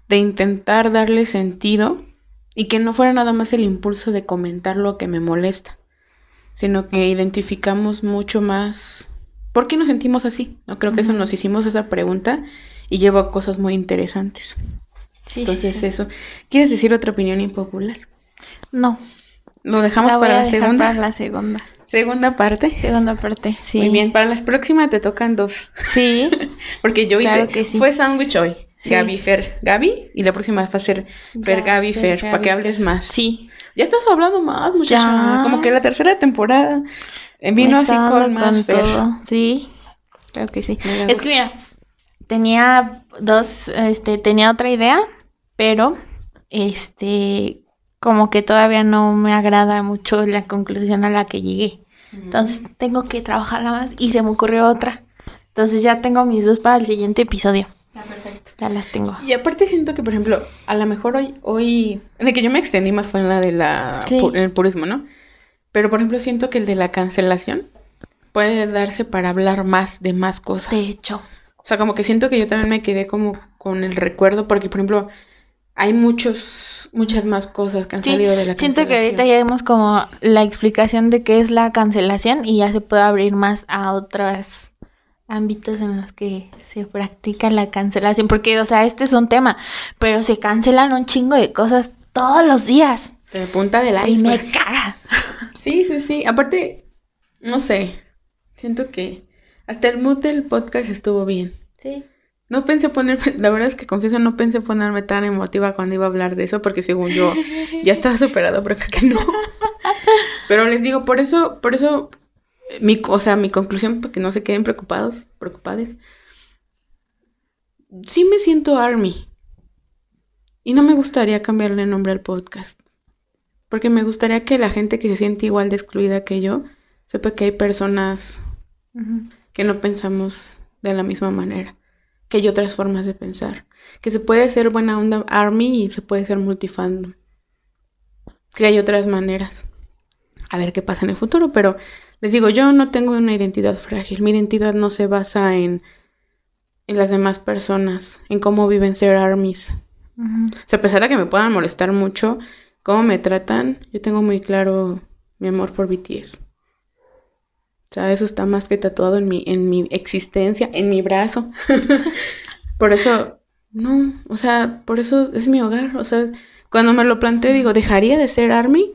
de intentar darle sentido y que no fuera nada más el impulso de comentar lo que me molesta, sino que identificamos mucho más por qué nos sentimos así. No creo que eso nos hicimos esa pregunta y llevó a cosas muy interesantes. Entonces eso. ¿Quieres decir otra opinión impopular? No. Lo dejamos para la segunda. Para la segunda. Segunda parte. Segunda parte, sí. Muy bien, para las próximas te tocan dos. Sí. Porque yo hice, que sí. fue sándwich hoy. Gaby, Fer, Gaby. Y la próxima va a ser Fer, Gaby, Fer, para que hables más. Sí. Ya estás hablando más, muchacha. Como que la tercera temporada vino así con más Fer. Sí, creo que sí. Es que mira, tenía dos, este, tenía otra idea, pero este como que todavía no me agrada mucho la conclusión a la que llegué. Entonces tengo que trabajarla más y se me ocurrió otra. Entonces ya tengo mis dos para el siguiente episodio. Ya, perfecto. Ya las tengo. Y aparte siento que, por ejemplo, a lo mejor hoy, hoy, en el que yo me extendí más fue en la de la, en el purismo, ¿no? Pero, por ejemplo, siento que el de la cancelación puede darse para hablar más de más cosas. De hecho. O sea, como que siento que yo también me quedé como con el recuerdo, porque, por ejemplo, hay muchos, muchas más cosas que han salido de la cancelación. Siento que ahorita ya vemos como la explicación de qué es la cancelación y ya se puede abrir más a otros ámbitos en los que se practica la cancelación. Porque, o sea, este es un tema, pero se cancelan un chingo de cosas todos los días. De punta del iceberg. Y me caga. Sí, sí, sí. Aparte, no sé. Siento que hasta el mood del podcast estuvo bien. Sí. No pensé ponerme, la verdad es que confieso, no pensé ponerme tan emotiva cuando iba a hablar de eso, porque según yo ya estaba superado, pero creo que no. Pero les digo, por eso, por eso, mi, o sea, mi conclusión, para que no se queden preocupados, preocupadas, sí me siento Army. Y no me gustaría cambiarle el nombre al podcast. Porque me gustaría que la gente que se siente igual de excluida que yo, sepa que hay personas que no pensamos de la misma manera que hay otras formas de pensar. Que se puede ser buena onda army y se puede ser multifandom. Que hay otras maneras. A ver qué pasa en el futuro, pero les digo, yo no tengo una identidad frágil. Mi identidad no se basa en, en las demás personas, en cómo viven ser armies. O sea, a pesar de que me puedan molestar mucho cómo me tratan, yo tengo muy claro mi amor por BTS. O sea, eso está más que tatuado en mi, en mi existencia, en mi brazo. por eso, no, o sea, por eso es mi hogar. O sea, cuando me lo planteo, digo, ¿dejaría de ser Army?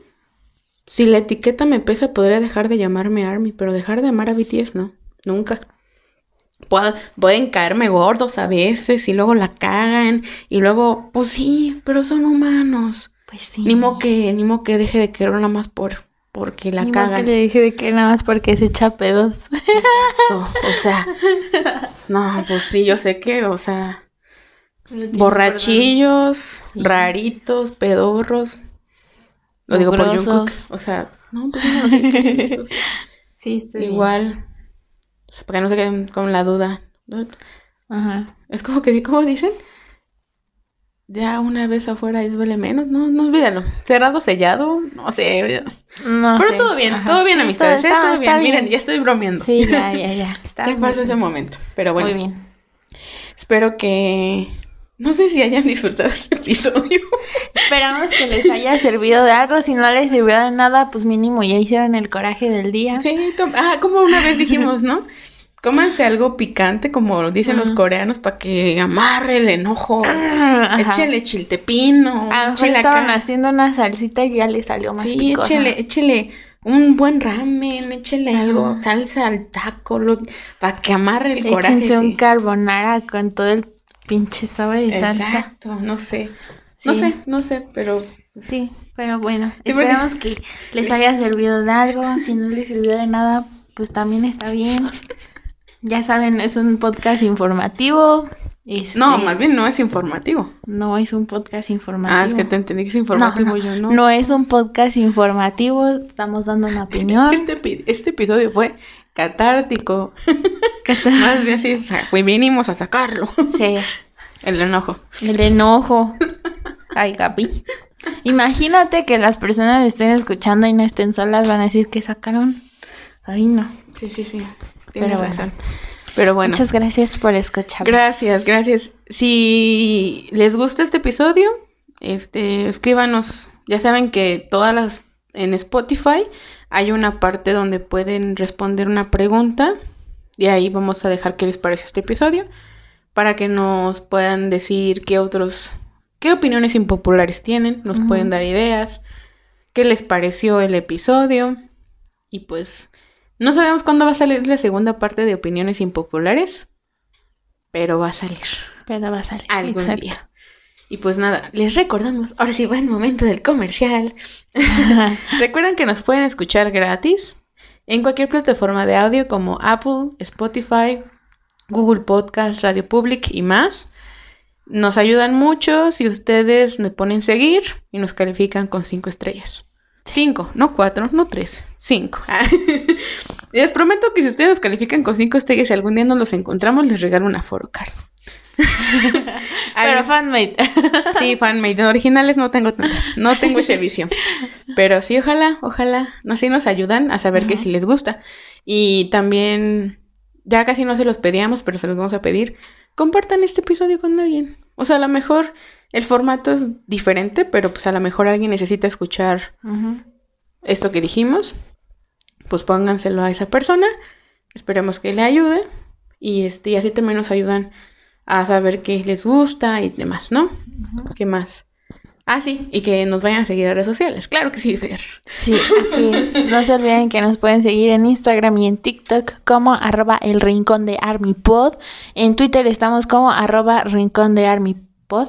Si la etiqueta me pesa, podría dejar de llamarme Army, pero dejar de amar a BTS, no, nunca. pueden caerme gordos a veces y luego la cagan y luego, pues sí, pero son humanos. Pues sí. Ni mo que, ni mo que deje de querer nada más por, porque la Ni cagan. que le dije de que nada más porque se echa pedos. Exacto, o sea, no, pues sí, yo sé que, o sea, borrachillos, raritos, pedorros. Lo digo por Jungkook, o sea, no, pues no, sé qué, sí, estoy igual. O sea, para que no se queden con la duda. Ajá. Es como que, ¿cómo dicen? Ya una vez afuera y duele menos, no, no olvídalo. Cerrado, sellado, no sé. No Pero todo bien, todo bien, amistades, todo, ¿eh? todo bien. Miren, ya estoy bromeando. Sí, ya, ya, ya. Está ¿Qué pasa ese momento? Pero bueno. Muy bien. Espero que. No sé si hayan disfrutado este episodio. Esperamos que les haya servido de algo. Si no les sirvió de nada, pues mínimo ya hicieron el coraje del día. Sí, ah, como una vez dijimos, ¿no? Cómanse algo picante, como dicen los coreanos, para que amarre el enojo. Ajá. Échele chiltepino, A lo mejor échele estaban acá. haciendo una salsita y ya le salió más Sí, picosa. échele, échele un buen ramen, échele algo, salsa al taco, para que amarre el coraje. Échense un sí. carbonara con todo el pinche sobre de salsa. Exacto, no sé. No Sí. sé, no sé, pero Sí, pero bueno, Sí, porque- esperamos que les haya servido de algo. Si no les sirvió de nada, pues también está bien. Ya saben, es un podcast informativo. Este, no, más bien no es informativo. No es un podcast informativo. Ah, es que te entendí que es informativo, yo no. No es un podcast informativo, estamos dando una opinión. Este, este episodio fue catártico. Más bien sí, o sea, fue vinimos a sacarlo. Sí, El enojo. el enojo. Ay, Gaby. Imagínate que las personas estén escuchando y no estén solas, van a decir que sacaron. Ay, no. Sí, sí, sí. Tienes Pero bueno. razón. Pero bueno. Muchas gracias por escuchar. Gracias, gracias. Si les gusta este episodio, este, escríbanos. Ya saben que todas las en Spotify hay una parte donde pueden responder una pregunta y ahí vamos a dejar qué les parece este episodio para que nos puedan decir qué otros qué opiniones impopulares tienen, nos pueden dar ideas, qué les pareció el episodio y pues no sabemos cuándo va a salir la segunda parte de opiniones impopulares, pero va a salir Pero va a salir. algún Exacto. día. Y pues nada, les recordamos, ahora sí va el momento del comercial. Recuerden que nos pueden escuchar gratis en cualquier plataforma de audio como Apple, Spotify, Google Podcast, Radio Public y más. Nos ayudan mucho si ustedes nos ponen seguir y nos califican con cinco estrellas. Cinco, no cuatro, no tres, cinco. les prometo que si ustedes nos califican con cinco estrellas y algún día nos los encontramos, les regalo una forocard. Pero fanmate. Sí, fanmade. Originales no tengo tantas. No tengo ese vicio. Pero sí, ojalá, ojalá. Así nos ayudan a saber que sí les gusta. Y también, ya casi no se los pedíamos, pero se los vamos a pedir. Compartan este episodio con alguien. O sea, a lo mejor el formato es diferente, pero pues a lo mejor alguien necesita escuchar esto que dijimos. Pues pónganselo a esa persona. Esperemos que le ayude. Y este, y así también nos ayudan a saber qué les gusta y demás, ¿no? ¿Qué más? Ah, sí, y que nos vayan a seguir a redes sociales. Claro que sí, Fer. Sí, así es. No se olviden que nos pueden seguir en Instagram y en TikTok como arroba el rincón de ArmyPod. En Twitter estamos como arroba rincón de ArmyPod.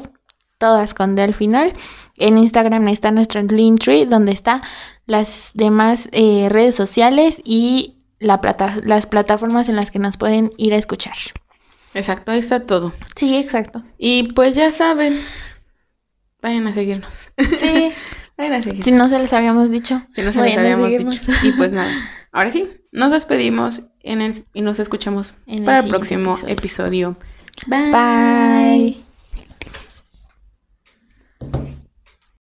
Todas con D al final. En Instagram está nuestro Linktree donde está las demás eh, redes sociales y la plata- las plataformas en las que nos pueden ir a escuchar. Exacto, ahí está todo. Sí, exacto. Y pues ya saben, Vayan a seguirnos. Sí. Vayan a seguirnos. Si no se les habíamos dicho. Si no se les habíamos dicho. Y pues nada. Ahora sí, nos despedimos en el, y nos escuchamos para el, próximo episodio. episodio. Bye. Bye.